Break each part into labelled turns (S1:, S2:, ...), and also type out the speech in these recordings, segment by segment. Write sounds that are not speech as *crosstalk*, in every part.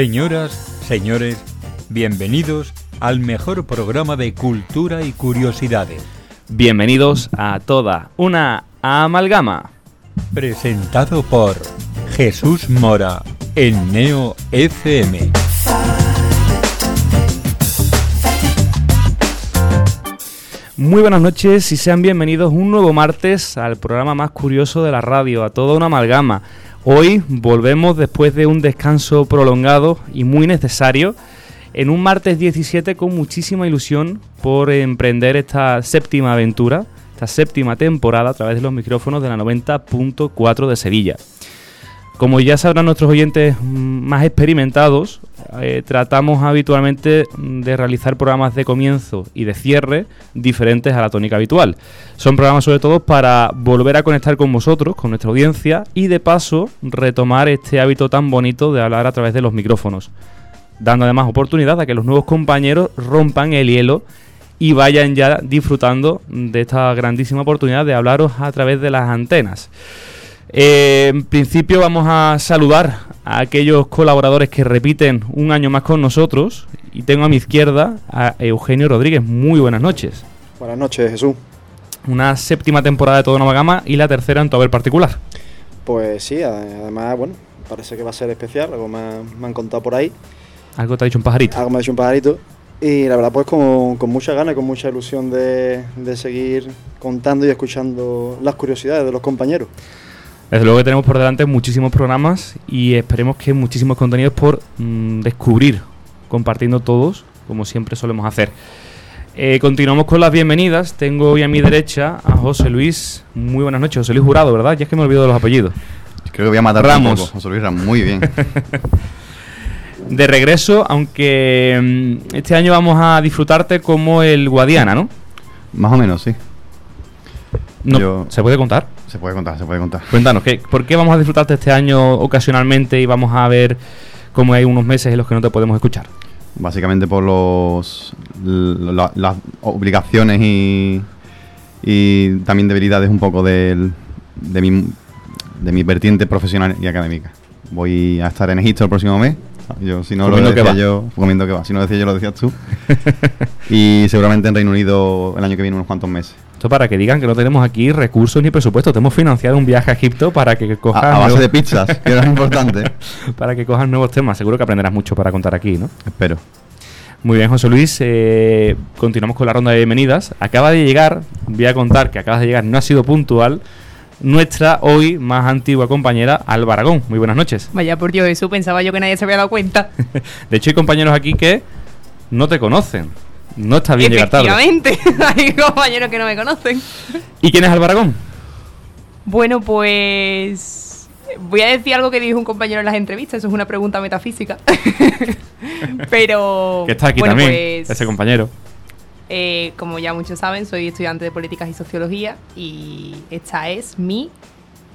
S1: Señoras, señores, bienvenidos al mejor programa de cultura y curiosidades.
S2: Bienvenidos a toda una amalgama.
S1: Presentado por Jesús Mora en Neo FM.
S2: Muy buenas noches y sean bienvenidos un nuevo martes al programa más curioso de la radio, a toda una amalgama. Hoy volvemos después de un descanso prolongado y muy necesario en un martes 17 con muchísima ilusión por emprender esta séptima aventura, esta séptima temporada a través de los micrófonos de la 90.4 de Sevilla. Como ya sabrán nuestros oyentes más experimentados, eh, tratamos habitualmente de realizar programas de comienzo y de cierre diferentes a la tónica habitual. Son programas sobre todo para volver a conectar con vosotros, con nuestra audiencia y de paso retomar este hábito tan bonito de hablar a través de los micrófonos, dando además oportunidad a que los nuevos compañeros rompan el hielo y vayan ya disfrutando de esta grandísima oportunidad de hablaros a través de las antenas. Eh, en principio vamos a saludar a aquellos colaboradores que repiten un año más con nosotros y tengo a mi izquierda a Eugenio Rodríguez. Muy buenas noches.
S3: Buenas noches, Jesús.
S2: Una séptima temporada de Toda Nueva Gama y la tercera en tu haber particular.
S3: Pues sí, además, bueno, parece que va a ser especial, algo me, me han contado por ahí.
S2: Algo te ha dicho un pajarito.
S3: Algo me ha dicho un pajarito. Y la verdad, pues con, con mucha ganas y con mucha ilusión de, de seguir contando y escuchando las curiosidades de los compañeros.
S2: Desde luego que tenemos por delante muchísimos programas y esperemos que muchísimos contenidos por mmm, descubrir, compartiendo todos, como siempre solemos hacer. Eh, continuamos con las bienvenidas. Tengo hoy a mi derecha a José Luis. Muy buenas noches, José Luis Jurado, ¿verdad? Ya es que me olvido de los apellidos.
S4: Creo que voy a matar
S2: Ramos.
S4: poco, José Luis Ramos. Muy bien. *laughs*
S2: de regreso, aunque mmm, este año vamos a disfrutarte como el Guadiana, ¿no?
S4: Más o menos, sí.
S2: No, Yo... ¿Se puede contar?
S4: Se puede contar, se puede contar.
S2: Cuéntanos, ¿qué, ¿por qué vamos a disfrutarte este año ocasionalmente y vamos a ver cómo hay unos meses en los que no te podemos escuchar?
S4: Básicamente por los la, las obligaciones y, y también debilidades un poco del, de, mi, de mi vertiente profesional y académica. Voy a estar en Egipto el próximo mes. Yo, si no
S2: comiendo
S4: lo decía yo, comiendo que va. Si no lo decía yo, lo decías tú. *laughs* y seguramente en Reino Unido el año que viene unos cuantos meses.
S2: Esto para que digan que no tenemos aquí recursos ni presupuesto. Te hemos financiado un viaje a Egipto para que cojas.
S4: A, a base nuevos... de pizzas, *laughs* que era importante. *laughs*
S2: para que cojas nuevos temas. Seguro que aprenderás mucho para contar aquí, ¿no?
S4: Espero.
S2: Muy bien, José Luis. Eh, continuamos con la ronda de bienvenidas. Acaba de llegar, voy a contar que acabas de llegar, no ha sido puntual. Nuestra hoy más antigua compañera, Alba Aragón. Muy buenas noches.
S5: Vaya por Dios, eso pensaba yo que nadie se había dado cuenta. *laughs*
S2: de hecho, hay compañeros aquí que no te conocen. No está bien llegar tarde. *laughs*
S5: Hay compañeros que no me conocen.
S2: ¿Y quién es Albaragón?
S5: Bueno, pues voy a decir algo que dijo un compañero en las entrevistas, eso es una pregunta metafísica. *laughs* Pero
S2: que está aquí
S5: bueno,
S2: también,
S5: pues,
S2: ese compañero.
S5: Eh, como ya muchos saben, soy estudiante de políticas y sociología y esta es mi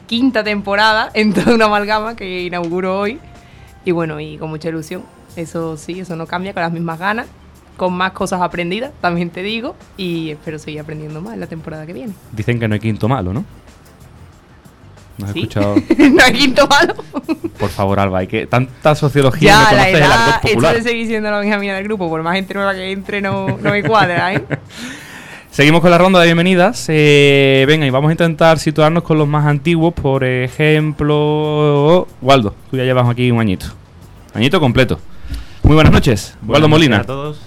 S5: quinta temporada *laughs* en toda una amalgama que inauguro hoy. Y bueno, y con mucha ilusión. Eso sí, eso no cambia, con las mismas ganas con más cosas aprendidas, también te digo, y espero seguir aprendiendo más en la temporada que viene.
S2: Dicen que no hay quinto malo, ¿no? ¿No has
S5: ¿Sí?
S2: escuchado? *laughs*
S5: no hay quinto malo.
S2: Por favor, Alba, hay que tanta sociología
S5: ya,
S2: no
S5: la
S2: conoces el
S5: edad,
S2: argot
S5: esto
S2: popular.
S5: de seguir siendo la hija mía del grupo, por más gente nueva que entre, no, no me cuadra, ¿eh? *laughs*
S2: Seguimos con la ronda de bienvenidas. Eh, venga, y vamos a intentar situarnos con los más antiguos. Por ejemplo, Waldo, tú ya llevas aquí un añito. Añito completo. Muy buenas noches,
S6: buenas
S2: Waldo
S6: noches
S2: Molina.
S6: a todos.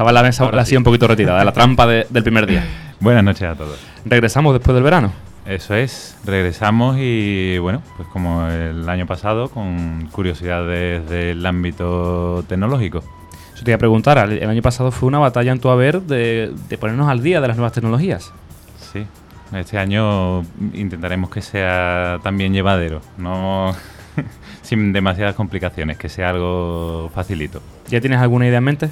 S2: Estaba la mesa así un poquito retirada, la trampa de, del primer día. *laughs*
S6: Buenas noches a todos.
S2: Regresamos después del verano.
S6: Eso es, regresamos y bueno, pues como el año pasado, con curiosidades del ámbito tecnológico.
S2: Eso te iba a preguntar, el, el año pasado fue una batalla en tu haber de, de, ponernos al día de las nuevas tecnologías.
S6: Sí, este año intentaremos que sea también llevadero, no *laughs* sin demasiadas complicaciones, que sea algo facilito.
S2: ¿Ya tienes alguna idea en mente?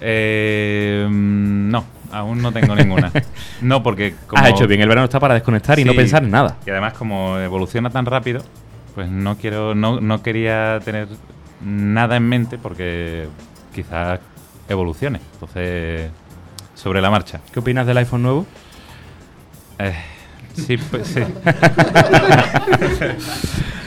S6: Eh, no, aún no tengo ninguna. *laughs* No, porque como...
S2: Has hecho bien, el verano está para desconectar y no pensar en nada.
S6: Y además como evoluciona tan rápido, pues no quiero, no, no quería tener nada en mente porque quizás evolucione. Entonces, sobre la marcha.
S2: ¿Qué opinas del iPhone nuevo?
S6: Eh, Sí, pues sí. *laughs*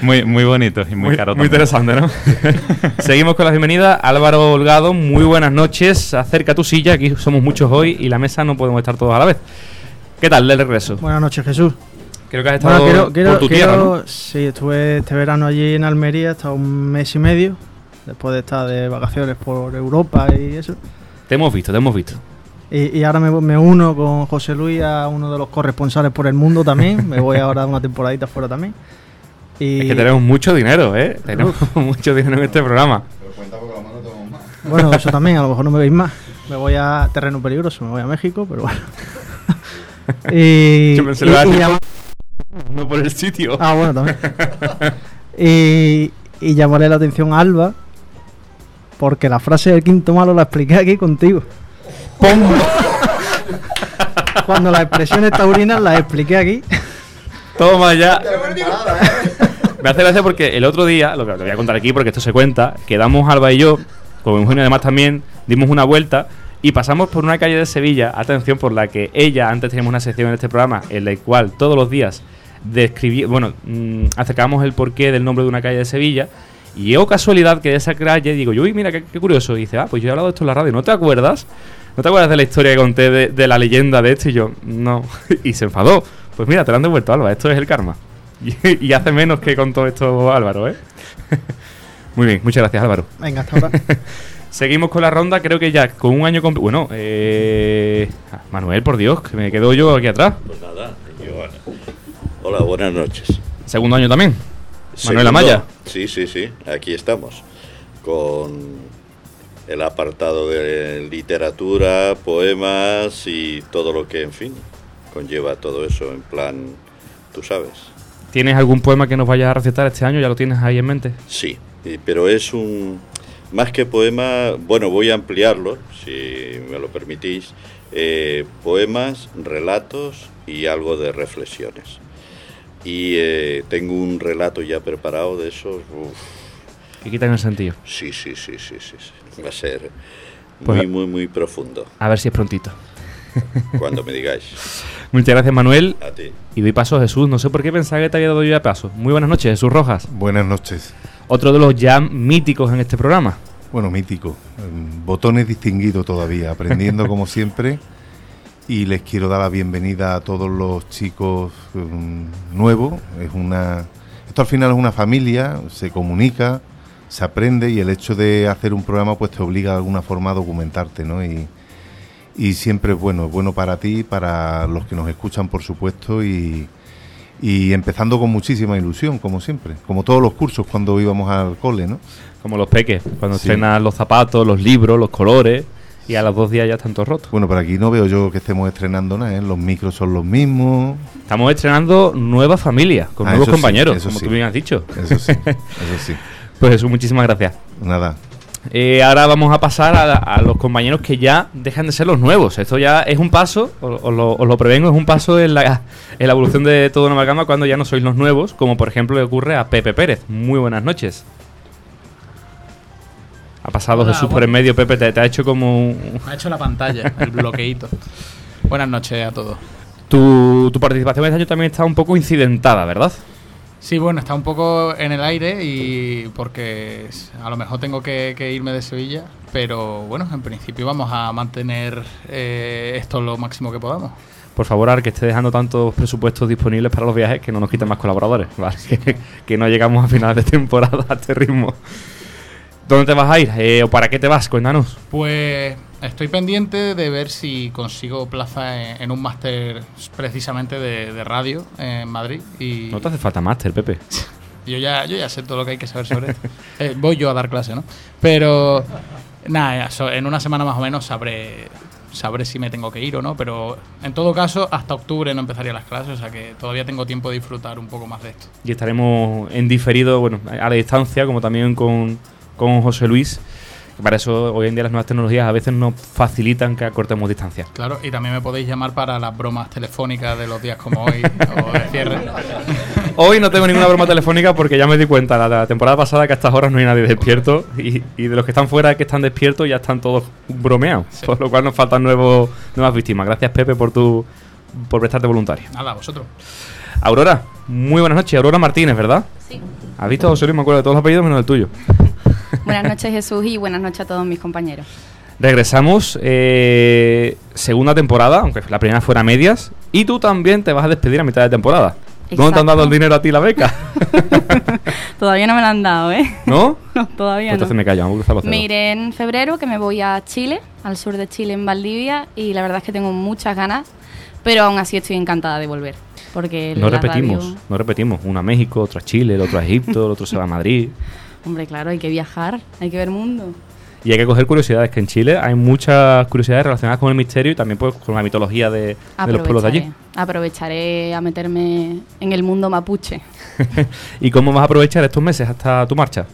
S6: muy, muy bonito y muy, caro.
S2: Muy interesante, ¿no? *laughs* Seguimos con las bienvenidas. Álvaro Holgado, muy buenas noches. Acerca tu silla, aquí somos muchos hoy y la mesa no podemos estar todos a la vez. ¿Qué tal del regreso?
S7: Buenas noches, Jesús.
S2: Creo que has estado
S7: Bueno, quiero, quiero-
S2: por tu tierra,
S7: quiero-
S2: ¿no?
S7: Sí, estuve este verano allí en Almería, he estado un mes y medio, después de estar de vacaciones por Europa y eso.
S2: Te hemos visto, te hemos visto.
S7: Y, y ahora me, me uno con José Luis a uno de los corresponsales por el mundo también. *laughs* Me voy ahora una temporadita fuera también. Y
S2: Es que tenemos mucho dinero, ¿eh? Tenemos *laughs* mucho dinero en este programa.
S7: bueno, eso *laughs* también, a lo mejor no me veis más. Me voy a terreno peligroso, me voy a México, pero bueno. y,
S2: Yo pensé
S7: y- y
S2: No por el sitio.
S7: Ah, bueno, también. y, y llamaré la atención a Alba, porque la frase del quinto malo la expliqué aquí contigo. Cuando las expresiones taurinas las expliqué aquí.
S2: Toma ya. Me hace gracia porque el otro día, lo que te voy a contar aquí porque esto se cuenta, quedamos Alba y yo, con Eugenio además también, dimos una vuelta y pasamos por una calle de Sevilla, atención, por la que ella, antes teníamos una sección en este programa, en la cual todos los días describía, bueno, mm, acercábamos el porqué del nombre de una calle de Sevilla. Y oh casualidad que de esa calle digo, yo, uy, mira, qué, qué curioso. Y dice, ah, pues yo he hablado de esto en la radio, ¿no te acuerdas? ¿No te acuerdas de la historia que conté de, de la leyenda de esto? Y yo, no. *laughs* y se enfadó. Pues mira, te lo han devuelto, Alba, esto es el karma. *laughs* Y, y hace menos que contó esto Álvaro, ¿eh? *laughs* Muy bien, muchas gracias, Álvaro.
S7: Venga, hasta ahora.
S2: Seguimos con la ronda, creo que ya con un año completo. Bueno, eh, Manuel, por Dios, que me quedo yo aquí atrás.
S8: Pues nada, yo, hola, buenas noches.
S2: Segundo año también. Manuel
S8: Segundo-
S2: Amaya.
S8: Sí, sí, sí, aquí estamos. Con el apartado de literatura, poemas y todo lo que, en fin, conlleva todo eso en plan, tú sabes.
S2: ¿Tienes algún poema que nos vayas a recitar este año? ¿Ya lo tienes ahí en mente?
S8: Sí, pero es un, más que poema, bueno, voy a ampliarlo, si me lo permitís, eh, poemas, relatos y algo de reflexiones. Y eh, tengo un relato ya preparado de esos, uf,
S2: Que quitan el sentido.
S8: sí, sí, sí, sí, sí, sí. Va a ser
S2: Pues-
S8: muy, muy, muy profundo,
S2: A ver si es prontito. *laughs*
S8: cuando me digáis.
S2: Muchas gracias, Manuel.
S8: A ti.
S2: Y doy paso a Jesús. No sé por qué pensaba que te había dado yo ya paso. Muy buenas noches, Jesús Rojas.
S9: Buenas noches.
S2: Otro de los ya míticos en este programa.
S9: Bueno, mítico. em, Botones distinguido todavía, aprendiendo como *laughs* siempre. Y les quiero dar la bienvenida a todos los chicos em, nuevos. Es una, esto al final es una familia, se comunica, se aprende y el hecho de hacer un programa pues te obliga de alguna forma a documentarte, ¿no? Y, y siempre es bueno, es bueno para ti, para los que nos escuchan, por supuesto, y, y empezando con muchísima ilusión, como siempre, como todos los cursos cuando íbamos al cole, ¿no?
S2: Como los peques. Cuando
S9: Sí.
S2: estrenan los zapatos, los libros, los colores. Y a los dos días ya están todos rotos.
S9: Bueno, por aquí no veo yo que estemos estrenando nada, ¿eh? Los micros son los mismos.
S2: Estamos estrenando nueva familia, con
S9: Ah,
S2: nuevos
S9: sí,
S2: compañeros,
S9: eso
S2: como
S9: sí.
S2: tú bien has dicho.
S9: Eso sí, *laughs* eso sí.
S2: Pues Jesús, muchísimas gracias.
S9: Nada.
S2: Eh, ahora vamos a pasar a, a los compañeros que ya dejan de ser los nuevos. Esto ya es un paso, os, os lo, os lo prevengo, es un paso en la, en la evolución de toda una amalgama cuando ya no sois los nuevos, como por ejemplo le ocurre a Pepe Pérez. Muy buenas noches. Ha pasado
S10: Hola,
S2: Jesús por en medio, Pepe, te, te ha hecho como... un-
S10: Me ha hecho la pantalla, el bloqueito. Buenas noches a todos.
S2: Tu, tu participación este año también está un poco incidentada, ¿verdad?
S10: Sí, bueno, está un poco en el aire y porque a lo mejor tengo que, que irme de Sevilla, pero bueno, en principio vamos a mantener eh, esto lo máximo que podamos.
S2: Por favor, al que esté dejando tantos presupuestos disponibles para los viajes, que no nos quiten más colaboradores, ¿vale? Que, *laughs* que no llegamos a final de temporada a este ritmo. ¿Dónde te vas a ir? Eh, ¿O para qué te vas? Cuéntanos.
S10: Pues estoy pendiente de ver si consigo plaza en, en un máster precisamente de, de radio en Madrid y
S2: No te hace falta máster, Pepe. *laughs*
S10: Yo ya, yo ya sé todo lo que hay que saber sobre esto. *laughs* Eh, voy yo a dar clase, ¿no? Pero, nada, en una semana más o menos sabré, sabré si me tengo que ir o no. Pero, en todo caso, hasta octubre no empezaría las clases, o sea que todavía tengo tiempo de disfrutar un poco más de esto.
S2: Y estaremos en diferido, bueno, a la distancia, como también con, con José Luis. Para eso hoy en día las nuevas tecnologías a veces nos facilitan que acortemos distancia.
S10: Claro, y también me podéis llamar para las bromas telefónicas de los días como hoy *laughs* o de cierre. *laughs*
S2: Hoy no tengo ninguna broma telefónica porque ya me di cuenta la, la temporada pasada que a estas horas no hay nadie despierto y, y de los que están fuera que están despiertos ya están todos bromeados, por lo cual nos faltan nuevos, nuevas víctimas. Gracias Pepe por tu por prestarte voluntario.
S10: Nada, vosotros.
S2: Aurora, muy buenas noches. Aurora Martínez, ¿verdad?
S11: Sí.
S2: ¿Has visto, José Luis? Me acuerdo de todos los apellidos menos el tuyo. *laughs*
S11: Buenas noches Jesús y buenas noches a todos mis compañeros.
S2: Regresamos, eh, segunda temporada, aunque la primera fuera medias, y tú también te vas a despedir a mitad de temporada. ¿Dónde te han
S11: Exacto.
S2: dado el dinero a ti la beca? *laughs*
S11: Todavía no me lo han dado, ¿eh?
S2: ¿No? *laughs*
S11: No, todavía
S2: Pues entonces
S11: no.
S2: me callo, vamos a los
S11: Me iré en febrero, que me voy a Chile, al sur de Chile, en Valdivia, y la verdad es que tengo muchas ganas, pero aún así estoy encantada de volver. Porque
S2: No repetimos,
S11: radio-
S2: no repetimos. Uno a México, otro a Chile, el otro a Egipto, el otro se va a Madrid.
S11: Hombre, claro, hay que viajar, hay que ver mundo.
S2: Y hay que coger curiosidades, que en Chile hay muchas curiosidades relacionadas con el misterio y también pues, con la mitología de, de los pueblos de allí.
S11: Aprovecharé a meterme en el mundo mapuche. *laughs*
S2: ¿Y cómo vas a aprovechar estos meses hasta tu marcha?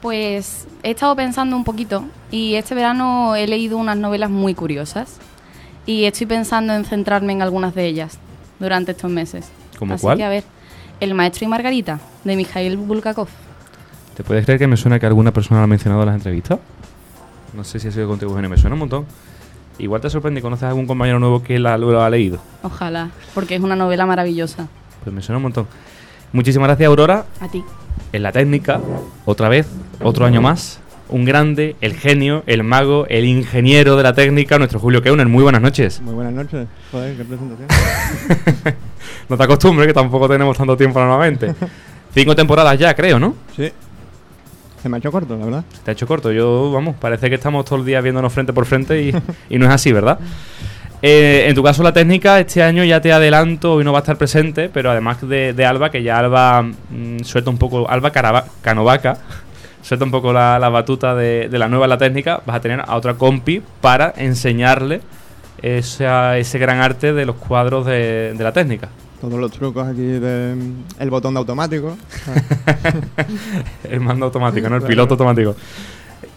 S11: Pues he estado pensando un poquito y este verano he leído unas novelas muy curiosas y estoy pensando en centrarme en algunas de ellas durante estos meses.
S2: ¿Cómo
S11: Así
S2: cuál?
S11: que a ver, El maestro y Margarita de Mikhail Bulgakov.
S2: ¿Te puedes creer que me suena que alguna persona lo ha mencionado en las entrevistas? No sé si ha sido contigo, Eugenio, me suena un montón. Igual te sorprende y conoces a algún compañero nuevo que la, lo ha leído.
S11: Ojalá, porque es una novela maravillosa.
S2: Pues me suena un montón. Muchísimas gracias, Aurora.
S11: A ti.
S2: En la técnica, otra vez, otro año más. Un grande, el genio, el mago, el ingeniero de la técnica, nuestro Julio Keuner. Muy buenas noches.
S12: Muy buenas noches. Joder, qué presentación. *laughs*
S2: No te acostumbres, que tampoco tenemos tanto tiempo normalmente. *laughs* Cinco temporadas ya, creo, ¿no?
S12: Sí. Se me ha hecho corto, la verdad.
S2: Te ha hecho corto. Yo, vamos, parece que estamos todo el día viéndonos frente por frente y, y no es así, ¿verdad? Eh, en tu caso, la técnica, este año ya te adelanto, hoy no va a estar presente, pero además de, de Alba, que ya Alba mm, suelta un poco, Alba Canovaca, *laughs* suelta un poco la, la batuta de, de la nueva la técnica, vas a tener a otra compi para enseñarle esa- ese gran arte de los cuadros de, de la técnica.
S12: Todos los trucos aquí de mm, el botón de automático. *laughs*
S2: el mando automático, ¿no? El piloto automático.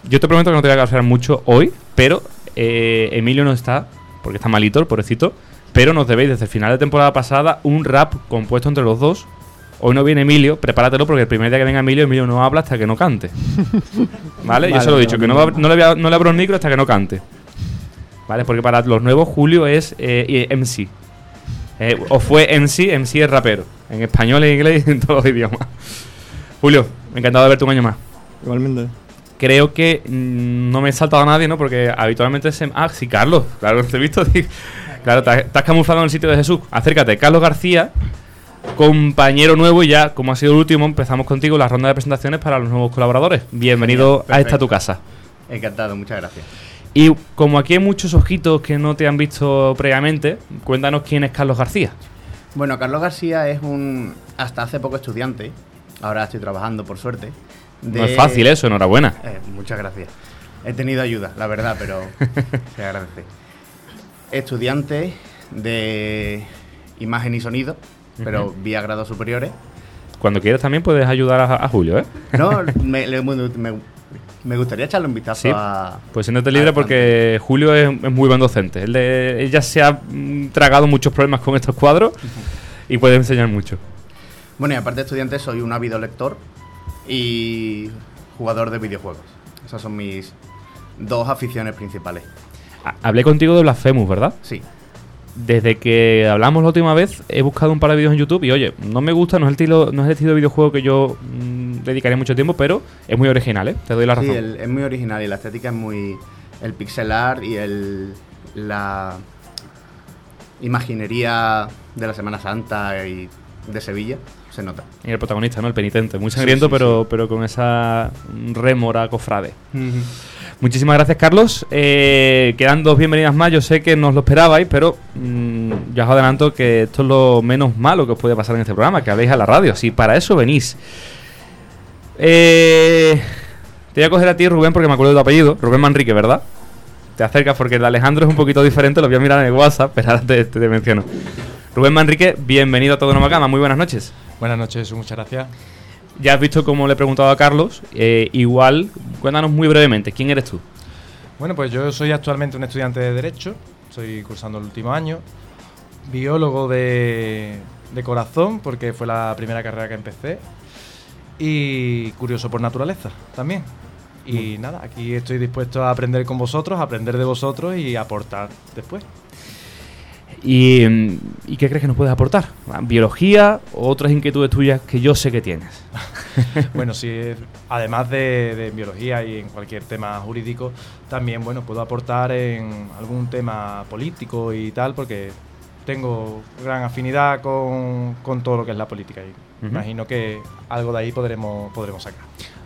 S2: Yo te prometo que no te voy a causar mucho hoy, pero eh, Emilio no está, porque está malito, el pobrecito. Pero nos debéis desde el final de temporada pasada un rap compuesto entre los dos. Hoy no viene Emilio, prepáratelo porque el primer día que venga Emilio, Emilio no habla hasta que no cante. *laughs* ¿Vale? Yo se lo he dicho, que no, va- no le, voy a- no le abro el micro hasta que no cante. ¿Vale? Porque para los nuevos, Julio es eh, MC. Eh, o fue MC, MC es rapero. En español, en inglés y en todos los idiomas. Julio, encantado de verte un año más.
S12: Igualmente.
S2: Creo que mm, no me he saltado a nadie, ¿no? Porque habitualmente se... Ah, sí, Carlos. Claro, *laughs* te he visto. Claro, te has, te has camuflado en el sitio de Jesús. Acércate. Carlos García, compañero nuevo y ya, como ha sido el último, empezamos contigo la ronda de presentaciones para los nuevos colaboradores. Bienvenido a esta tu casa.
S13: Encantado, muchas gracias.
S2: Y como aquí hay muchos ojitos que no te han visto previamente, cuéntanos quién es Carlos García.
S13: Bueno, Carlos García es un hasta hace poco estudiante, ahora estoy trabajando por suerte.
S2: No es fácil eso, enhorabuena.
S13: Eh, muchas gracias. He tenido ayuda, la verdad, pero *laughs* se agradece. Estudiante de imagen y sonido, pero
S2: Ujú.
S13: vía grados superiores.
S2: Cuando quieras también puedes ayudar a, a Julio, ¿eh?
S13: No, *laughs* me, le- me- me gustaría echarle un vistazo
S2: Sí,
S13: a...
S2: pues siéntate libre porque Julio es, es muy buen docente. Él, de- él ya se ha mm, tragado muchos problemas con estos cuadros y puede enseñar mucho.
S13: Bueno, y aparte de estudiante, soy un ávido lector y jugador de videojuegos. Esas son mis dos aficiones principales.
S2: Ha- Hablé contigo de Blasphemous, ¿verdad?
S13: Sí.
S2: Desde que hablamos la última vez he buscado un par de vídeos en YouTube y oye, no me gusta, no es el estilo, no es el estilo de videojuego que yo mm, dedicaría mucho tiempo, pero es muy original, ¿eh? Te doy la
S13: Sí,
S2: razón.
S13: el- es muy original y la estética es muy... El pixel art y el, la imaginería de la Semana Santa y de Sevilla se nota.
S2: Y el protagonista, ¿no? El penitente. Muy sangriento,
S13: Sí, sí,
S2: pero, pero con esa rémora cofrade. Muchísimas gracias, Carlos. Eh, quedan dos bienvenidas más. Yo sé que no os lo esperabais, pero mm, ya os adelanto que esto es lo menos malo que os puede pasar en este programa, que habléis a la radio. Si para eso venís. Eh, te voy a coger a ti, Rubén, porque me acuerdo de tu apellido. Rubén Manrique, ¿verdad? Te acercas porque el de Alejandro es un poquito diferente. Lo voy a mirar en el WhatsApp, pero ahora te, te menciono. Rubén Manrique, bienvenido a Todo Nueva Cama. Muy buenas noches.
S14: Buenas noches, muchas gracias.
S2: Ya has visto cómo le he preguntado a Carlos. eh, igual, cuéntanos muy brevemente, ¿quién eres tú?
S14: Bueno, pues yo soy actualmente un estudiante de Derecho, estoy cursando el último año, biólogo de, de corazón, porque fue la primera carrera que empecé, y curioso por naturaleza también. Y nada, aquí estoy dispuesto a aprender con vosotros, a aprender de vosotros y aportar después.
S2: ¿Y, ¿y qué crees que nos puedes aportar? ¿Biología o otras inquietudes tuyas que yo sé que tienes? *laughs*
S14: bueno, sí, además de, de, biología y en cualquier tema jurídico, también bueno, puedo aportar en algún tema político y tal, porque tengo gran afinidad con, con todo lo que es la política y imagino que algo de ahí podremos, podremos sacar.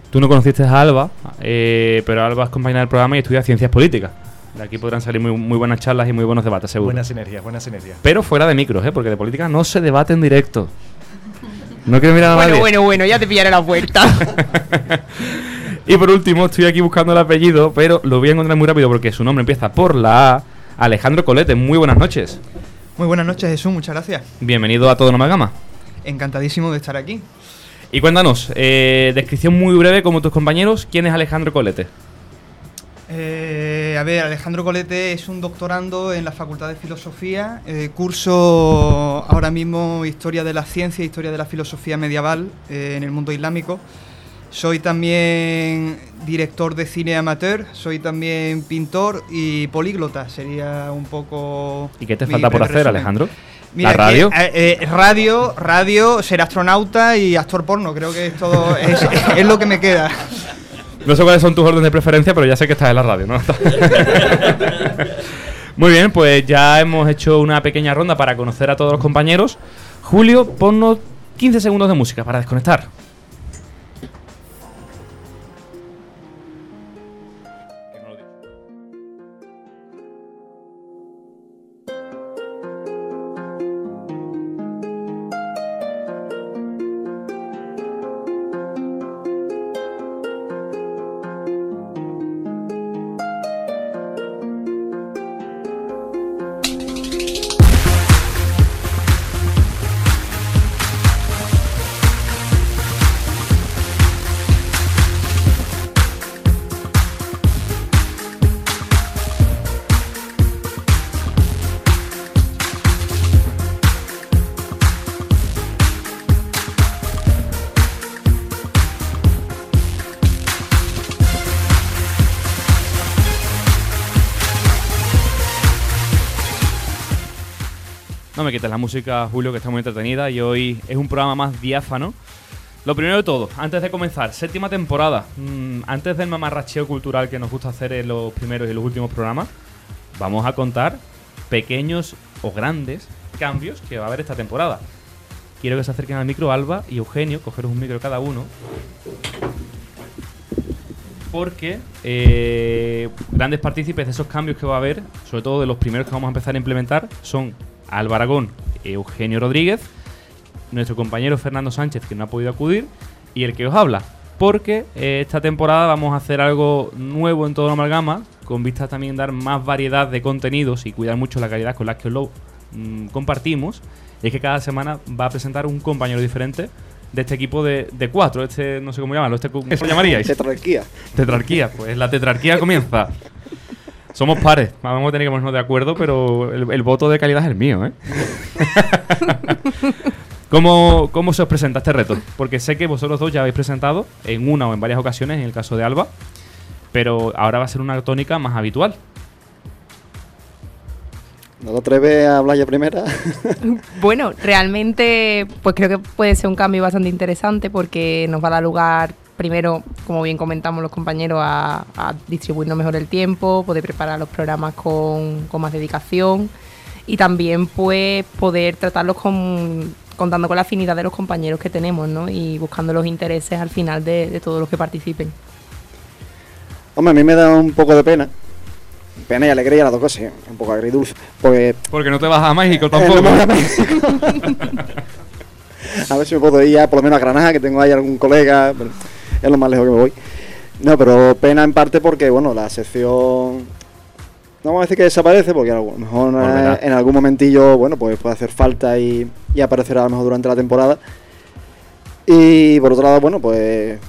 S2: Tú no conociste a Alba, eh, pero Alba es compañera del programa y estudia ciencias políticas. De aquí podrán salir muy, muy buenas charlas y muy buenos debates, seguro.
S14: Buenas sinergias, buenas sinergias.
S2: Pero fuera de micros, ¿eh? porque de política no se debate en directo. No quiero mirar a
S5: bueno,
S2: nadie.
S5: Bueno, bueno, ya te pillaré la puerta. *laughs*
S2: y por último, estoy aquí buscando el apellido, pero lo voy a encontrar muy rápido porque su nombre empieza por la A. Alejandro Colete, muy buenas noches.
S15: Muy buenas noches, Jesús, muchas gracias.
S2: Bienvenido a Todo No Gama.
S15: Encantadísimo de estar aquí.
S2: Y cuéntanos, eh, descripción muy breve como tus compañeros, ¿quién es Alejandro Colete?
S15: Eh, a ver, Alejandro Colete es un doctorando en la Facultad de Filosofía, eh, curso ahora mismo Historia de la Ciencia, Historia de la Filosofía Medieval en el mundo islámico. Soy también director de cine amateur, soy también pintor y políglota, sería un poco...
S2: ¿Y qué te falta por hacer,
S15: resumen.
S2: Alejandro?
S15: Mira,
S2: ¿La radio?
S15: que, eh, eh, radio, radio, ser astronauta y actor porno, creo que es todo, es, es lo que me queda.
S2: No sé cuáles son tus órdenes de preferencia, pero ya sé que estás en la radio, ¿no? *laughs* Muy bien, pues ya hemos hecho una pequeña ronda para conocer a todos los compañeros. Julio, ponnos 15 segundos de música para desconectar. La música, Julio, que está muy entretenida y hoy es un programa más diáfano. Lo primero de todo, antes de comenzar, séptima temporada. Mm, antes del mamarracheo cultural que nos gusta hacer en los primeros y los últimos programas, vamos a contar pequeños o grandes cambios que va a haber esta temporada. Quiero que se acerquen al micro Alba y Eugenio, cogeros un micro cada uno. Porque eh, grandes partícipes de esos cambios que va a haber, sobre todo de los primeros que vamos a empezar a implementar, son Alba Aragón, Eugenio Rodríguez, nuestro compañero Fernando Sánchez, que no ha podido acudir, y el que os habla. Porque eh, esta temporada vamos a hacer algo nuevo en todo la amalgama, con vistas también dar más variedad de contenidos y cuidar mucho la calidad con la que os lo mm, compartimos. Y es que cada semana va a presentar un compañero diferente de este equipo de, de cuatro. Este, no sé cómo llamarlo, este, ¿cómo lo llamaríais?
S3: Tetrarquía.
S2: Tetrarquía, pues la tetrarquía comienza. Somos pares, *laughs* vamos a tener que ponernos de acuerdo, pero el, el voto de calidad es el mío, ¿eh? *laughs* ¿Cómo, ¿Cómo se os presenta este reto? Porque sé que vosotros dos ya habéis presentado en una o en varias ocasiones, en el caso de Alba, pero ahora va a ser una tónica más habitual.
S3: ¿No te atreves a hablar ya primera? *laughs*
S5: Bueno, realmente, pues creo que puede ser un cambio bastante interesante porque nos va a dar lugar, primero, como bien comentamos los compañeros, a, a distribuirnos mejor el tiempo, poder preparar los programas con, con más dedicación y también, pues, poder tratarlos con, contando con la afinidad de los compañeros que tenemos, ¿no? Y buscando los intereses al final de, de todos los que participen.
S3: Hombre, a mí me da un poco de pena. Pena y alegría, las dos cosas, ¿eh? un poco agridulce. Porque
S2: Porque no te vas a México
S3: Eh,
S2: tampoco.
S3: no voy a México. *laughs* a ver si me puedo ir ya por lo menos a Granada, que tengo ahí algún colega. pero es lo más lejos que me voy. No, pero pena en parte porque, bueno, la sección. No vamos a decir que desaparece, porque a lo mejor
S2: Volverá.
S3: en algún momentillo, bueno, pues puede hacer falta y, y aparecerá a lo mejor durante la temporada. Y por otro lado, bueno, pues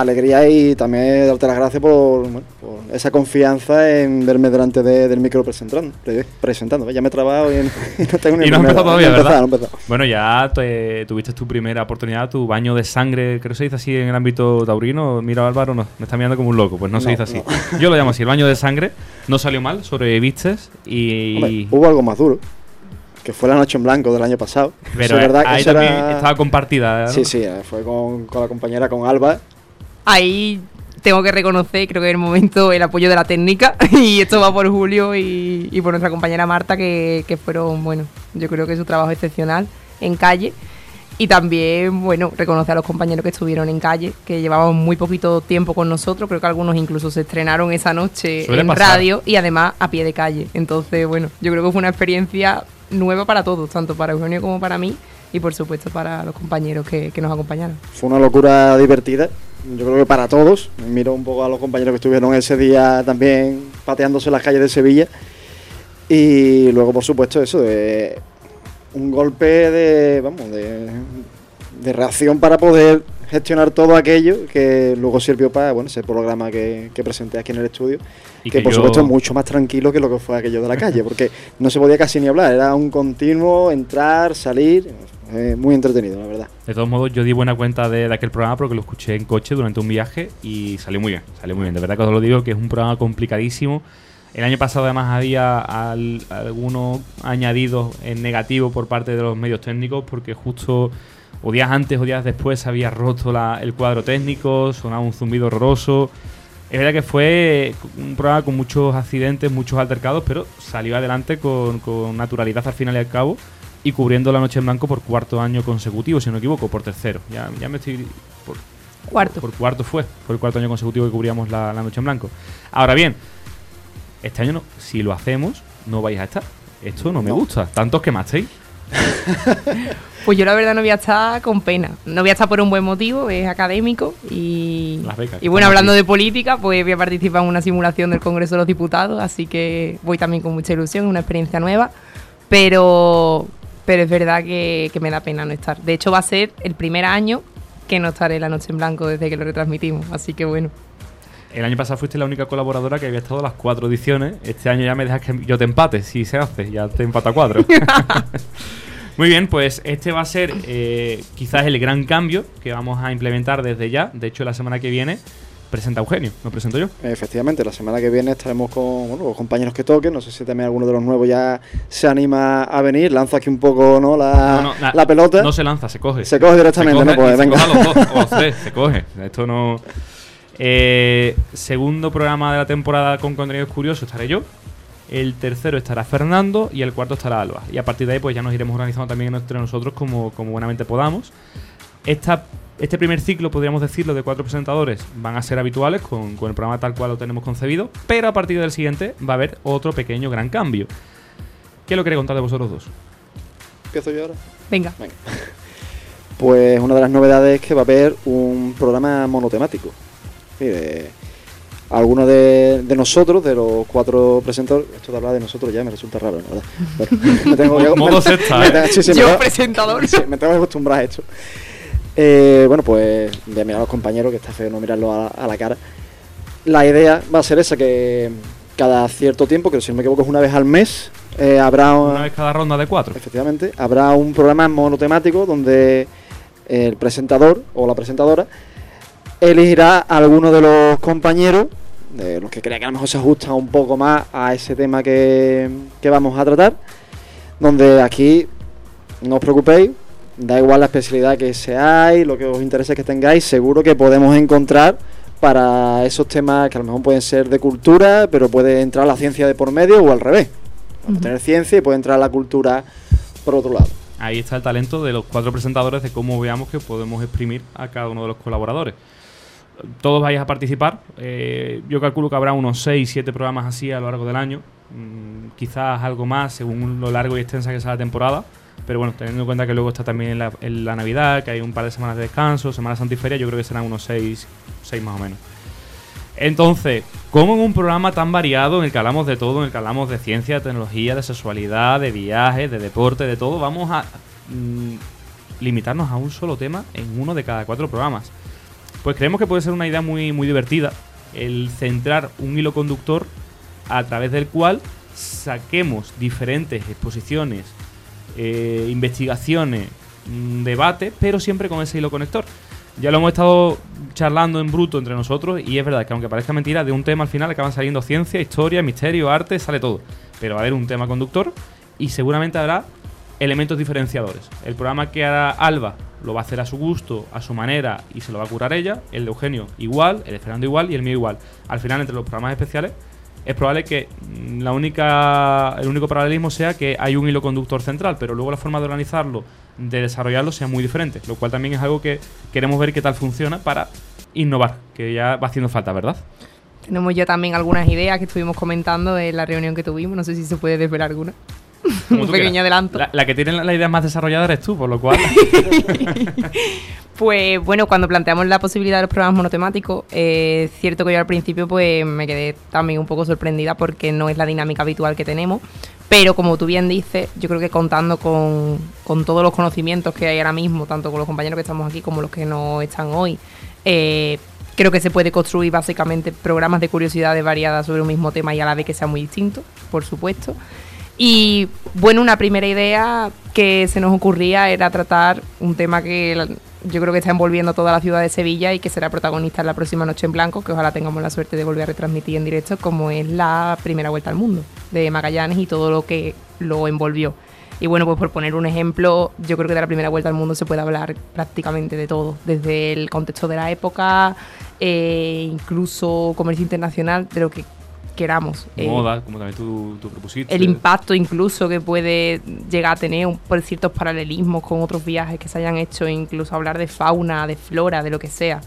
S3: alegría y también darte las gracias por, bueno, por esa confianza en verme delante de- del micro presentando. pre- presentando. Ya me he trabado y, *laughs* y no tengo ni
S2: Y no has empezado todavía,
S3: no he empezado,
S2: ¿verdad?
S3: no he empezado.
S2: Bueno, ya te- tuviste tu primera oportunidad, tu baño de sangre, creo que se dice así en el ámbito taurino. Mira, Álvaro, no, me está mirando como un loco. Pues no, se dice así. *laughs* Yo lo llamo así, el baño de sangre. No salió mal, sobreviviste y...
S3: Hombre, hubo algo más duro. que fue la noche en blanco del año pasado.
S2: Pero
S3: verdad que
S2: ahí
S3: eso
S2: también
S3: era-
S2: estaba compartida. ¿no?
S3: Sí, sí, eh, fue con, con la compañera, con Alba.
S5: Ahí tengo que reconocer, creo que en el momento, el apoyo de la técnica. *laughs* Y esto va por Julio y, y por nuestra compañera Marta, que, que fueron, bueno, yo creo que su trabajo excepcional en calle. Y también, bueno, reconocer a los compañeros que estuvieron en calle, que llevaban muy poquito tiempo con nosotros. Creo que algunos incluso se estrenaron esa noche
S2: Suele
S5: en
S2: pasar.
S5: radio y además a pie de calle. Entonces, bueno, yo creo que fue una experiencia nueva para todos, tanto para Eugenio como para mí y por supuesto para los compañeros que, que nos acompañaron.
S3: Fue una locura divertida. Yo creo que para todos. Miro un poco a los compañeros que estuvieron ese día también pateándose las calles de Sevilla. Y luego, por supuesto, eso de un golpe de, vamos, de, de reacción para poder gestionar todo aquello que luego sirvió para bueno, ese programa que, que presenté aquí en el estudio.
S2: Y
S3: que,
S2: que
S3: por
S2: yo-
S3: supuesto es mucho más tranquilo que lo que fue aquello de la calle, porque no se podía casi ni hablar, era un continuo entrar, salir, eh, muy entretenido, la verdad.
S2: De todos modos, yo di buena cuenta de, de aquel programa porque lo escuché en coche durante un viaje y salió muy bien. Salió muy bien. De verdad que os lo digo que es un programa complicadísimo. El año pasado además había al- algunos añadidos en negativo por parte de los medios técnicos porque justo o días antes o días después se había roto la- el cuadro técnico, sonaba un zumbido horroroso. Es verdad que fue un programa con muchos accidentes, muchos altercados, pero salió adelante con, con naturalidad al final y al cabo y cubriendo la Noche en Blanco por cuarto año consecutivo, si no me equivoco, por tercero. Ya, ya me estoy... Por,
S5: Cuarto.
S2: Por cuarto fue, fue el cuarto año consecutivo que cubríamos la, la Noche en Blanco. Ahora bien, este año no, si lo hacemos, no vais a estar. Esto no, me
S5: No.
S2: gusta. Tantos que quemasteis. *laughs*
S5: Pues yo la verdad no voy a estar con pena. No voy a estar por un buen motivo, es académico y,
S2: Las becas,
S5: y bueno, hablando
S2: aquí.
S5: de política, pues voy a participar en una simulación del Congreso de los Diputados, así que voy también con mucha ilusión, una experiencia nueva, pero, pero es verdad que, que me da pena no estar. De hecho va a ser el primer año que no estaré la noche en blanco desde que lo retransmitimos, así que bueno.
S2: El año pasado fuiste la única colaboradora que había estado las cuatro ediciones. Este año ya me dejas que yo te empate, si se hace, ya te empata cuatro. *laughs* Muy bien, pues este va a ser eh, quizás el gran cambio que vamos a implementar desde ya. De hecho, la semana que viene presenta Eugenio, no presento yo.
S3: Efectivamente, la semana que viene estaremos con bueno, los compañeros que toquen. No sé si también alguno de los nuevos ya se anima a venir. Lanzo aquí un poco ¿no? la,
S2: No, no, na-
S3: la pelota.
S2: No se lanza, se coge.
S3: Se coge directamente,
S2: Se
S3: ¿no? Pues
S2: se
S3: venga.
S2: coge a los dos, *laughs* o los tres, se coge. Esto no. Eh, segundo programa de la temporada con contenidos curiosos estaré yo. El tercero estará Fernando y el cuarto estará Alba. Y a partir de ahí, pues ya nos iremos organizando también entre nosotros como, como buenamente podamos. Esta, este primer ciclo, podríamos decirlo, de cuatro presentadores van a ser habituales con, con el programa tal cual lo tenemos concebido. Pero a partir del siguiente va a haber otro pequeño gran cambio. ¿Qué lo queréis contar de vosotros dos?
S3: Empiezo yo ahora.
S5: Venga. *laughs*
S3: Pues una de las novedades es que va a haber un programa monotemático. De- algunos de, de nosotros, de los cuatro presentadores, esto de hablar de nosotros ya me resulta raro, la verdad. Bueno, me tengo *laughs*
S5: Yo presentador. *laughs*
S3: sí, me tengo que acostumbrar a esto. Eh, bueno, pues a mirar a los compañeros, que está feo no mirarlo a, a la cara. La idea va a ser esa, que cada cierto tiempo, que si no me equivoco es una vez al mes, eh, habrá
S2: Una vez cada ronda de cuatro.
S3: Efectivamente, habrá un programa monotemático donde el presentador o la presentadora elegirá a alguno de los compañeros, de los que crea que a lo mejor se ajusta un poco más a ese tema que, que vamos a tratar, donde aquí no os preocupéis, da igual la especialidad que seáis, lo que os interese que tengáis, seguro que podemos encontrar para esos temas que a lo mejor pueden ser de cultura, pero puede entrar la ciencia de por medio o al revés. Vamos a tener ciencia y puede entrar la cultura por otro lado.
S2: Ahí está el talento de los cuatro presentadores de cómo veamos que podemos exprimir a cada uno de los colaboradores. Todos vais a participar. eh, yo calculo que habrá unos 6, 7 programas así a lo largo del año. Mm, quizás algo más según lo largo y extensa que sea la temporada. Pero bueno, teniendo en cuenta que luego está también la, en la Navidad, que hay un par de semanas de descanso, Semana Santa y Feria, yo creo que serán unos 6, 6 más o menos. Entonces, ¿cómo en un programa tan variado en el que hablamos de todo, en el que hablamos de ciencia, de tecnología, de sexualidad, de viajes, de deporte, de todo, vamos a mm, limitarnos a un solo tema en uno de cada cuatro programas? Pues creemos que puede ser una idea muy, muy divertida el centrar un hilo conductor a través del cual saquemos diferentes exposiciones, eh, investigaciones, mm, debate, pero siempre con ese hilo conector. Ya lo hemos estado charlando en bruto entre nosotros y es verdad que aunque parezca mentira, de un tema al final acaban saliendo ciencia, historia, misterio, arte, sale todo. Pero va a haber un tema conductor y seguramente habrá elementos diferenciadores. El programa que hará Alba lo va a hacer a su gusto, a su manera y se lo va a curar ella. El de Eugenio igual, el de Fernando igual y el mío igual. Al final, entre los programas especiales, es probable que la única, el único paralelismo sea que hay un hilo conductor central, pero luego la forma de organizarlo, de desarrollarlo, sea muy diferente. Lo cual también es algo que queremos ver qué tal funciona para innovar, que ya va haciendo falta, ¿verdad?
S5: Tenemos ya también algunas ideas que estuvimos comentando en la reunión que tuvimos. No sé si se puede desvelar alguna. *laughs*
S2: Como
S5: Un pequeño
S2: quieras.
S5: adelanto.
S2: La, la que tiene la la idea más desarrollada eres tú, por lo cual. *laughs*
S5: Pues bueno, cuando planteamos la posibilidad de los programas monotemáticos, eh, es cierto que yo al principio pues me quedé también un poco sorprendida porque no es la dinámica habitual que tenemos. Pero como tú bien dices, yo creo que contando con, con todos los conocimientos que hay ahora mismo, tanto con los compañeros que estamos aquí como los que no están hoy, eh, creo que se puede construir básicamente programas de curiosidades variadas sobre un mismo tema y a la vez que sea muy distinto, por supuesto. Y bueno, una primera idea que se nos ocurría era tratar un tema que yo creo que está envolviendo toda la ciudad de Sevilla y que será protagonista en la próxima Noche en Blanco, que ojalá tengamos la suerte de volver a retransmitir en directo, como es la primera vuelta al mundo de Magallanes y todo lo que lo envolvió. Y bueno, pues por poner un ejemplo, yo creo que de la primera vuelta al mundo se puede hablar prácticamente de todo, desde el contexto de la época, eh, incluso comercio internacional, de lo que queramos. Eh,
S2: Moda, como también tú, tú propusiste.
S5: el impacto incluso que puede llegar a tener un- por ciertos paralelismos con otros viajes que se hayan hecho, incluso hablar de fauna, de flora, de lo que sea.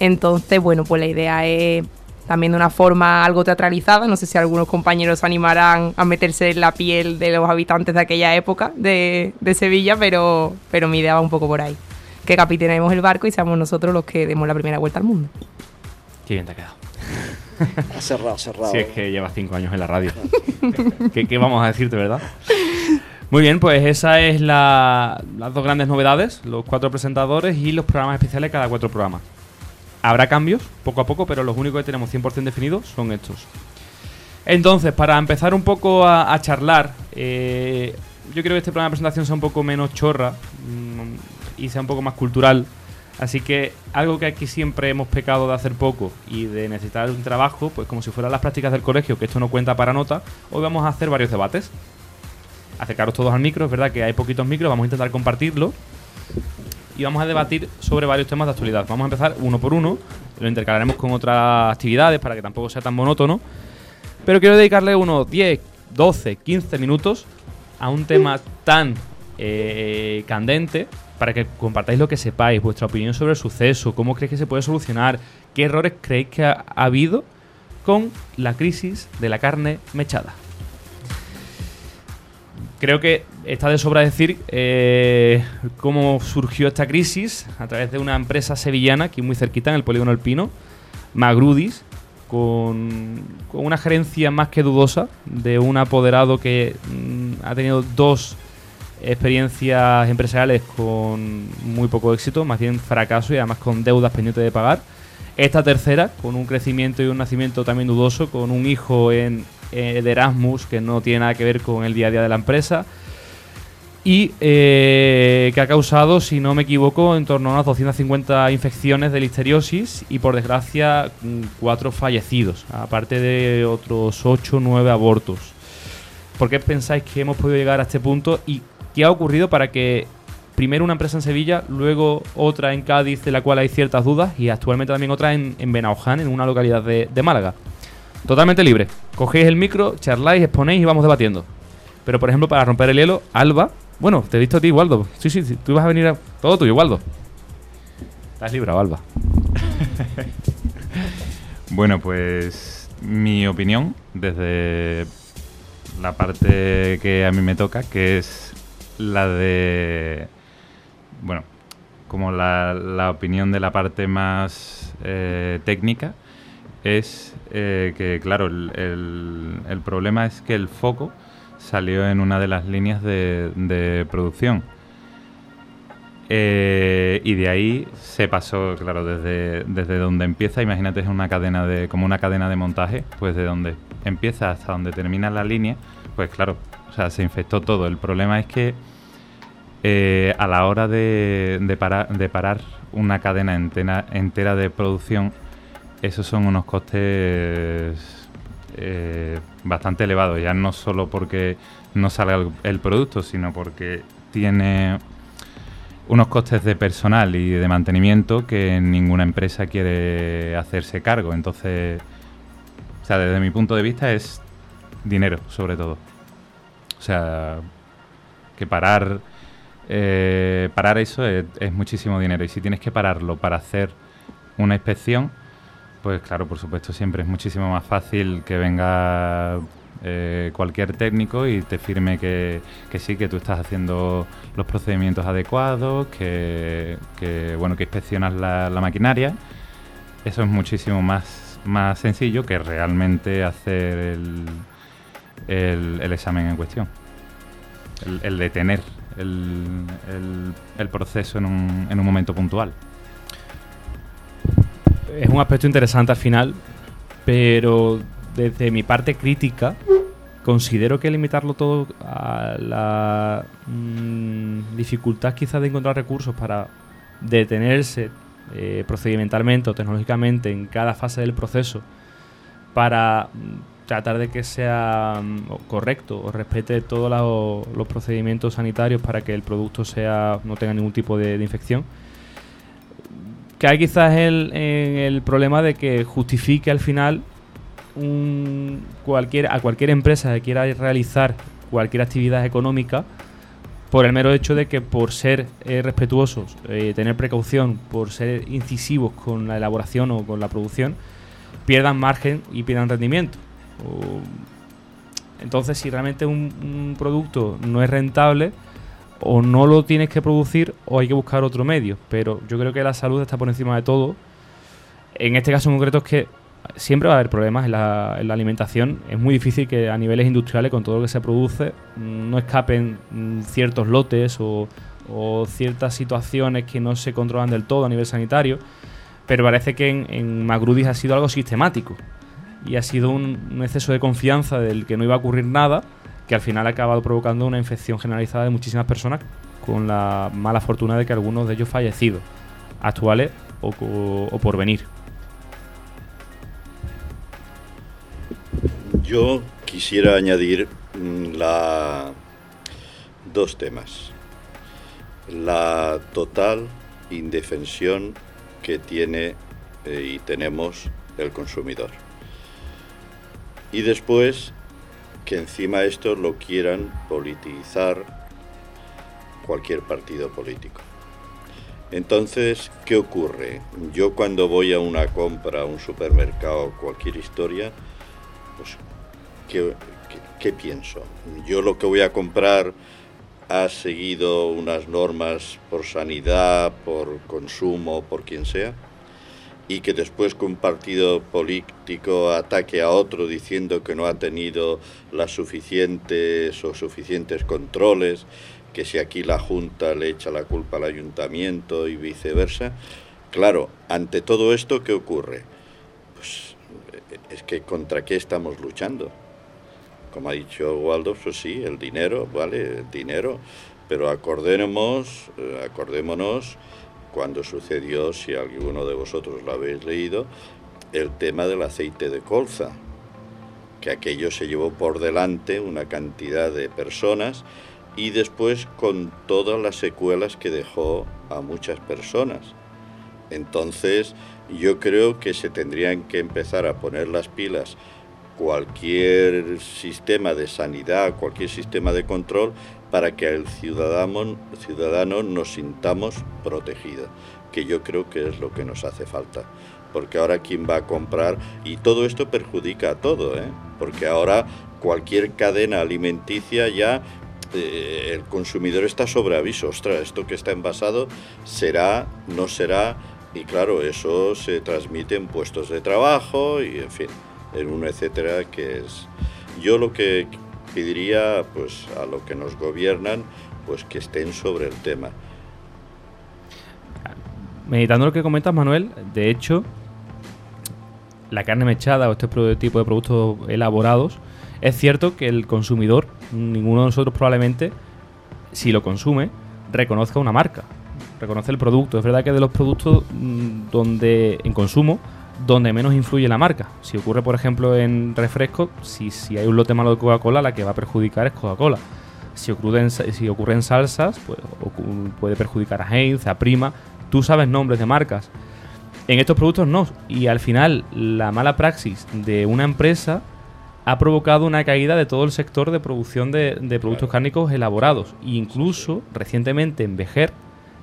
S5: Entonces, bueno, pues la idea es también de una forma algo teatralizada. No sé si algunos compañeros se animarán a meterse en la piel de los habitantes de aquella época de, de Sevilla, pero, pero mi idea va un poco por ahí. Que capitanemos el barco y seamos nosotros los que demos la primera vuelta al mundo.
S2: Qué bien te ha quedado. *laughs*
S3: Ha cerrado, cerrado.
S2: Si es que llevas cinco años en la radio. *laughs* ¿Qué, vamos a decirte, verdad? Muy bien, pues esa es la- las dos grandes novedades, los cuatro presentadores y los programas especiales cada cuatro programas. Habrá cambios poco a poco, pero los únicos que tenemos 100% definidos son estos. Entonces, para empezar un poco a, a charlar, eh, yo creo que este programa de presentación sea un poco menos chorra mm, y sea un poco más cultural. Así que algo que aquí siempre hemos pecado de hacer poco y de necesitar un trabajo, pues como si fueran las prácticas del colegio, que esto no cuenta para nota, hoy vamos a hacer varios debates. Acercaros todos al micro, es verdad que hay poquitos micros, vamos a intentar compartirlo y vamos a debatir sobre varios temas de actualidad. Vamos a empezar uno por uno, lo intercalaremos con otras actividades para que tampoco sea tan monótono, pero quiero dedicarle unos 10, 12, 15 minutos a un tema tan eh, candente para que compartáis lo que sepáis, vuestra opinión sobre el suceso, cómo creéis que se puede solucionar, qué errores creéis que ha, ha habido con la crisis de la carne mechada. Creo que está de sobra decir eh, cómo surgió esta crisis a través de una empresa sevillana aquí muy cerquita en el polígono El Pino, Magrudis, con, con una gerencia más que dudosa de un apoderado que mm, ha tenido dos experiencias empresariales con muy poco éxito, más bien fracaso y además con deudas pendientes de pagar. Esta tercera, con un crecimiento y un nacimiento también dudoso, con un hijo en, eh, de Erasmus que no tiene nada que ver con el día a día de la empresa y eh, que ha causado, si no me equivoco, en torno a unas 250 infecciones de listeriosis y por desgracia cuatro fallecidos, aparte de otros 8 o 9 abortos. ¿Por qué pensáis que hemos podido llegar a este punto y qué ha ocurrido para que primero una empresa en Sevilla, luego otra en Cádiz, de la cual hay ciertas dudas, y actualmente también otra en, en Benaoján, en una localidad de, Málaga? Totalmente libre. Cogéis el micro, charláis, exponéis y vamos debatiendo. Pero, por ejemplo, para romper el hielo, Alba. Bueno, te he visto a ti, Waldo. Sí, sí, sí, tú ibas a venir a. Todo tuyo, Waldo. Estás libre, Alba. *laughs*
S6: Bueno, pues mi opinión desde la parte que a mí me toca, que es la de, bueno, como la, la opinión de la parte más eh, técnica, es eh, que, claro, el, el- problema es que el foco salió en una de las líneas de, de producción. Eh, y de ahí se pasó, claro, desde, desde donde empieza, imagínate, es una cadena de, como una cadena de montaje, pues de donde empieza hasta donde termina la línea, pues claro, sea, se infectó todo. El problema es que eh, a la hora de, de, parar, de parar una cadena entera, de producción, esos son unos costes eh, bastante elevado, ya no solo porque no salga el, el producto, sino porque tiene unos costes de personal y de mantenimiento que ninguna empresa quiere hacerse cargo. Entonces, o sea, desde mi punto de vista es dinero, sobre todo. O sea, que parar, eh, parar eso es, muchísimo dinero. Y si tienes que pararlo para hacer una inspección, pues claro, por supuesto, siempre es muchísimo más fácil que venga eh, cualquier técnico y te firme que, que sí, que tú estás haciendo los procedimientos adecuados, que, que, bueno, que inspeccionas la, la maquinaria. Eso es muchísimo más, más sencillo que realmente hacer el, el, examen en cuestión. El, detener el, proceso en un, en un momento puntual.
S2: Es un aspecto interesante al final, pero desde mi parte crítica, considero que limitarlo todo a la mm, dificultad quizás de encontrar recursos para detenerse eh, procedimentalmente o tecnológicamente en cada fase del proceso para tratar de que sea mm, correcto o respete todos los, procedimientos sanitarios para que el producto sea no tenga ningún tipo de, infección que hay quizás el, el problema de que justifique al final un, cualquier, a cualquier empresa que quiera realizar cualquier actividad económica por el mero hecho de que por ser eh, respetuosos, eh, tener precaución, por ser incisivos con la elaboración o con la producción, pierdan margen y pierdan rendimiento. Entonces, si realmente un, producto no es rentable, o no lo tienes que producir o hay que buscar otro medio. Pero yo creo que la salud está por encima de todo. En este caso en concreto es que siempre va a haber problemas en la, en la alimentación. Es muy difícil que a niveles industriales, con todo lo que se produce, no escapen mm, ciertos lotes o, ciertas situaciones que no se controlan del todo a nivel sanitario. Pero parece que en Magrudis ha sido algo sistemático. Y ha sido un, exceso de confianza del que no iba a ocurrir nada, que al final ha acabado provocando una infección generalizada de muchísimas personas, con la mala fortuna de que algunos de ellos fallecidos, actuales o, o por venir.
S8: Yo quisiera añadir mm, la dos temas. La total indefensión que tiene eh, y tenemos el consumidor. Y después que encima esto lo quieran politizar cualquier partido político. Entonces, ¿qué ocurre? Yo cuando voy a una compra, a un supermercado, cualquier historia, pues, ¿qué, qué- qué pienso? Yo lo que voy a comprar ha seguido unas normas por sanidad, por consumo, por quien sea, y que después que un partido político ataque a otro diciendo que no ha tenido las suficientes o suficientes controles, que si aquí la Junta le echa la culpa al ayuntamiento y viceversa. Claro, ante todo esto, ¿qué ocurre? Pues eh, es que contra qué estamos luchando. Como ha dicho Waldo, pues sí, el dinero, vale, el dinero, pero acordémonos, eh, acordémonos cuando sucedió, si alguno de vosotros lo habéis leído, el tema del aceite de colza, que aquello se llevó por delante una cantidad de personas y después con todas las secuelas que dejó a muchas personas. Entonces, yo creo que se tendrían que empezar a poner las pilas cualquier sistema de sanidad, cualquier sistema de control, para que el ciudadano, ciudadano nos sintamos protegidos, que yo creo que es lo que nos hace falta. Porque ahora quién va a comprar, y todo esto perjudica a todo, ¿eh? porque ahora cualquier cadena alimenticia ya eh, el consumidor está sobre aviso, ostras, esto que está envasado será, no será, y claro, eso se transmite en puestos de trabajo y en fin, en un etcétera que es... Yo lo que pediría pues a lo que nos gobiernan pues que estén sobre el tema.
S2: Meditando lo que comentas, Manuel, de hecho, la carne mechada o este tipo de productos elaborados, es cierto que el consumidor, ninguno de nosotros probablemente, si lo consume, reconozca una marca, reconoce el producto. Es verdad que de los productos mm, donde en consumo donde menos influye la marca. Si ocurre, por ejemplo, en refresco, si, si hay un lote malo de Coca-Cola, la que va a perjudicar es Coca-Cola. Si ocurre, en, si ocurre en salsas, pues puede perjudicar a Heinz, a Prima. Tú sabes nombres de marcas. En estos productos no. Y al final, la mala praxis de una empresa ha provocado una caída de todo el sector de producción de, de productos cárnicos elaborados. E incluso, recientemente en Vejer,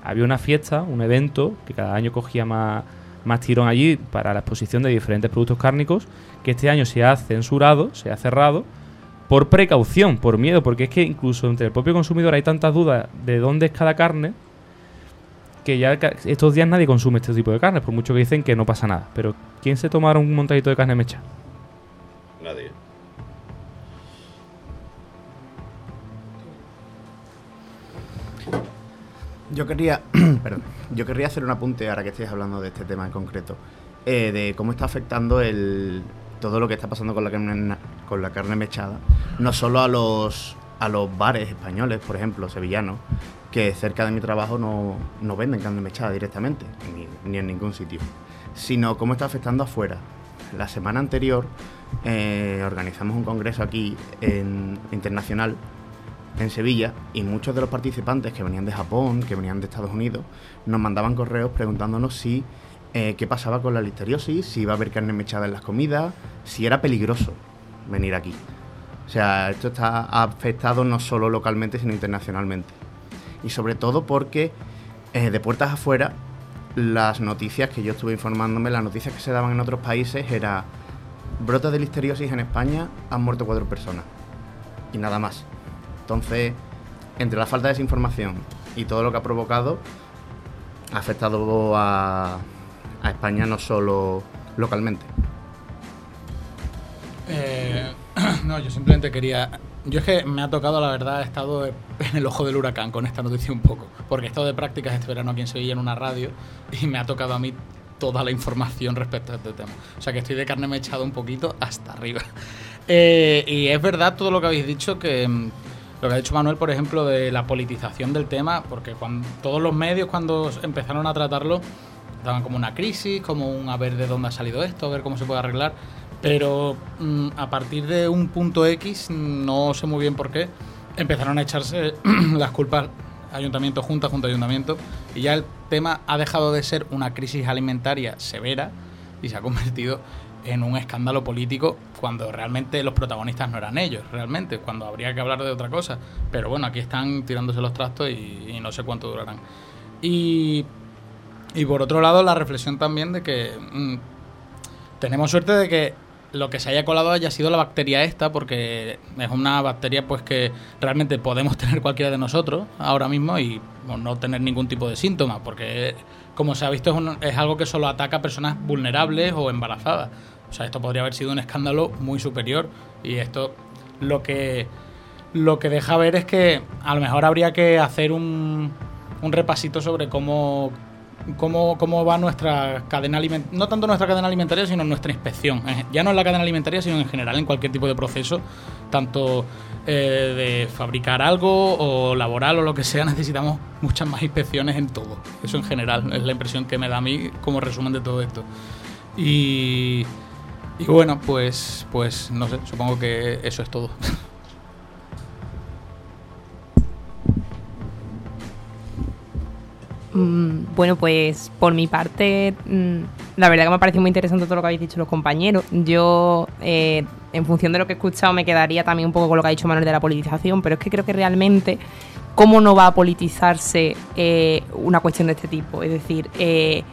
S2: había una fiesta, un evento, que cada año cogía más, más tirón allí para la exposición de diferentes productos cárnicos, que este año se ha censurado, se ha cerrado, por precaución, por miedo, porque es que incluso entre el propio consumidor hay tantas dudas de dónde es cada carne, que ya estos días nadie consume este tipo de carne, por mucho que dicen que no pasa nada. Pero ¿quién se tomaron un montadito de carne mecha?
S13: Yo quería, *clears throat* perdón, yo querría hacer un apunte ahora que estéis hablando de este tema en concreto, eh, de cómo está afectando el, todo lo que está pasando con la carne, con la carne mechada, no solo a los, a los bares españoles, por ejemplo, sevillanos, que cerca de mi trabajo no, no venden carne mechada directamente, ni, ni en ningún sitio, sino cómo está afectando afuera. La semana anterior eh, organizamos un congreso aquí en, internacional en Sevilla y muchos de los participantes que venían de Japón, que venían de Estados Unidos, nos mandaban correos preguntándonos si eh, qué pasaba con la listeriosis, si iba a haber carne mechada en las comidas, si era peligroso venir aquí. O sea, esto está afectado no solo localmente, sino internacionalmente. Y sobre todo porque eh, de puertas afuera, las noticias que yo estuve informándome, las noticias que se daban en otros países era brotes de listeriosis en España, han muerto cuatro personas. Y nada más. Entonces, entre la falta de desinformación y todo lo que ha provocado, ha afectado a, España no solo localmente.
S10: Eh, *clears throat* no, yo simplemente quería. Yo es que me ha tocado, la verdad, he estado en el ojo del huracán con esta noticia un poco. Porque he estado de prácticas este verano aquí en Sevilla en una radio y me ha tocado a mí toda la información respecto a este tema. O sea que estoy de carne mechada un poquito hasta arriba. *laughs* Eh, y es verdad todo lo que habéis dicho, que lo que ha dicho Manuel, por ejemplo, de la politización del tema, porque cuando, todos los medios cuando empezaron a tratarlo daban como una crisis, como un a ver de dónde ha salido esto, a ver cómo se puede arreglar. Pero mm, a partir de un punto X, no sé muy bien por qué, empezaron a echarse *clears throat* las culpas ayuntamiento junta junto a ayuntamiento y ya el tema ha dejado de ser una crisis alimentaria severa y se ha convertido en un escándalo político cuando realmente los protagonistas no eran ellos, realmente, cuando habría que hablar de otra cosa. Pero bueno, aquí están tirándose los trastos y, no sé cuánto durarán. Y, y por otro lado, la reflexión también de que mm, tenemos suerte de que lo que se haya colado haya sido la bacteria esta, porque es una bacteria pues que realmente podemos *laughs* tener cualquiera de nosotros ahora mismo y bueno, no tener ningún tipo de síntoma, porque como se ha visto es, un- es algo que solo ataca a personas vulnerables o embarazadas. Sea, esto podría haber sido un escándalo muy superior y esto lo que lo que deja ver es que a lo mejor habría que hacer un, un repasito sobre cómo cómo, cómo va nuestra cadena alimentaria, no tanto nuestra cadena alimentaria, sino nuestra inspección. Ya no en la cadena alimentaria, sino en general, en cualquier tipo de proceso, tanto eh, de fabricar algo o laboral o lo que sea, *laughs* necesitamos muchas más inspecciones en todo. Eso en general es la impresión que me da a mí como resumen de todo esto. Y, y bueno, pues, pues no sé, supongo que eso es todo. *laughs*
S5: Mm, bueno, pues por mi parte, mm, la verdad que me ha parecido muy interesante todo lo que habéis dicho los compañeros. Yo, eh, en función de lo que he escuchado, me quedaría también un poco con lo que ha dicho Manuel de la politización, pero es que creo que realmente, ¿cómo no va a politizarse eh, una cuestión de este tipo? Es decir, eh,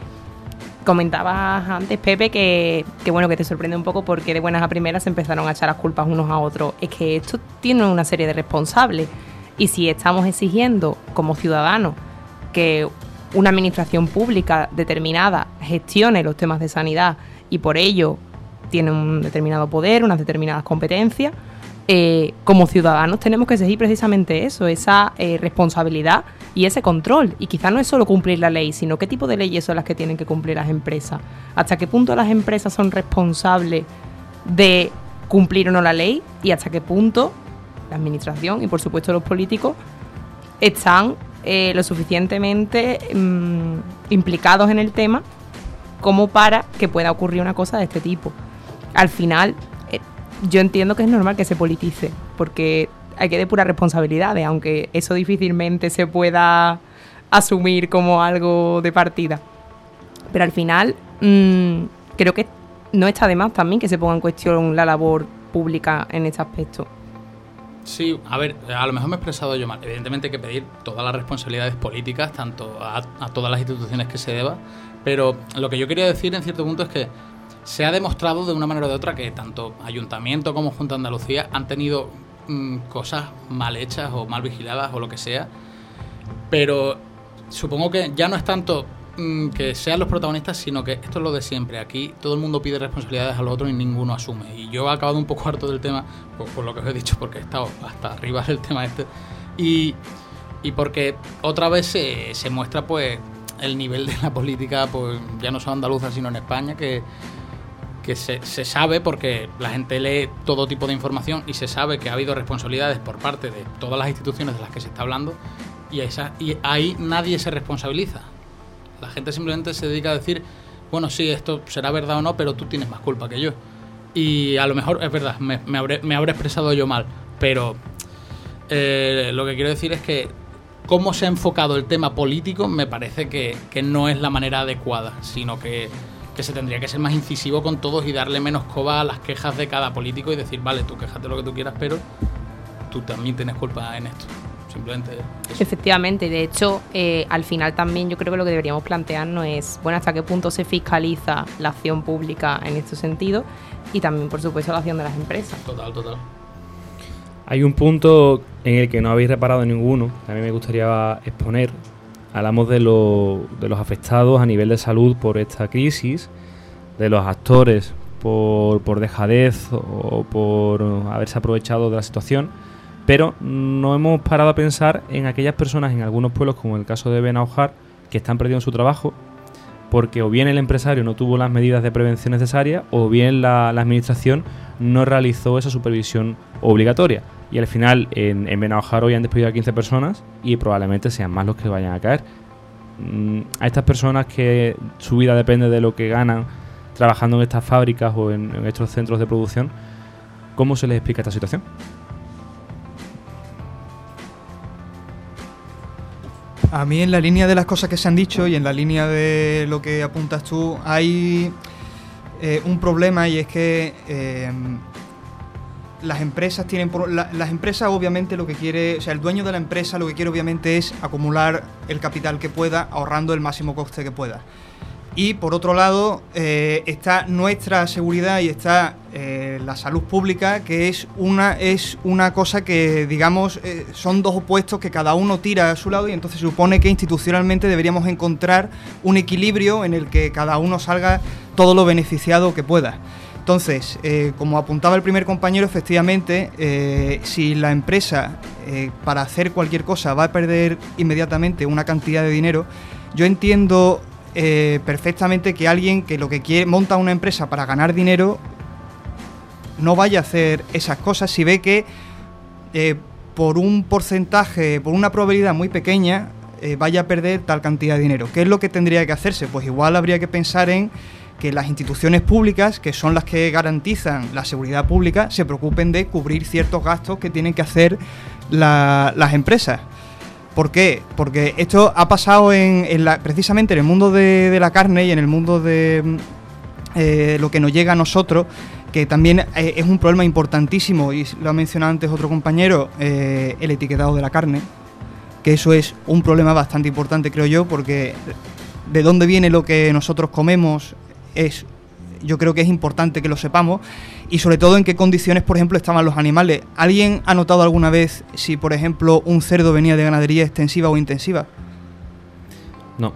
S5: comentabas antes, Pepe, que, que bueno, que te sorprende un poco porque de buenas a primeras se empezaron a echar las culpas unos a otros. Es que esto tiene una serie de responsables. Y si estamos exigiendo como ciudadanos que una administración pública determinada gestione los temas de sanidad y por ello tiene un determinado poder, unas determinadas competencias, eh, como ciudadanos tenemos que exigir precisamente eso, esa eh, responsabilidad y ese control. Y quizás no es solo cumplir la ley, sino qué tipo de leyes son las que tienen que cumplir las empresas. Hasta qué punto las empresas son responsables de cumplir o no la ley y hasta qué punto la administración y por supuesto los políticos están eh, lo suficientemente mm, implicados en el tema como para que pueda ocurrir una cosa de este tipo. Al final, yo entiendo que es normal que se politice, porque hay que depurar responsabilidades, aunque eso difícilmente se pueda asumir como algo de partida. Pero al final, mm, creo que no está de más también que se ponga en cuestión la labor pública en este aspecto.
S10: Sí, a ver, a lo mejor me he expresado yo mal. Evidentemente hay que pedir todas las responsabilidades políticas, tanto a, a todas las instituciones que se deba, pero lo que yo quería decir en cierto punto es que se ha demostrado de una manera o de otra que tanto Ayuntamiento como Junta de Andalucía han tenido mm, cosas mal hechas o mal vigiladas o lo que sea, pero supongo que ya no es tanto mm, que sean los protagonistas, sino que esto es lo de siempre. Aquí todo el mundo pide responsabilidades a los otros y ninguno asume. Y yo he acabado un poco harto del tema, por, por lo que os he dicho, porque he estado hasta arriba del tema este. Y, y porque otra vez se, se muestra pues el nivel de la política, pues ya no solo andaluza, sino en España, que, que se, se sabe porque la gente lee todo tipo de información y se sabe que ha habido responsabilidades por parte de todas las instituciones de las que se está hablando y, esa, y ahí nadie se responsabiliza. La gente simplemente se dedica a decir, bueno, sí, esto será verdad o no, pero tú tienes más culpa que yo. Y a lo mejor es verdad, me, me habré, me habré expresado yo mal, pero eh, lo que quiero decir es que cómo se ha enfocado el tema político me parece que, que no es la manera adecuada, sino que, que, se tendría que ser más incisivo con todos y darle menos coba a las quejas de cada político y decir, vale, tú quejate lo que tú quieras, pero tú también tienes culpa en esto. Simplemente eso.
S5: Efectivamente, de hecho, eh, al final también yo creo que lo que deberíamos plantearnos es, bueno, hasta qué punto se fiscaliza la acción pública en este sentido y también, por supuesto, la acción de las empresas.
S10: Total, total.
S2: Hay un punto en el que no habéis reparado ninguno, que a mí me gustaría exponer. Hablamos de, lo- de los afectados a nivel de salud por esta crisis, de los actores por, por dejadez o por haberse aprovechado de la situación, pero no hemos parado a pensar en aquellas personas en algunos pueblos, como el caso de Benaujar, que están perdiendo su trabajo porque o bien el empresario no tuvo las medidas de prevención necesarias o bien la administración no realizó esa supervisión obligatoria. Y al final en, en han despedido a 15 personas y probablemente sean más los que vayan a caer. Mm, a estas personas que su vida depende de lo que ganan trabajando en estas fábricas o en, en estos centros de producción, ¿cómo se les explica esta situación?
S15: A mí en la línea de las cosas que se han dicho y en la línea de lo que apuntas tú, hay eh, un problema y es que eh, las empresas tienen por- la- las empresas obviamente lo que quiere, o sea, el dueño de la empresa lo que quiere obviamente es acumular el capital que pueda, ahorrando el máximo coste que pueda. Y por otro lado eh, está nuestra seguridad y está eh, la salud pública, que es una, es una cosa que, digamos, eh, son dos opuestos que cada uno tira a su lado y entonces se supone que institucionalmente deberíamos encontrar un equilibrio en el que cada uno salga todo lo beneficiado que pueda. Entonces, eh, como apuntaba el primer compañero, efectivamente, eh, si la empresa eh, para hacer cualquier cosa va a perder inmediatamente una cantidad de dinero, yo entiendo perfectamente que alguien que lo que quiere monta una empresa para ganar dinero no vaya a hacer esas cosas si ve que por un porcentaje, por una probabilidad muy pequeña, vaya a perder tal cantidad de dinero. ¿Qué es lo que tendría que hacerse? Pues igual habría que pensar en que las instituciones públicas, que son las que garantizan la seguridad pública, se preocupen de cubrir ciertos gastos que tienen que hacer la- las empresas. ¿Por qué? Porque esto ha pasado en, en precisamente en el mundo de, la carne y en el mundo de eh, lo que nos llega a nosotros, que también eh, es un problema importantísimo, y lo ha mencionado antes otro compañero, eh, el etiquetado de la carne, que eso es un problema bastante importante, creo yo, porque de dónde viene lo que nosotros comemos es yo creo que es importante que lo sepamos y sobre todo en qué condiciones, por ejemplo, estaban los animales. ¿Alguien ha notado alguna vez si, por ejemplo, un cerdo venía de ganadería extensiva o intensiva?
S2: No.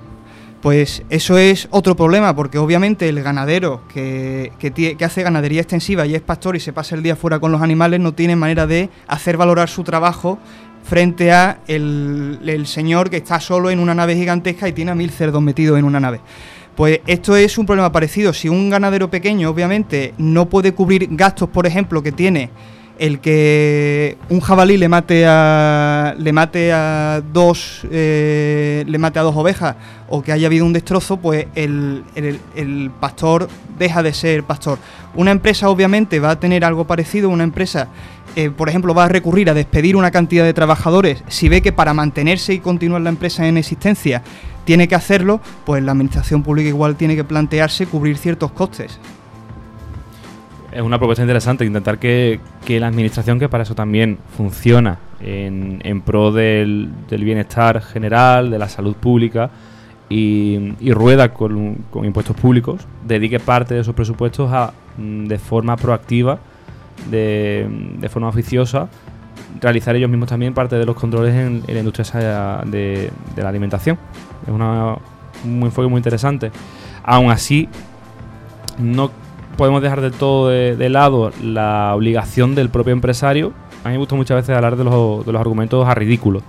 S15: Pues eso es otro problema, porque obviamente el ganadero que, que hace ganadería extensiva y es pastor y se pasa el día fuera con los animales no tiene manera de hacer valorar su trabajo frente a el, el señor que está solo en una nave gigantesca y tiene a mil cerdos metidos en una nave. Pues esto es un problema parecido. Si un ganadero pequeño, obviamente, no puede cubrir gastos, por ejemplo, que tiene el que un jabalí le mate a le mate a dos eh, le mate a dos ovejas o que haya habido un destrozo pues el, pastor deja de ser pastor. Una empresa obviamente va a tener algo parecido. Una empresa eh, por ejemplo va a recurrir a despedir una cantidad de trabajadores. Si ve que para mantenerse y continuar la empresa en existencia tiene que hacerlo pues la administración pública igual tiene que plantearse cubrir ciertos costes
S2: Es una propuesta interesante, intentar que, que la administración, que para eso también funciona en, en pro del, del bienestar general, de la salud pública y, rueda con, con impuestos públicos, dedique parte de esos presupuestos a, mm, de forma proactiva, de, de forma oficiosa, realizar ellos mismos también parte de los controles en, la industria de la alimentación. Es una, un enfoque muy interesante. Aún así, no podemos dejar del todo de, lado la obligación del propio empresario. A mí me gusta muchas veces hablar de los, de los argumentos a ridículos.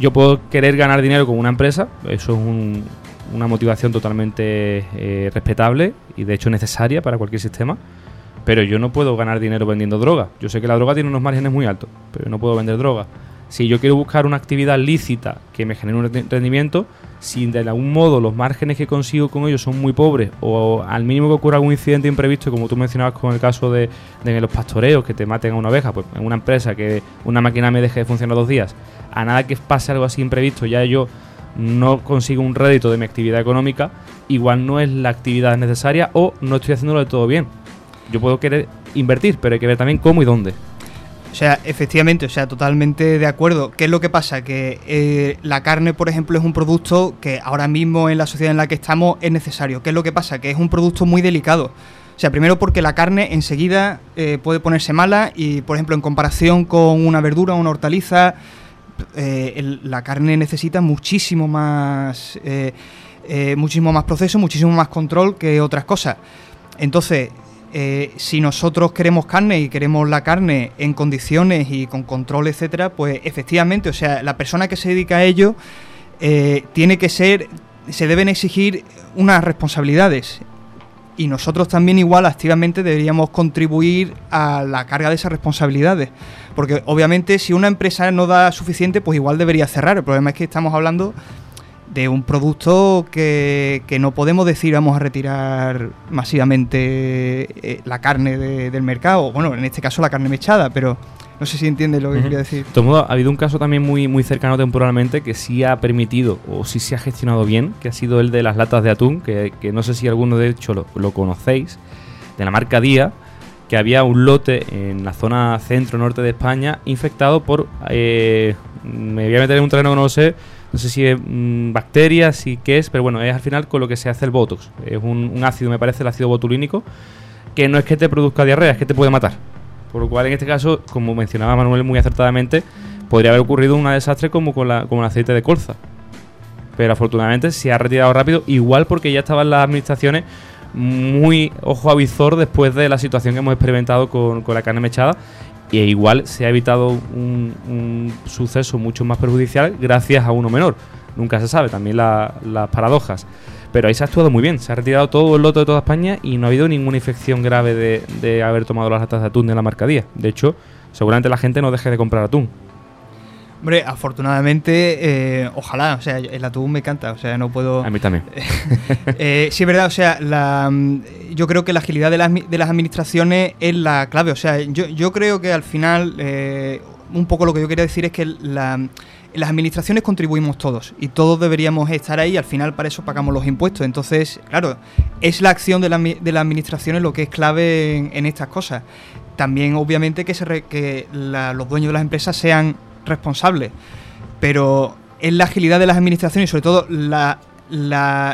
S2: Yo puedo querer ganar dinero con una empresa, eso es un- una motivación totalmente eh, respetable y de hecho necesaria para cualquier sistema, pero yo no puedo ganar dinero vendiendo droga. Yo sé que la droga tiene unos márgenes muy altos, pero yo no puedo vender droga. Si yo quiero buscar una actividad lícita que me genere un rendi- rendimiento, si de algún modo los márgenes que consigo con ellos son muy pobres o al mínimo que ocurra algún incidente imprevisto, como tú mencionabas con el caso de, de los pastoreos que te maten a una oveja, pues en una empresa que una máquina me deje de funcionar dos días, a nada que pase algo así imprevisto, ya yo no consigo un rédito de mi actividad económica, igual no es la actividad necesaria o no estoy haciéndolo de todo bien. Yo puedo querer invertir, pero hay que ver también cómo y dónde.
S15: O sea, efectivamente, o sea, totalmente de acuerdo. ¿Qué es lo que pasa? Que eh, la carne, por ejemplo, es un producto que ahora mismo en la sociedad en la que estamos es necesario. ¿Qué es lo que pasa? Que es un producto muy delicado. O sea, primero porque la carne enseguida eh, puede ponerse mala y, por ejemplo, en comparación con una verdura o una hortaliza, eh, la carne necesita muchísimo más, muchísimo más proceso, muchísimo más control que otras cosas. Entonces, eh, si nosotros queremos carne y queremos la carne en condiciones y con control, etcétera, pues efectivamente, o sea, la persona que se dedica a ello eh, tiene que ser, se deben exigir unas responsabilidades. Y nosotros también igual activamente deberíamos contribuir a la carga de esas responsabilidades. Porque obviamente si una empresa no da suficiente, pues igual debería cerrar. El problema es que estamos hablando de un producto que, que no podemos decir vamos a retirar masivamente eh, la carne de- del mercado. Bueno, en este caso la carne mechada, pero no sé si entiendes lo que
S2: Ujú.
S15: quería decir.
S2: De todos modos, ha habido un caso también muy, muy cercano temporalmente que sí ha permitido o sí se ha gestionado bien, que ha sido el de las latas de atún, que, que no sé si alguno de hecho lo, lo conocéis, de la marca Día, que había un lote en la zona centro-norte de España infectado por, eh, me voy a meter en un terreno que no lo sé, no sé si es mm, bacterias, si qué es, pero bueno, es al final con lo que se hace el Botox. Es un, ácido, me parece, el ácido botulínico, que no es que te produzca diarrea, es que te puede matar. Por lo cual, en este caso, como mencionaba Manuel muy acertadamente, podría haber ocurrido un desastre como con, la, con el aceite de colza. Pero afortunadamente se ha retirado rápido, igual porque ya estaban las administraciones muy ojo a visor después de la situación que hemos experimentado con la carne mechada. Y igual se ha evitado un, suceso mucho más perjudicial gracias a uno menor. Nunca se sabe, también la- las paradojas. Pero ahí se ha actuado muy bien, se ha retirado todo el lote de toda España y no ha habido ninguna infección grave de, haber tomado las latas de atún de la marca Día. De hecho, seguramente la gente no deje de comprar atún.
S15: Hombre, afortunadamente, eh, ojalá, o sea, el atún me encanta, o sea, no puedo...
S2: A mí también. *laughs*
S15: Eh, sí, es verdad, o sea, la, mm, yo creo que la agilidad de las, de las administraciones es la clave, o sea, yo, yo creo que al final, eh, un poco lo que yo quería decir es que la- las administraciones contribuimos todos y todos deberíamos estar ahí, al final para eso pagamos los impuestos, entonces, claro, es la acción de, la de las administraciones lo que es clave en, en estas cosas. También, obviamente, que, se re- que la- los dueños de las empresas sean responsables, pero es la agilidad de las administraciones y sobre todo la,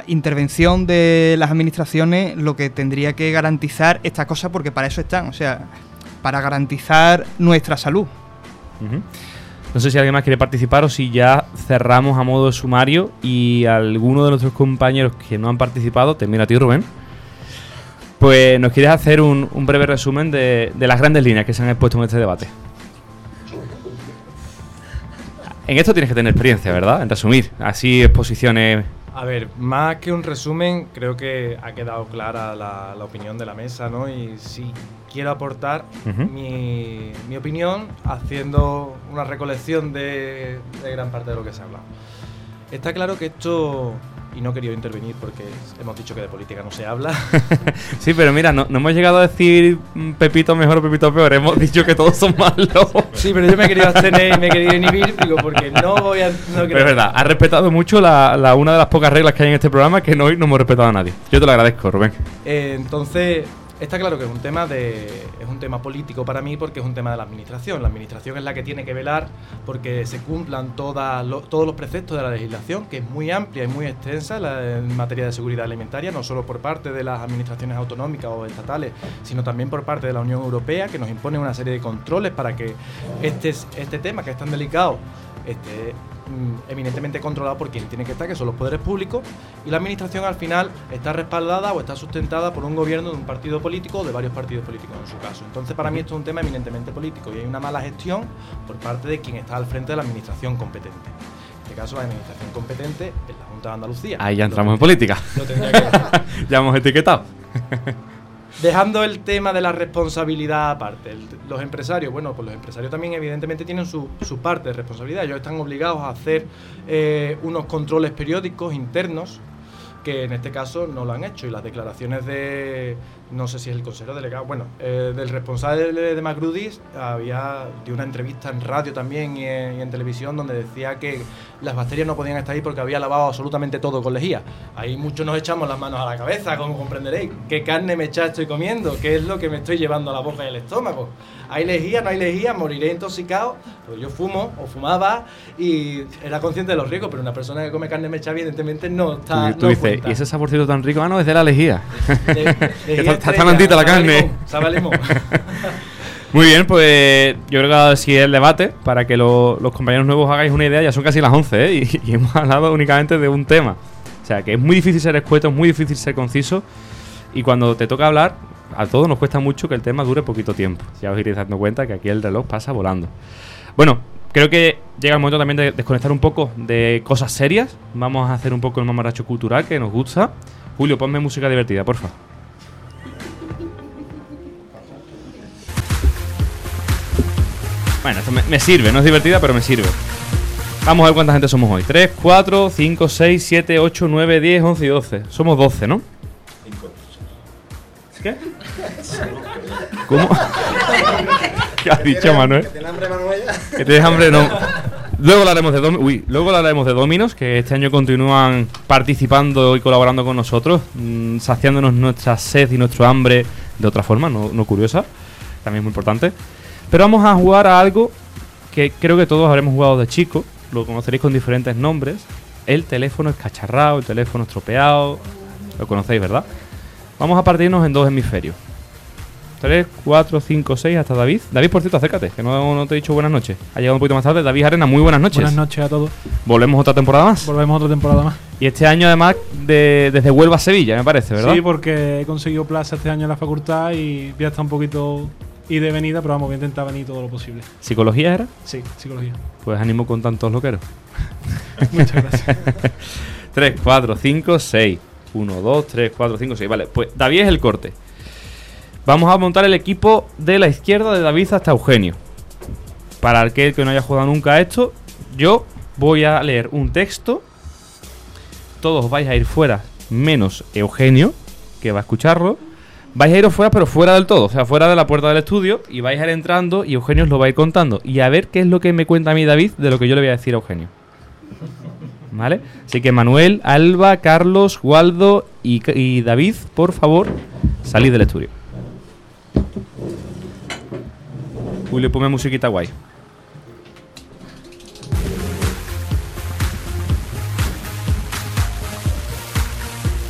S15: intervención de las administraciones lo que tendría que garantizar estas cosas porque para eso están, o sea, para garantizar nuestra salud.
S2: No sé si alguien más quiere participar o si ya cerramos a modo sumario y alguno de nuestros compañeros que no han participado, termino a ti Rubén, pues nos quieres hacer un, breve resumen de las grandes líneas que se han expuesto en este debate. En esto tienes que tener experiencia, ¿verdad? En resumir, así exposiciones
S14: A ver, más que un resumen, creo que ha quedado clara la, la opinión de la mesa, ¿no? Y sí, quiero aportar mi, mi opinión haciendo una recolección de, de gran parte de lo que se ha hablado. Está claro que esto, y no he querido intervenir porque hemos dicho que de política no se habla, *laughs*
S2: Sí, pero mira, no, no hemos llegado a decir Pepito mejor o Pepito peor. Hemos dicho que todos son malos.
S14: Sí, pero yo me he querido abstener y me he querido inhibir, digo, porque no voy a. No
S2: Pero
S14: creo-
S2: es verdad, has respetado mucho la, la- una de las pocas reglas que hay en este programa que no, hoy no hemos respetado a nadie. Yo te lo agradezco, Rubén.
S14: Eh, entonces, está claro que es un tema de es un tema político para mí porque es un tema de la administración. La administración es la que tiene que velar porque se cumplan todas todos los preceptos de la legislación, que es muy amplia y muy extensa en materia de seguridad alimentaria, no solo por parte de las administraciones autonómicas o estatales, sino también por parte de la Unión Europea, que nos impone una serie de controles para que este, este tema, que es tan delicado, esté eminentemente controlado por quien tiene que estar, que son los poderes públicos, y la administración al final está respaldada o está sustentada por un gobierno de un partido político o de varios partidos políticos en su caso. Entonces, para mí esto es un tema eminentemente político y hay una mala gestión por parte de quien está al frente de la administración competente. En este caso, la administración competente es la Junta de Andalucía.
S2: Ahí ya entramos en política.
S14: lo tendría que- *laughs*
S2: ya hemos etiquetado. *laughs*
S14: Dejando el tema de la responsabilidad aparte, los empresarios, bueno, pues los empresarios también evidentemente tienen su, su parte de responsabilidad. Ellos están obligados a hacer eh, unos controles periódicos internos que en este caso no lo han hecho y las declaraciones de, no sé si es el consejero delegado, bueno, eh, del responsable de, de había de una entrevista en radio también y en, y en televisión donde decía que las bacterias no podían estar ahí porque había lavado absolutamente todo con lejía. Ahí muchos nos echamos las manos a la cabeza, como comprenderéis. ¿Qué carne me estoy comiendo? ¿Qué es lo que me estoy llevando a la boca y al estómago? ¿Hay lejía? ¿No hay lejía? ¿Moriré intoxicado? Pues yo fumo o fumaba y era consciente de los riesgos, pero una persona que come carne mecha evidentemente no está...
S2: Tú, tú
S14: no
S2: dices,
S14: cuenta.
S2: ¿y ese saborcito tan rico? Ah, no, es de la lejía.
S14: lejía *laughs*
S2: está, está la carne.
S14: sabe limón. *laughs*
S2: Muy bien, pues yo creo que ahora sí el debate, para que lo- los compañeros nuevos hagáis una idea, ya son casi las 11, ¿eh? Y, y hemos hablado únicamente de un tema. O sea, que es muy difícil ser escueto, es muy difícil ser conciso, y cuando te toca hablar, a todos nos cuesta mucho que el tema dure poquito tiempo. Ya os iréis dando cuenta que aquí el reloj pasa volando. Bueno, creo que llega el momento también de desconectar un poco de cosas serias. Vamos a hacer un poco el mamarracho cultural que nos gusta. Julio, ponme música divertida, porfa. Bueno, esto me, me sirve, no es divertida, pero me sirve. Vamos a ver cuánta gente somos hoy. 3, 4, 5, 6, 7, 8, 9, 10, 11 y 12. Somos 12, ¿no? ¿Qué? ¿Cómo? *laughs* ¿Qué has dicho, Manuel?
S3: ¿Tiene hambre, Manuel?
S2: Que tienes hambre, no. *laughs* Luego hablaremos de Dom- Uy, luego hablaremos de Dominos, que este año continúan participando y colaborando con nosotros, mm, saciándonos nuestra sed y nuestro hambre de otra forma, no, no curiosa. También es muy importante. Pero vamos a jugar a algo que creo que todos habremos jugado de chico. Lo conoceréis con diferentes nombres. El teléfono escacharrado, el teléfono estropeado. Lo conocéis, ¿verdad? Vamos a partirnos en dos hemisferios. 3, 4, 5, 6 hasta David. David, por cierto, acércate, que no, no te he dicho buenas noches. Ha llegado un poquito más tarde. David Arena, muy buenas noches.
S16: Buenas noches a todos.
S2: Volvemos otra temporada más.
S16: Volvemos otra temporada más.
S2: Y este año, además, de- desde Huelva a Sevilla, me parece, ¿verdad?
S16: Sí, porque he conseguido plaza este año en la facultad y voy a estar un poquito y de venida, pero vamos, voy a intentar venir todo lo posible.
S2: ¿Psicología era?
S16: Sí, psicología.
S2: Pues ánimo con tantos loqueros. *laughs*
S16: Muchas gracias.
S2: 3, 4, 5, 6. 1, 2, 3, 4, 5, 6. Vale, pues David es el corte. Vamos a montar el equipo de la izquierda de David hasta Eugenio. Para aquel que no haya jugado nunca a esto, yo voy a leer un texto. Todos vais a ir fuera, menos Eugenio, que va a escucharlo. Vais a iros fuera, pero fuera del todo, o sea, fuera de la puerta del estudio, y vais a ir entrando y Eugenio os lo va a ir contando. Y a ver qué es lo que me cuenta a mí David de lo que yo le voy a decir a Eugenio. ¿Vale? Así que Manuel, Alba, Carlos, Waldo y, y David, por favor, salid del estudio. Julio, ponme musiquita guay.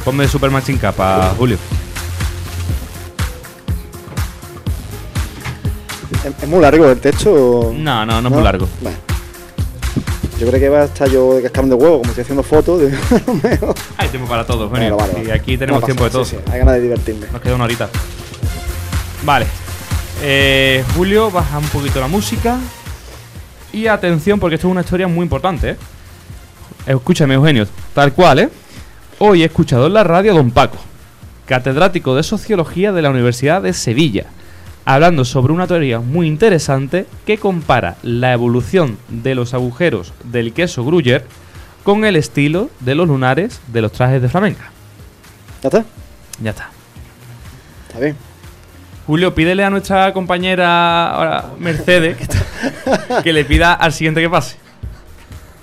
S2: Ponme Superman sin capa, Julio.
S3: ¿Es, muy largo el texto?
S2: No, no, no es muy largo.
S3: Vale. Yo creo que va a estar yo de cascarón de huevo, como estoy haciendo fotos. de- *laughs*
S2: Hay tiempo para todo, Eugenio.
S3: Bueno, vale, vale.
S2: Y aquí tenemos
S3: No
S2: tiempo de todo.
S3: sí, sí, hay ganas de divertirme.
S2: Nos queda una horita. Vale. Eh, Julio, baja un poquito la música. Y atención, porque esto es una historia muy importante. ¿eh? Escúchame, Eugenio, tal cual, ¿eh? Hoy he escuchado en la radio a don Paco, catedrático de Sociología de la Universidad de Sevilla, hablando sobre una teoría muy interesante que compara la evolución de los agujeros del queso Gruyère con el estilo de los lunares de los trajes de flamenca.
S3: ¿Ya está?
S2: Ya está.
S3: Está bien.
S2: Julio, pídele a nuestra compañera ahora, Mercedes que, está- que le pida al siguiente que pase.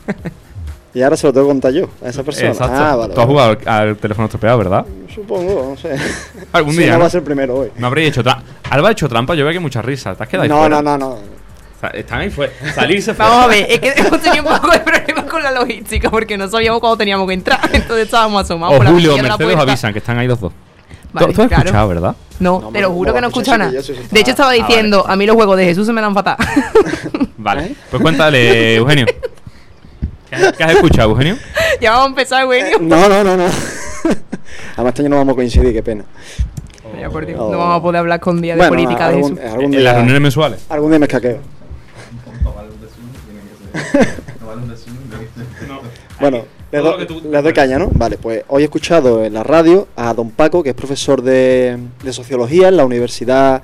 S2: *laughs*
S3: Y ahora se lo tengo que contar yo a esa persona.
S2: Exacto.
S3: Ah, vale.
S2: Tú has jugado al, al teléfono estropeado, ¿verdad?
S3: Supongo, no sé. *laughs*
S2: Algún
S3: Sí,
S2: día.
S3: no
S2: ¿no?
S3: va a ser el primero hoy.
S2: No habréis hecho trampa. Alba ha hecho trampa, yo veo que hay mucha risa. ¿Te has quedado ahí
S3: No,
S2: fuera?
S3: no, no, no.
S2: O sea, están ahí fuera. Salirse *laughs* fuera.
S5: Vamos a ver, es que hemos tenido un poco de problemas con la logística porque no sabíamos cuándo teníamos que entrar. *laughs* Entonces estábamos asomados
S2: O
S5: por la
S2: Julio
S5: la
S2: Mercedes os
S5: puerta.
S2: avisan que están ahí los dos.
S5: Vale,
S2: tú, tú has
S5: claro.
S2: escuchado, ¿verdad?
S5: No, te lo juro que no he escuchado nada.
S3: sí, sí,
S5: De hecho, estaba
S2: Ah, vale.
S5: diciendo, a mí los juegos de Jesús se me dan fatal.
S2: Vale. Pues cuéntale, Eugenio. ¿Qué has, qué has escuchado, Eugenio? *laughs*
S5: ya vamos a empezar, Eugenio.
S3: No, no, no, no. *laughs* Además, este año no vamos a coincidir, qué pena.
S5: Por
S3: Oh.
S5: no vamos a poder hablar con día de
S3: Bueno,
S5: política de
S3: algún-
S5: Jesús.
S3: algún
S2: En
S3: día-
S2: las reuniones mensuales.
S3: Algún día me escaqueo. Bueno, le,
S2: todo
S3: do-
S2: lo que tú-
S3: le doy caña, ¿no? Vale, pues hoy he escuchado en la radio a don Paco, que es profesor de, de sociología en la Universidad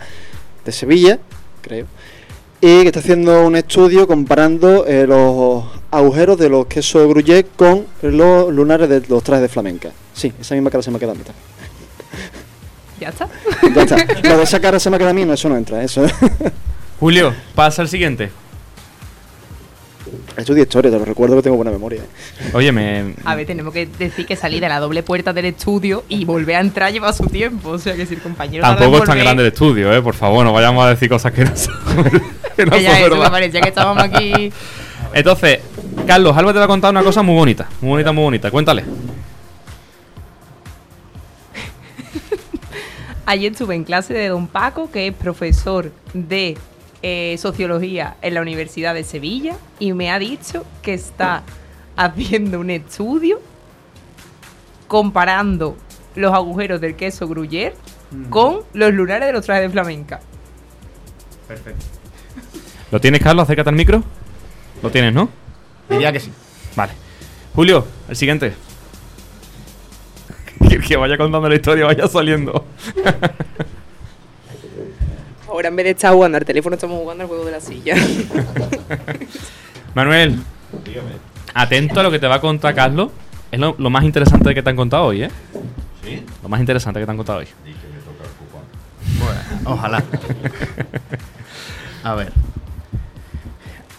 S3: de Sevilla, creo, y que está haciendo un estudio comparando eh, los agujeros de los quesos Gruyère con los lunares de los trajes de flamenca. Sí, esa misma cara se me ha quedado a mí también. *laughs*
S5: Ya está.
S3: Ya está. *laughs* Lo de esa cara se me ha quedado a mí, no, eso no entra, eso
S2: Julio, pasa al siguiente.
S3: Estudio historia, te lo recuerdo que tengo buena memoria.
S2: Oye, me.
S5: A ver, tenemos que decir que salir de la doble puerta del estudio y volver a entrar lleva su tiempo. O sea que si el compañero
S2: Tampoco es tan
S5: volver-
S2: grande el estudio, ¿eh? Por favor, no vayamos a decir cosas que no son, *laughs* que no
S5: Que ya
S2: son
S5: eso, me parecía que estábamos aquí.
S2: Entonces, Carlos, Alba te va a contar una cosa muy bonita. Muy bonita, muy bonita. Cuéntale. *laughs*
S5: Ayer estuve en clase de don Paco, que es profesor de eh, sociología en la Universidad de Sevilla, y me ha dicho que está haciendo un estudio comparando los agujeros del queso Gruyère con los lunares de los trajes de flamenca.
S2: Perfecto. ¿Lo tienes, Carlos? Acércate al micro. Lo tienes, ¿no?
S13: Diría que sí.
S2: Vale. Julio, el siguiente. que, *laughs* que vaya contando la historia, vaya saliendo. *laughs*
S5: Ahora en vez de estar jugando al teléfono estamos jugando al juego de la silla. *laughs*
S2: Manuel, atento a lo que te va a contar Carlos. Es lo, lo más interesante que te han contado hoy, ¿eh?
S8: ¿Sí?
S2: Lo más interesante que te han contado hoy.
S13: Ojalá. *laughs* A ver.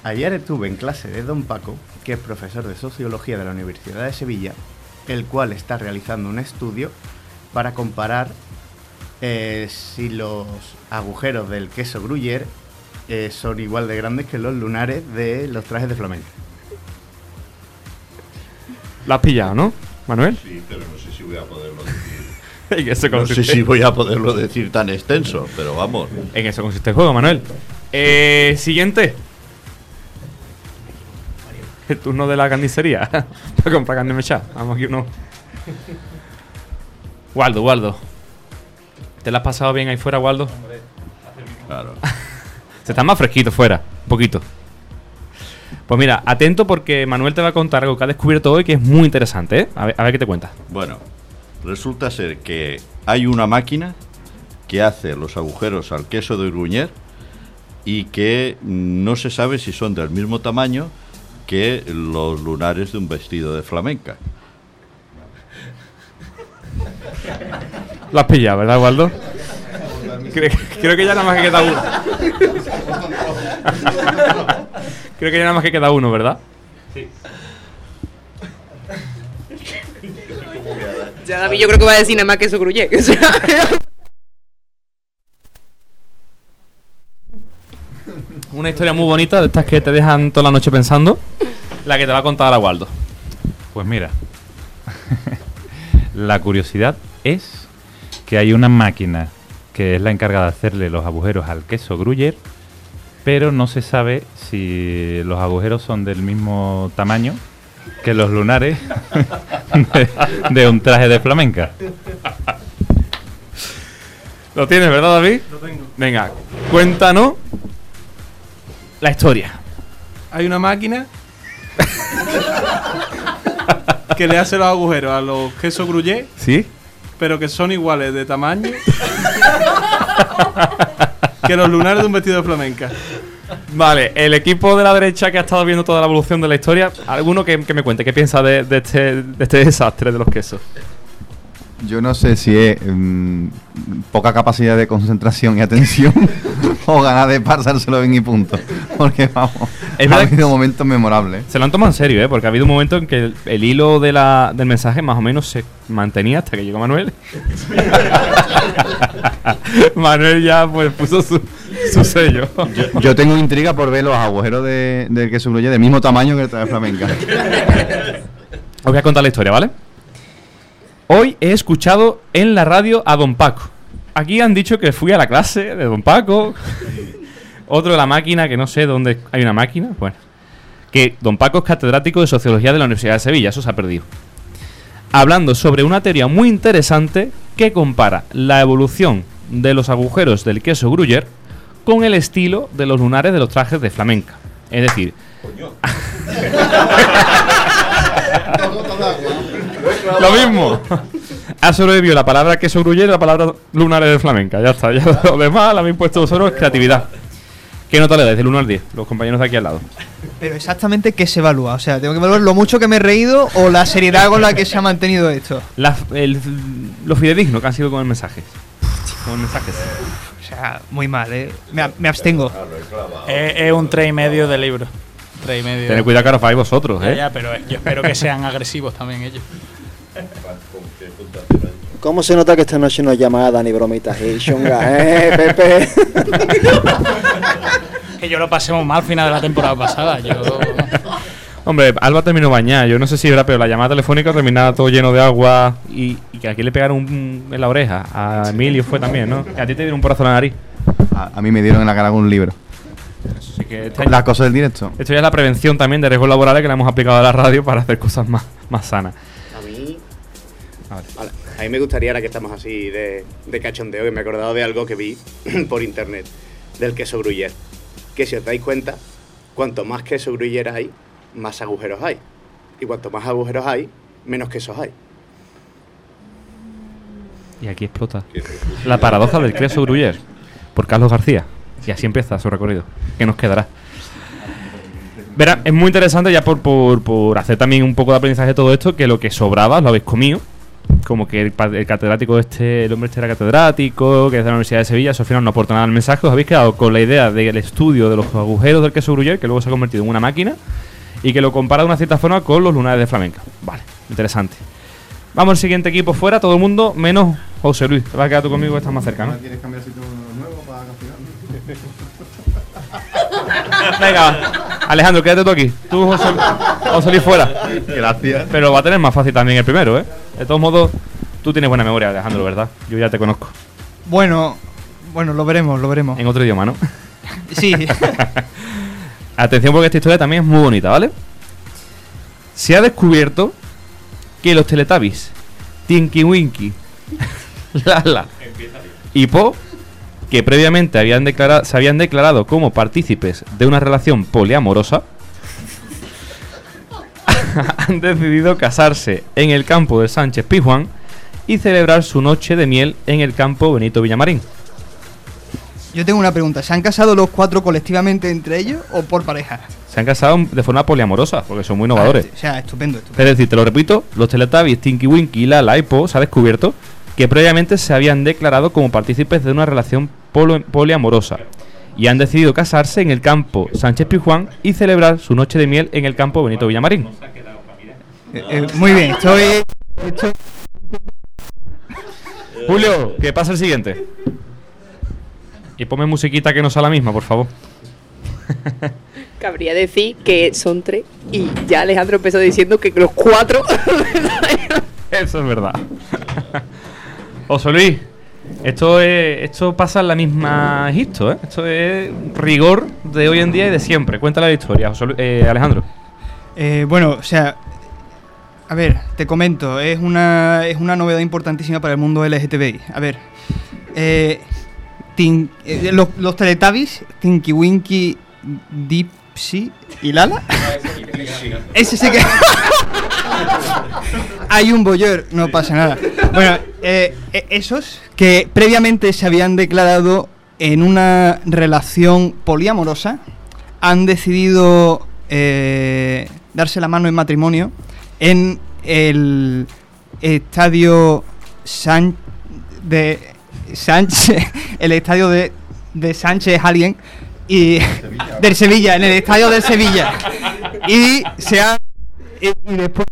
S13: Ayer estuve en clase de Don Paco, que es profesor de Sociología de la Universidad de Sevilla, el cual está realizando un estudio para comparar eh, si los agujeros del queso Gruyère eh, son igual de grandes que los lunares de los trajes de flamenco.
S2: Lo has pillado, ¿no, Manuel?
S8: Sí, pero no sé si voy a poderlo *laughs* decir.
S2: Eso
S8: No sé si voy a poderlo decir tan extenso, pero vamos.
S2: En eso consiste el juego, Manuel. Eh, siguiente. El turno de la carnicería. *laughs* Para comprar carne mechada. Vamos aquí uno. *laughs* Waldo, Waldo. ¿Te la has pasado bien ahí fuera, Waldo?
S8: Claro. *laughs*
S2: Se está más fresquito fuera. Un poquito. Pues mira, atento porque Manuel te va a contar algo que ha descubierto hoy que es muy interesante, ¿eh? A ver, a ver qué te cuenta.
S8: Bueno, resulta ser que hay una máquina que hace los agujeros al queso de Gruyère y que no se sabe si son del mismo tamaño que los lunares de un vestido de flamenca. *laughs*
S2: Lo has pillado, ¿verdad, Waldo? Creo, creo que ya nada más que queda uno. creo que ya nada más que queda uno, ¿verdad?
S5: Ya David yo creo que va a decir nada más que o sea,
S2: Una historia muy bonita, de estas que te dejan toda la noche pensando. La que te va a contar ahora Waldo.
S6: Pues mira, *laughs* la curiosidad es que hay una máquina que es la encargada de hacerle los agujeros al queso Gruyère, pero no se sabe si los agujeros son del mismo tamaño que los lunares *laughs* de, de un traje de flamenca.
S2: ¿Lo tienes, verdad, David?
S16: Lo tengo.
S2: Venga, cuéntanos la historia.
S16: Hay una máquina que le hace los agujeros a los quesos gruyere,
S2: ¿Sí?
S16: Pero que son iguales de tamaño *laughs* que los lunares de un vestido de flamenca.
S2: Vale, el equipo de la derecha que ha estado viendo toda la evolución de la historia, alguno que, me cuente, ¿qué piensa de, de este, de este desastre de los quesos?
S4: Yo no sé si es mm, poca capacidad de concentración y atención *laughs* o ganas de pasárselo bien y punto. Porque vamos,
S2: Es
S4: ha habido momentos memorables.
S2: Se lo han tomado en serio, ¿eh? Porque ha habido un momento en que el, el hilo de la, del mensaje más o menos se mantenía hasta que llegó Manuel. *laughs* Manuel ya pues puso su, su sello.
S4: Yo tengo intriga por ver los agujeros de, del queso gruyere del mismo tamaño que el de flamenca.
S2: Os voy a contar la historia, ¿vale? Hoy he escuchado en la radio a Don Paco. Aquí han dicho que fui a la clase de Don Paco. *laughs* Otro de la máquina, que no sé dónde hay una máquina. Bueno, que Don Paco es catedrático de Sociología de la Universidad de Sevilla, eso se ha perdido. Hablando sobre una teoría muy interesante que compara la evolución de los agujeros del queso Gruyère con el estilo de los lunares de los trajes de flamenca. Es decir, *laughs* Lo mismo. Ha sobrevivido la palabra queso gruyere y la palabra lunares de flamenca. Ya está. Ya *laughs* lo demás la habéis puesto vosotros es creatividad. ¿Qué nota le dais del 1 al 10? Los compañeros de aquí al lado.
S15: Pero exactamente qué se evalúa. O sea, tengo que evaluar lo mucho que me he reído o la seriedad con la que se ha mantenido esto.
S2: La- el- lo fidedigno que han sido con el mensaje. Con el mensaje.
S15: O sea, muy mal, ¿eh? Me, me abstengo.
S10: Es, es un 3 y medio de libro. 3 y medio.
S2: Tened cuidado que ahora vosotros,
S10: Ya,
S2: ¿eh?
S10: ya, pero yo espero que sean agresivos también ellos.
S3: ¿Cómo se nota que esta noche no es llamada ni bromitas y chunga, eh, Pepe? *laughs*
S10: Que yo lo pasé muy mal al final de la temporada pasada. Yo.
S2: Hombre, Alba terminó bañada. Yo no sé si era, pero la llamada telefónica terminaba todo lleno de agua y, y que aquí le pegaron un- en la oreja. A Emilio fue también, ¿no? Y a ti te dieron un porazo en la nariz.
S4: A, a mí me dieron en la cara con un libro.
S2: Así que este
S4: Las cosas del directo.
S2: Esto ya es la prevención también de riesgos laborales que le hemos aplicado a la radio para hacer cosas más, más sanas.
S13: Vale. A mí me gustaría, ahora que estamos así de, de cachondeo, que me he acordado de algo que vi *clears throat* por internet, del queso gruyere. Que si os dais cuenta, cuanto más queso gruyere hay, más agujeros hay. Y cuanto más agujeros hay, menos quesos hay.
S2: Y aquí explota. La paradoja del queso Gruyère. Por Carlos García. Y así empieza su recorrido. Que nos quedará. Verá, es muy interesante ya por, por, por hacer también un poco de aprendizaje de todo esto, que lo que sobraba lo habéis comido. Como que el, el catedrático este, el hombre este era catedrático, que es de la Universidad de Sevilla, eso al final no aporta nada al mensaje. Os habéis quedado con la idea del estudio de los agujeros del queso Gruyère, que luego se ha convertido en una máquina, y que lo compara de una cierta forma con los lunares de flamenca. Vale, interesante. Vamos al siguiente equipo fuera, todo el mundo, menos José Luis. Te vas a quedar tú conmigo, estás más cerca, ¿no?
S4: ¿Quieres cambiar sitio nuevo para
S2: Venga, Alejandro, quédate tú aquí. Tú, José, José Luis, fuera.
S4: Gracias.
S2: Pero va a tener más fácil también el primero, ¿eh? De todos modos, tú tienes buena memoria, Alejandro, ¿verdad? Yo ya te conozco.
S15: Bueno, bueno, lo veremos, lo veremos.
S2: En otro idioma, ¿no? *laughs*
S15: Sí. *laughs*
S2: Atención porque esta historia también es muy bonita, ¿vale? Se ha descubierto que los Teletubbies, Tinky Winky, *laughs* Lala y Po, que previamente habían declara- se habían declarado como partícipes de una relación poliamorosa, *laughs* han decidido casarse en el campo de Sánchez Pizjuán y celebrar su noche de miel en el campo Benito Villamarín.
S15: Yo tengo una pregunta. ¿Se han casado los cuatro colectivamente entre ellos o por pareja?
S2: Se han casado de forma poliamorosa, porque son muy innovadores.
S15: O sea, estupendo, estupendo.
S2: Es decir, te lo repito, los Teletubbies, Tinky Winky, Lala y Po se ha descubierto que previamente se habían declarado como partícipes de una relación poliamorosa y han decidido casarse en el campo Sánchez Pizjuán y celebrar su noche de miel en el campo Benito Villamarín.
S15: Eh, eh, muy bien, estoy... estoy- *laughs*
S2: Julio, ¿qué pasa el siguiente? Y ponme musiquita que no sea la misma, por favor. *laughs*
S5: Cabría decir que son tres y ya Alejandro empezó diciendo que los cuatro. *laughs*
S2: Eso es verdad. José Luis, esto, es, esto pasa en la misma Egipto, ¿eh? Esto es rigor de hoy en día y de siempre. Cuéntale la historia, José Lu- eh, Alejandro.
S15: Eh, bueno, o sea, a ver, te comento, es una, es una novedad importantísima para el mundo LGTBI. A ver, eh, Tin- eh, los, los Teletubbies, Tinky Winky, Dipsy y Lala. Ese sí que. *laughs* Hay un boyer, no pasa nada. Bueno, eh, eh, esos que previamente se habían declarado en una relación poliamorosa han decidido eh, darse la mano en matrimonio en el estadio San de Sánchez, *laughs* el estadio de, de Sánchez Alien y *laughs* del Sevilla, en el estadio del Sevilla. Y se ha y después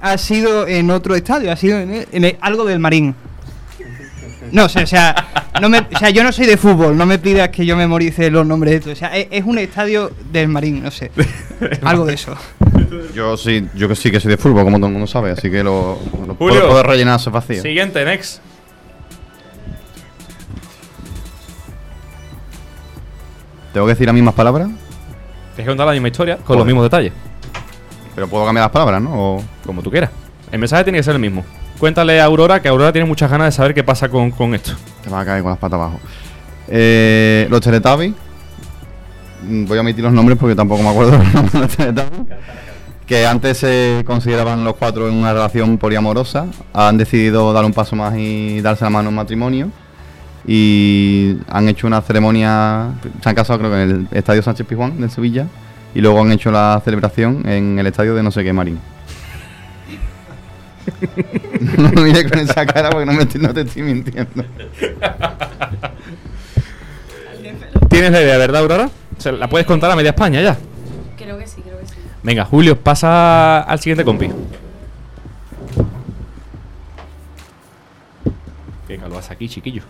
S15: ha sido en otro estadio, ha sido en, el- en el- algo del Marín. No sé, o sea, no me, o sea, yo no soy de fútbol, no me pidas que yo memorice los nombres de esto. O sea, es, es un estadio del Marín, no sé. *laughs* Algo de eso.
S4: Yo sí, yo que sí que soy de fútbol, como todo el mundo sabe, así que lo, lo puedo,
S2: Julio.
S4: puedo rellenar esos vacíos.
S2: Siguiente, next.
S4: ¿Tengo que decir las mismas palabras?
S2: Tienes que contar la misma historia con
S4: Joder.
S2: los mismos detalles.
S4: Pero puedo cambiar las palabras, ¿no? O-
S2: Como tú quieras. El mensaje tiene que ser el mismo. Cuéntale a Aurora que Aurora tiene muchas ganas de saber qué pasa con, con esto.
S4: Te vas a caer con las patas abajo. Eh, los Teletubbies. Mm, Voy a omitir los nombres porque tampoco me acuerdo *laughs* los nombres de los Teletubbies. Que antes se consideraban los cuatro en una relación poliamorosa. Han decidido dar un paso más y darse la mano en matrimonio. Y han hecho una ceremonia. Se han casado, creo que en el estadio Sánchez Pizjuán de Sevilla. Y luego han hecho la celebración en el estadio de no sé qué Marín. *laughs* no me mires con esa cara porque no, me estoy- no te estoy mintiendo.
S2: ¿Tienes la idea, verdad, Aurora? Se la puedes contar a media España ya.
S11: Creo que sí, creo que sí.
S2: Venga, Julio, pasa al siguiente compi. Qué calor hace aquí, chiquillo.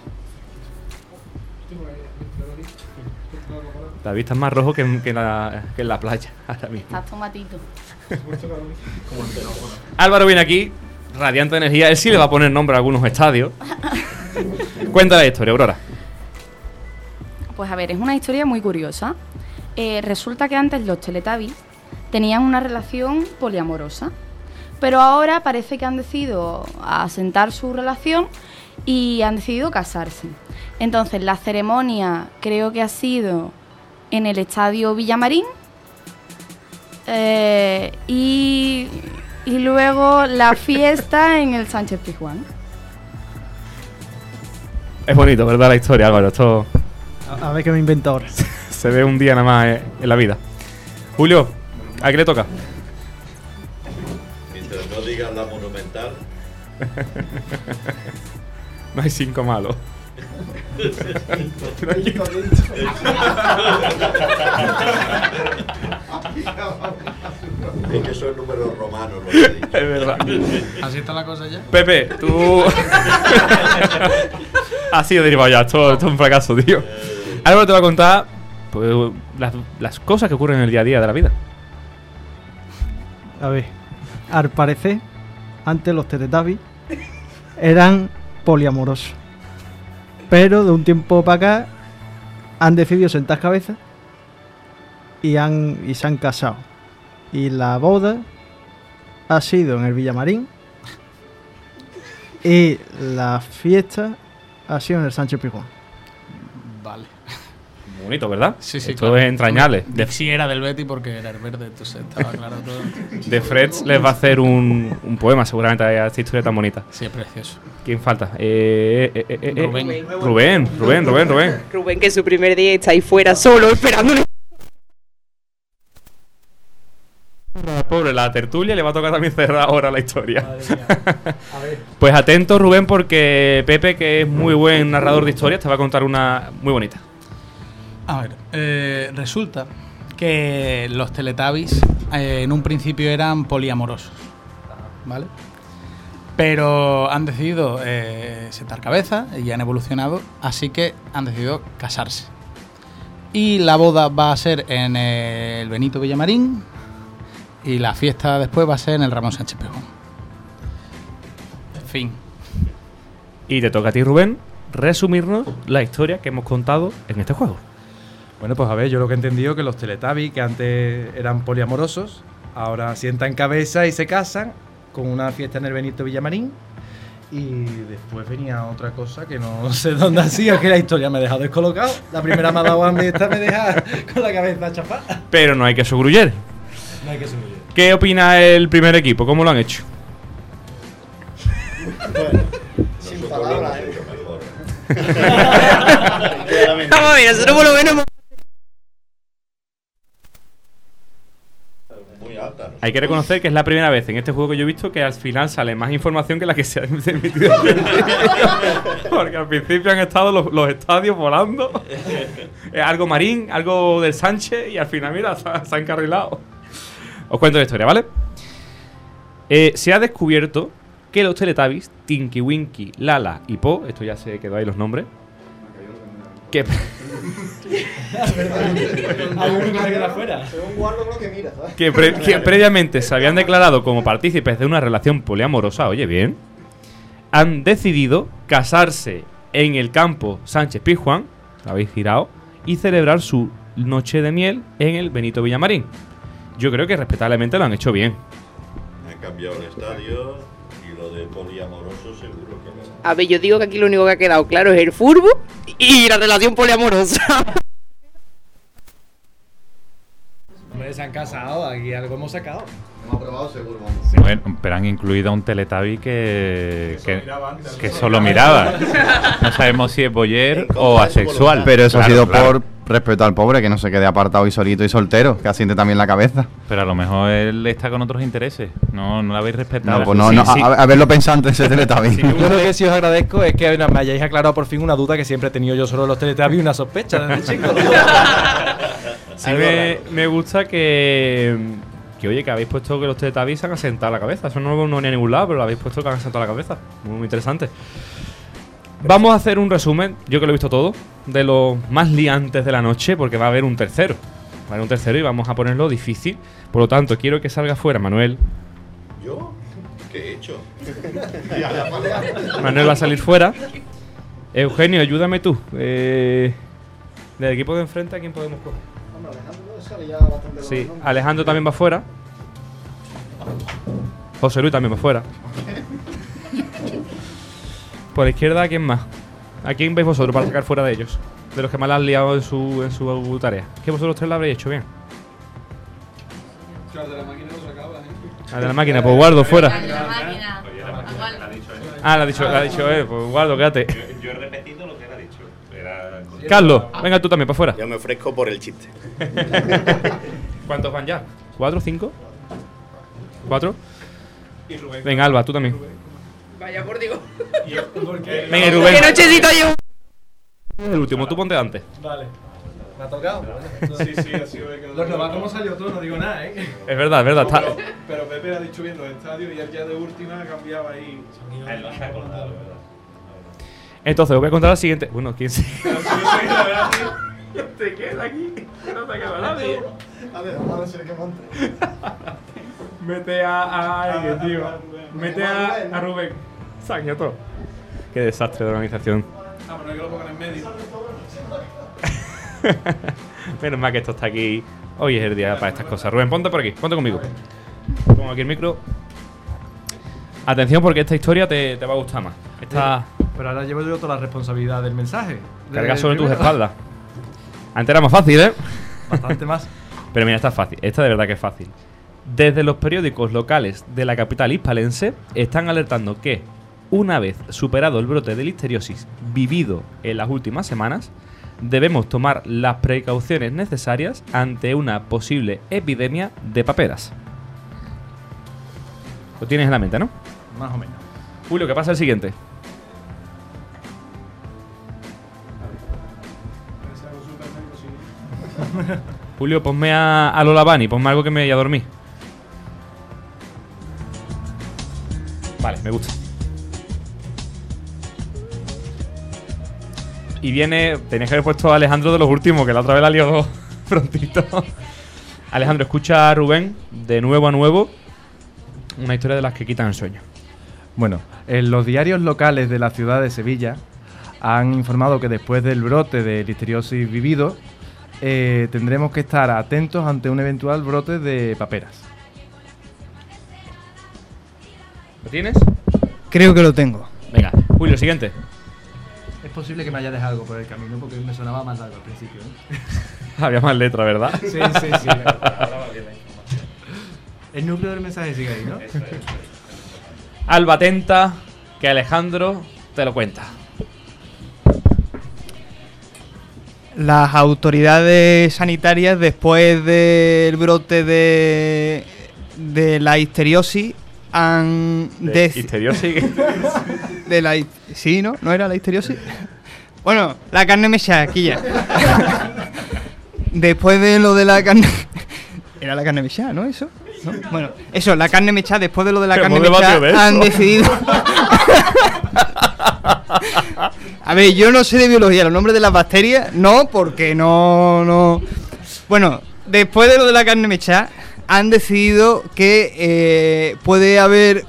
S2: David está más rojo que en, que en la, que en la playa *laughs* ahora mismo.
S11: Estás tomatito.
S2: Álvaro viene aquí, radiante de energía. Él sí le va a poner nombre a algunos estadios. *laughs* Cuenta la historia, Aurora.
S11: Pues a ver, es una historia muy curiosa. Eh, resulta que antes los Teletubbies tenían una relación poliamorosa, pero ahora parece que han decidido asentar su relación y han decidido casarse. Entonces la ceremonia creo que ha sido en el estadio Villamarín eh, y, y luego la *laughs* fiesta en el Sánchez Pizjuán.
S2: Es bonito, ¿verdad? La historia, Álvaro. Esto
S7: A, a ver qué me invento ahora. *laughs*
S2: se ve un día nada más eh, en la vida. Julio, ¿a qué le toca?
S8: Mientras no digas la monumental. *laughs*
S2: no hay cinco malos.
S8: Es que son números romanos lo que he dicho.
S2: Es verdad.
S10: Así está la cosa ya.
S2: Pepe, tú. ha sido derivado ya. Esto, esto es un fracaso, tío. Álvaro te va a contar pues, las, las cosas que ocurren en el día a día de la vida.
S7: A ver, al parecer, antes los Teletubbies eran poliamorosos. Pero de un tiempo para acá han decidido sentar cabeza y, han, y se han casado. Y la boda ha sido en el Villamarín y la fiesta ha sido en el Sánchez Pizjuán.
S10: Vale.
S2: Bonito, ¿verdad?
S10: Sí, sí.
S2: Esto
S10: claro.
S2: es entrañable. De,
S10: Sí, era del Betty porque era el verde, entonces estaba claro todo. *laughs*
S2: de Freds les va a hacer un, un poema, seguramente, a esta historia tan bonita.
S10: Sí, es precioso.
S2: ¿Quién falta? Eh, eh, eh, eh, eh,
S10: Rubén.
S2: Rubén, Rubén, Rubén, *laughs* Rubén.
S17: Rubén, que es su primer día y está ahí fuera solo esperándole.
S2: Pobre, la tertulia le va a tocar también cerrar ahora la historia. *laughs* pues atento, Rubén, porque Pepe, que es muy buen narrador de historias, te va a contar una muy bonita.
S10: A ver, eh, resulta que los Teletubbies eh, en un principio eran poliamorosos, ¿vale? Pero han decidido eh, sentar cabeza y han evolucionado, así que han decidido casarse. Y la boda va a ser en el Benito Villamarín y la fiesta después va a ser en el Ramón Sánchez Pejón. Fin.
S2: Y te toca a ti, Rubén, resumirnos la historia que hemos contado en este juego.
S14: Bueno, pues a ver, yo lo que he entendido que los Teletubbies, que antes eran poliamorosos, ahora sientan cabeza y se casan con una fiesta en el Benito Villamarín. Y después venía otra cosa que no *laughs* sé dónde hacía, que la historia me ha dejado descolocado. La primera me ha dado hambre y esta me deja *laughs* con la cabeza chapada.
S2: Pero no hay que gruyer.
S14: No hay que subir.
S2: ¿Qué opina el primer equipo? ¿Cómo lo han hecho?
S3: Sin palabras, ¿eh? *laughs*
S17: Vamos a ver, nosotros por lo menos
S2: Hay que reconocer que es la primera vez en este juego que yo he visto que al final sale más información que la que se ha emitido. *laughs* Porque al principio han estado los, estadios volando. Algo Marín, algo del Sánchez y al final, mira, se se ha encarrilado. Os cuento la historia, ¿vale? Eh, se ha descubierto que los Teletubbies, Tinky Winky, Lala y Po, esto ya se quedó ahí los nombres, que, *laughs*
S3: Según guardo con lo que mira,
S2: que, pre- que previamente se habían declarado como partícipes de una relación poliamorosa, oye bien, han decidido casarse en el campo Sánchez Pizjuán, lo habéis girado, y celebrar su noche de miel en el Benito Villamarín. Yo creo que respetablemente lo han hecho bien.
S8: Han cambiado el estadio y lo de poliamoroso seguro que no.
S17: A ver, yo digo que aquí lo único que ha quedado claro es el furbo y la relación poliamorosa.
S14: Hombre, se han casado, aquí algo hemos sacado.
S4: Hemos aprobado seguro,
S6: Bueno, pero han incluido a un Teletubby que, que, que solo miraba. No sabemos si es boyer *laughs* o asexual.
S4: Pero eso ha
S6: Claro,
S4: sido
S6: claro.
S4: por respeto al pobre, que no se quede apartado y solito y soltero, que asiente también la cabeza.
S6: Pero a lo mejor él está con otros intereses. No, no lo habéis respetado.
S4: No, pues no,
S6: Sí,
S4: no,
S6: sí.
S4: a- a- haberlo pensado antes de ese Teletubby.
S14: Yo lo que sí os agradezco es que me hayáis aclarado por fin una duda que siempre he tenido yo sobre los Teletubbies y una sospecha. *laughs*
S2: Sí me, me gusta que, que, oye, que habéis puesto que los Teletubbies se han asentado la cabeza. Eso no lo no ni a ningún lado, pero lo habéis puesto que han asentado la cabeza. Muy, muy interesante. Vamos a hacer un resumen, yo que lo he visto todo, de los más liantes de la noche, porque va a haber un tercero. Va a haber un tercero y vamos a ponerlo difícil. Por lo tanto, quiero que salga fuera Manuel.
S8: ¿Yo? ¿Qué he hecho? *laughs*
S2: Manuel va a salir fuera. Eugenio, ayúdame tú. Eh, del equipo de enfrente, ¿a quién podemos coger?
S3: Hombre, Alejandro sale ya bastante
S2: Sí,
S3: ¿no?
S2: Alejandro también va fuera. José Luis también va fuera. *laughs* Por la izquierda, ¿a quién más? ¿A quién veis vosotros para sacar fuera de ellos? De los que más la han liado en su, en su tarea. Que vosotros tres la habréis hecho bien. A de la máquina, pues guardo fuera. Ah, la ha dicho, la ha dicho él, pues guardo, quédate.
S6: Yo he repetido lo que él ha dicho. Era-
S2: Carlos, venga tú también para afuera.
S18: Yo me ofrezco por el chiste. *laughs*
S2: ¿Cuántos van ya? ¿Cuatro, cinco? ¿Cuatro? Venga, Alba, tú también.
S17: Vaya por digo.
S2: Venga, Rubén.
S17: ¿Qué nochecita yo?
S2: El último, tú ponte antes.
S14: Vale. ¿Me ha tocado?
S16: Sí, sí, ha sido de que
S14: Los novatos hemos salido todos, no digo nada, ¿eh?
S2: Es verdad, es verdad. Está...
S16: Pero, pero Pepe ha dicho bien los estadios y él ya de última cambiaba ahí.
S2: Entonces, os voy a contar la siguiente. Bueno, ¿quién se.? *laughs*
S16: Te queda aquí, no te queda
S2: nadie.
S3: A ver, vamos a ver si que monte.
S2: Mete a, a alguien, tío. Mete a, a Rubén. Todo. Qué desastre de organización.
S16: Ah, pero no hay que lo pongan en medio. *laughs*
S2: Menos mal que esto está aquí. Hoy es el día para estas cosas. Rubén, ponte por aquí, ponte conmigo. Pongo aquí el micro. Atención porque esta historia te, te va a gustar más. Esta
S14: Pero ahora llevo yo toda la responsabilidad del mensaje.
S2: carga sobre tus espaldas. Antes era más fácil, ¿eh?
S14: Bastante más. *laughs*
S2: Pero mira, esta es fácil. Esta de verdad que es fácil. Desde los periódicos locales de la capital hispalense están alertando que, una vez superado el brote de listeriosis vivido en las últimas semanas, debemos tomar las precauciones necesarias ante una posible epidemia de paperas. Lo tienes en la mente, ¿no?
S14: Más o menos.
S2: Julio, ¿qué pasa el siguiente? Julio, ponme a, a Lola Bunny, ponme algo que me vaya a dormir. Vale, me gusta. Y viene. Tenías que haber puesto a Alejandro de los últimos, que la otra vez la lió *laughs* prontito. Alejandro, escucha a Rubén de nuevo a nuevo. Una historia de las que quitan el sueño.
S14: Bueno, en los diarios locales de la ciudad de Sevilla han informado que después del brote de listeriosis vivido, eh, tendremos que estar atentos ante un eventual brote de paperas.
S2: ¿Lo tienes?
S15: Creo que lo tengo.
S2: Venga, Julio, siguiente.
S14: Es posible que me haya dejado algo por el camino porque me sonaba más largo al principio. ¿eh? *laughs*
S2: Había más letra, ¿verdad?
S14: Sí, sí, sí. Ahora va bien la información.
S18: El núcleo del mensaje sigue ahí, ¿no?
S2: Alba atenta, que Alejandro te lo cuenta.
S15: Las autoridades sanitarias, después del brote de, de la histeriosis, han...
S2: ¿De histeriosis? *laughs*
S15: de la... Sí, ¿no? ¿No era la histeriosis? Bueno, la carne mechada, aquí ya. después de lo de la carne... *laughs* Era la carne mechada, ¿no? Eso. ¿No? Bueno, eso, la carne mechada, después de lo de la carne mechada,
S2: de
S15: han decidido... *laughs* A ver, yo no sé de biología, los nombres de las bacterias, no, porque no, no. Bueno, después de lo de la carne mechada, han decidido que eh, puede haber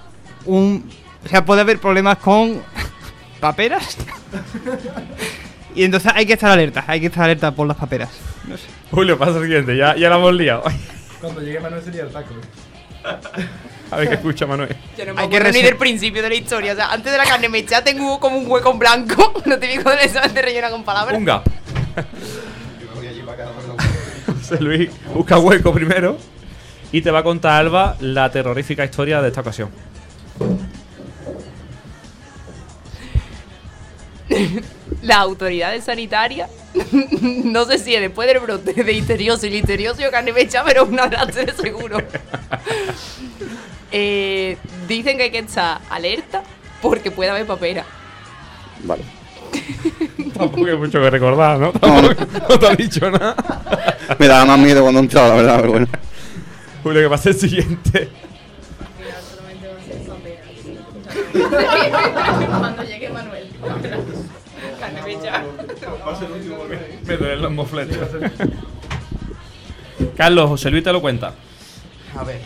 S15: un. O sea, puede haber problemas con *laughs* paperas. *laughs* y entonces hay que estar alerta, hay que estar alerta por las paperas. No sé.
S2: Julio, pasa el siguiente, ya, ya la hemos liado.
S18: Cuando llegue Manuel sería el taco. *laughs*
S2: A ver qué escucha Manuel.
S5: Yo no me
S15: Hay que resu-
S5: del principio de la historia. O sea, antes de la carne mechada tengo como un hueco en blanco. *laughs* Lo típico del examen te rellena con palabras.
S2: Un gap. José Luis busca hueco primero y te va a contar Alba la terrorífica historia de esta ocasión. *laughs*
S5: Las autoridades sanitarias, *laughs* no sé si es después del brote de histeriosis, listeriosis o carne mechada, pero una de seguro. Eh, dicen que hay que estar alerta porque puede haber papera.
S3: Vale. *laughs*
S2: Tampoco hay mucho que recordar, ¿no? Tampoco- *laughs* no te ha dicho nada.
S3: Me daba más miedo cuando entraba, la verdad, pero bueno.
S2: Julio, que pase el siguiente.
S11: Cuando llegue Manuel.
S5: Carne mechada.
S2: Me duelen los mofletes. Carlos, José Luis te lo cuenta.
S15: A ver.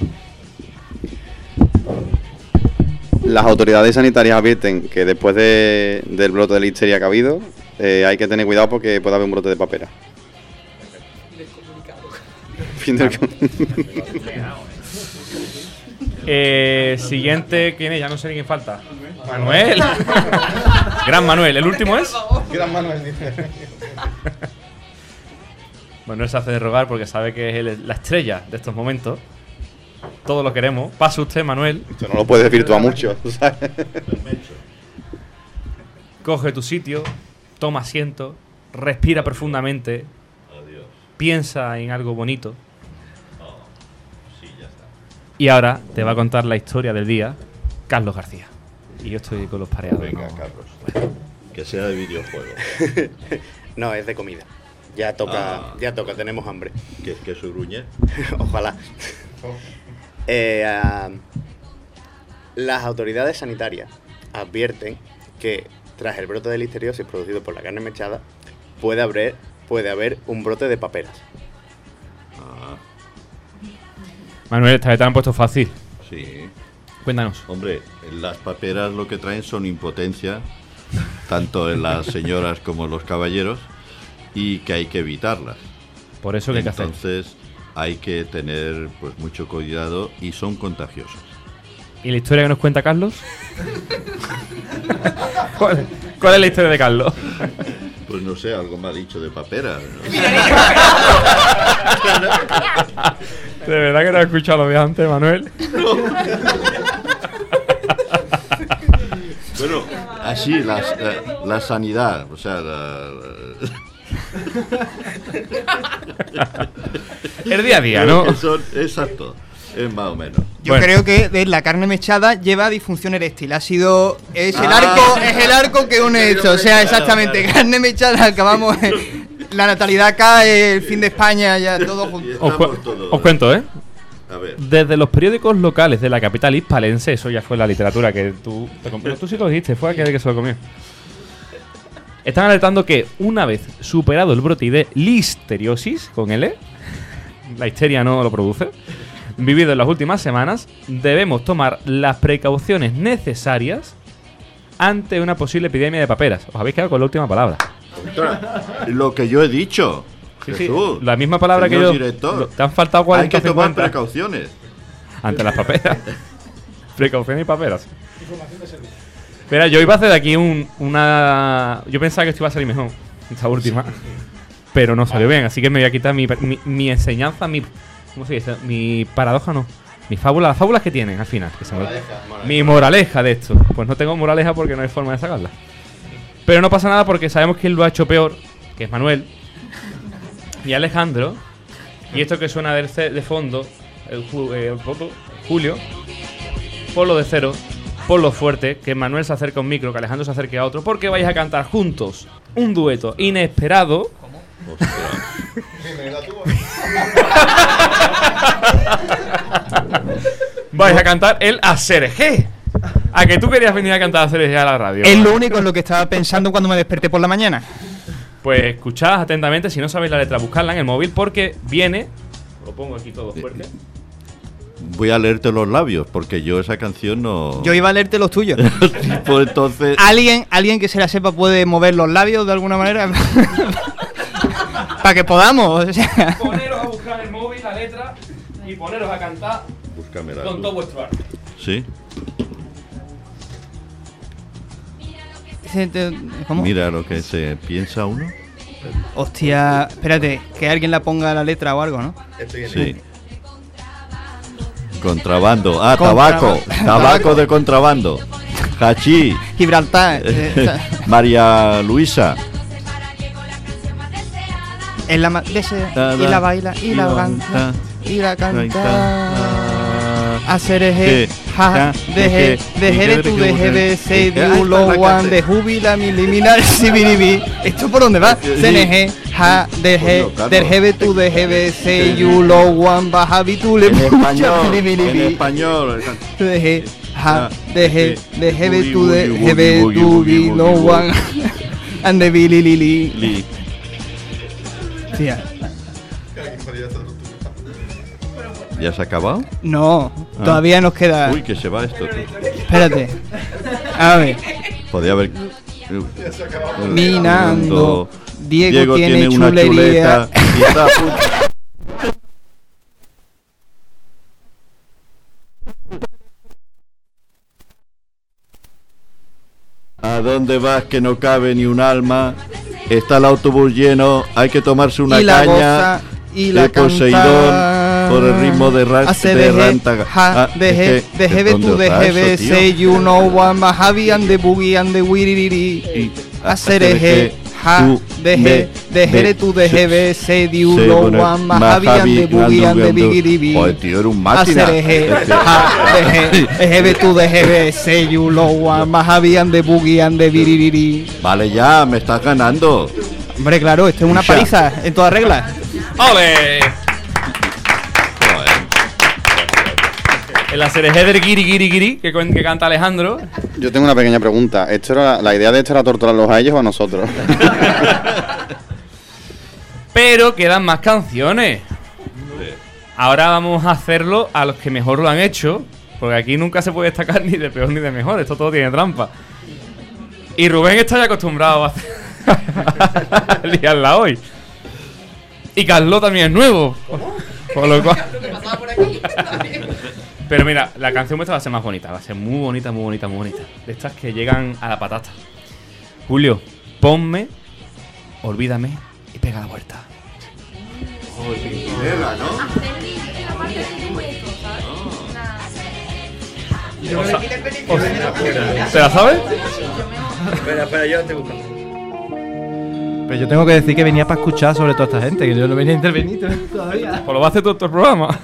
S4: Las autoridades sanitarias advierten que después de- del brote de listeria que ha habido, eh, hay que tener cuidado porque puede haber un brote de papera. Fin del com- *laughs*
S2: Eh, siguiente, ¿quién es? Ya no sé ni quién falta. Manuel. *laughs* Gran Manuel. ¿El último es?
S9: Gran Manuel, dice. *laughs*
S2: Manuel se hace de rogar porque sabe que es el- la estrella de estos momentos. Todos lo queremos. Pasa usted, Manuel.
S4: Esto no lo puedes desvirtuar mucho, ¿sabes? *laughs*
S2: Coge tu sitio, toma asiento, respira profundamente, piensa en algo bonito. Y ahora te va a contar la historia del día Carlos García. Y yo estoy con los pareados.
S8: Venga,
S2: ¿no?
S8: Carlos. Que sea de videojuego. *laughs*
S13: no, es de comida. Ya toca,
S8: Ah.
S13: ya toca, tenemos hambre.
S8: ¿Que, que su gruñe? *laughs*
S13: Ojalá. Eh, las autoridades sanitarias advierten que tras el brote de listeriosis producido por la carne mechada puede haber, puede haber un brote de paperas.
S8: Ah,
S2: Manuel, esta vez te la han puesto fácil.
S8: sí.
S2: Cuéntanos.
S8: Hombre, las paperas lo que traen son impotencia, tanto en las señoras como en los caballeros, y que hay que evitarlas.
S2: Por eso que hay que hacer.
S8: Hay que tener pues mucho cuidado y son contagiosas.
S2: ¿Y la historia que nos cuenta Carlos? *laughs* ¿Cuál, cuál es la historia de Carlos?
S8: Pues no sé, algo me ha dicho de paperas. *laughs*
S2: De verdad que no he escuchado lo de antes, Manuel. *laughs*
S8: Bueno, así, la, la- la sanidad, o sea, la- la-
S2: El día a día, ¿no?
S8: Son- exacto, es más o menos.
S15: Yo creo que de la carne mechada lleva disfunción eréctil. Ha sido. Es el
S8: Ah.
S15: arco, es el arco que une esto. O sea, exactamente. Carne mechada, acabamos. La natalidad cae, el fin de España, ya todo junto.
S2: Os, cu- os cuento, ¿eh?
S8: A ver.
S2: Desde los periódicos locales de la capital hispalense, eso ya fue la literatura que tú te comió. Tú sí lo dijiste, fue aquel que se lo comió. Están alertando que una vez superado el brote de listeriosis, con L, la histeria no lo produce, vivido en las últimas semanas, debemos tomar las precauciones necesarias ante una posible epidemia de paperas. Os habéis quedado con la última palabra.
S8: Lo que yo he dicho.
S2: Sí, sí,
S8: Jesús,
S2: la misma palabra que yo.
S8: director.
S2: Lo- Te han faltado 40
S8: Hay que tomar
S2: 50.
S8: precauciones.
S2: Ante las paperas. *laughs* Precauciones y paperas. Mira, yo iba a hacer de aquí un, una. Yo pensaba que esto iba a salir mejor, esta última. Pero no salió bien, así que me voy a quitar mi, mi, mi enseñanza, mi. ¿Cómo se dice? Mi paradoja no. Mi fábula, las fábulas que tienen al final. que me- Mi moraleja de esto. Pues no tengo moraleja porque no hay forma de sacarla. Pero no pasa nada porque sabemos quién lo ha hecho peor, que es Manuel y Alejandro. Y esto que suena de fondo, el, eh, el foto, Julio, ponlo de cero, ponlo fuerte, que Manuel se acerque a un micro, que Alejandro se acerque a otro, porque vais a cantar juntos un dueto inesperado. *laughs* vais a cantar el Aserejé. A que tú querías venir a cantar Aserejé a la radio.
S15: Es lo único en lo que estaba pensando cuando me desperté por la mañana.
S2: Pues escuchad atentamente, si no sabéis la letra, buscadla en el móvil porque viene. Lo pongo aquí todo fuerte.
S8: Voy a leerte los labios, porque yo esa canción no.
S15: Yo iba a leerte los tuyos. *laughs*
S8: pues entonces.
S15: ¿Alguien, alguien que se la sepa puede mover los labios de alguna manera. *laughs* Para que podamos. o sea.
S2: Poneros a buscar el móvil la letra y poneros a cantar con
S8: luz.
S2: todo vuestro arte.
S8: Sí.
S15: ¿Cómo?
S8: Mira lo que se piensa uno.
S15: Hostia, espérate, que alguien la ponga la letra o algo, ¿no?
S8: Sí. Contrabando. Ah, tabaco. Tabaco de contrabando. Hachí.
S15: Gibraltar. eh, *laughs*
S8: María Luisa.
S15: Es la ma- dese-
S8: Ta,
S15: y la baila y la canta y la canta.
S8: Ah,
S15: Hacer eje, ja, deje, deje tu deje de se diulo one de jubila miliminar *laughs* sibiribi. ¿Esto por dónde va? CNG, ja, deje, deje tu deje de se diulo one baja bitule
S8: En español. En español.
S15: Deje
S8: Boogie,
S15: tu
S8: boogie,
S15: deje
S8: boogie,
S15: de
S8: boogie,
S15: tu
S8: boogie,
S15: vino
S8: boogie,
S15: one *laughs* and the billy lili. Tía.
S8: ¿Ya se ha acabado?
S15: No,
S8: Ah.
S15: todavía nos queda.
S8: Uy, que se va esto.
S15: Espérate. A ver.
S8: Podría haber.
S15: Minando. Diego,
S8: Diego
S15: tiene,
S8: tiene una chuleta y está a punto- *laughs* ¿A dónde vas que no cabe ni un alma? Está el autobús lleno, hay que tomarse una
S15: y la
S8: caña.
S15: goza y la
S8: de Poseidón por el ritmo de, ra de
S15: deje,
S8: Rantaga. Ah,
S15: de
S8: ¿dónde
S15: tu
S8: está
S15: deje
S8: eso,
S15: de
S8: tío?
S15: say you know one Mahavi and the boogie and the wiririri. Hacer eje, ja,
S8: tu,
S15: deje,
S8: me,
S15: deje de
S8: de,
S15: tu deje you
S8: se
S15: know
S8: pone
S15: one Mahavi and the boogie and the bigiribi.
S8: Joder, tío, era un máquina.
S15: Hacer eje,
S8: Este-
S15: deje, deje de tu deje de say you know one Mahavi and the boogie and the biririri.
S8: Vale, ya, me estás ganando.
S15: Hombre, claro, esto es una paliza en todas reglas.
S2: ¡Ole! El Aserejé del Giri Giri Giri que, canta Alejandro.
S4: Yo tengo una pequeña pregunta. ¿Esto era, ¿La idea de esto era torturarlos a ellos o a nosotros? *laughs*
S2: Pero quedan más canciones. Ahora vamos a hacerlo a los que mejor lo han hecho. Porque aquí nunca se puede destacar ni de peor ni de mejor. Esto todo tiene trampa. Y Rubén está ya acostumbrado a hacer- *laughs* a liarla hoy. Y Carlos también es nuevo. Con lo cual. *laughs* Pero mira, la canción vuestra va a ser más bonita. Va a ser muy bonita, muy bonita, muy bonita. De estas que llegan a la patata. Julio, ponme, olvídame y pega la vuelta. O sea- o sea- ¿Se la sabes?
S14: Espera, espera, yo te busco. Pero yo tengo que decir que venía para escuchar sobre toda esta gente, que yo no venía a intervenir todavía.
S2: Pues lo va a hacer todo el programa.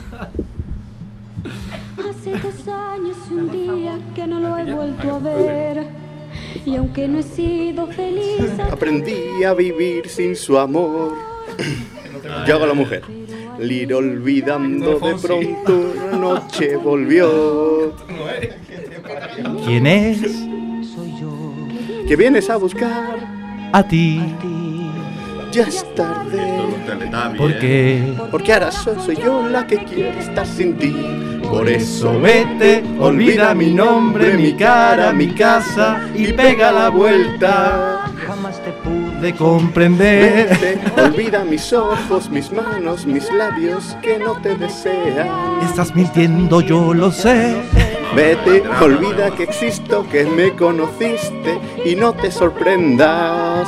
S19: Vuelto a ver. Y aunque no he sido feliz, *laughs*
S13: Aprendí a vivir sin su amor. *coughs* Yo hago la mujer. Lir olvidando de pronto una noche volvió.
S14: ¿Quién es?
S13: Que vienes a buscar.
S14: A ti.
S13: Ya es tarde.
S14: ¿Por qué?
S13: Porque ahora soy, soy yo la que quiere estar sin ti. Por eso
S14: Vete, olvida mi nombre, mi cara, mi casa y pega la vuelta.
S13: Jamás te
S14: De comprender.
S13: Vete, olvida mis ojos, mis manos, mis labios que no te desean.
S14: Estás mintiendo, yo lo sé.
S13: Vete, olvida que existo, que me conociste y no te sorprendas.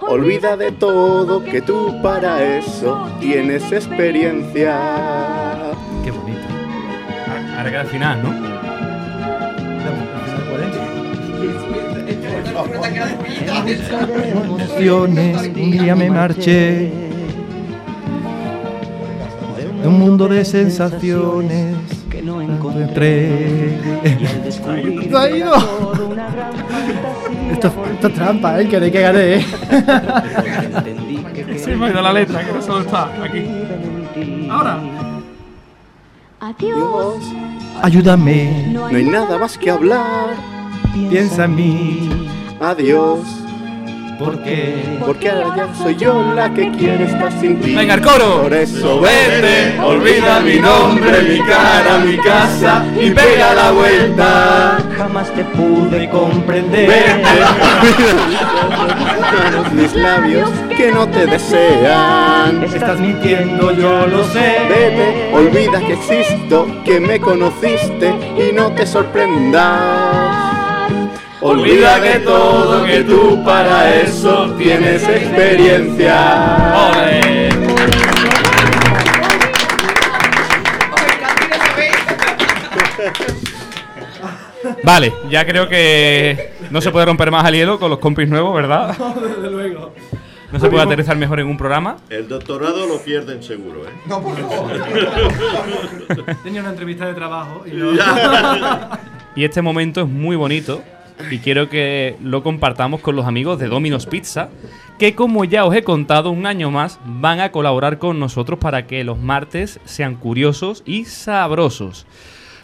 S13: Olvida de todo que tú para eso tienes experiencia.
S2: Ahora queda el final, ¿no?
S18: Emociones, un día me marché de un mundo de sensaciones que no encontré. *laughs*
S7: Esto, esto es trampa, ¿eh? Que de que gané, ¿eh? *laughs* *laughs*
S2: Se me ha ido la letra, que no solo está aquí.
S16: Ahora.
S20: Adiós.
S18: Ayúdame,
S21: No hay nada más que hablar.
S18: piensa en mí,
S21: Adiós.
S18: porque
S21: Porque ahora ya soy yo la que quiere estar sin ti.
S2: Venga, el coro.
S21: Por eso
S2: Vete, olvida mi nombre, mi cara, mi casa y pega la vuelta.
S18: jamás te pude comprender. *laughs* *laughs*
S21: mis labios que no te desean.
S18: Estás mintiendo, yo lo sé.
S21: Vete, olvida que existo, que me conociste y no te sorprendas.
S2: Olvida que todo, que tú para eso tienes experiencia. ¡Ole! Vale, *laughs* ya creo que no se puede romper más al hielo con los compis nuevos, ¿verdad? *laughs*
S16: desde luego.
S2: No se puede aterrizar mejor en un programa.
S8: El doctorado lo pierden seguro, ¿eh?
S16: No, por favor. *laughs* Tenía una entrevista de trabajo y no. *laughs*
S2: Y este momento es muy bonito y quiero que lo compartamos con los amigos de Domino's Pizza, que como ya os he contado un año más, van a colaborar con nosotros para que los martes sean curiosos y sabrosos.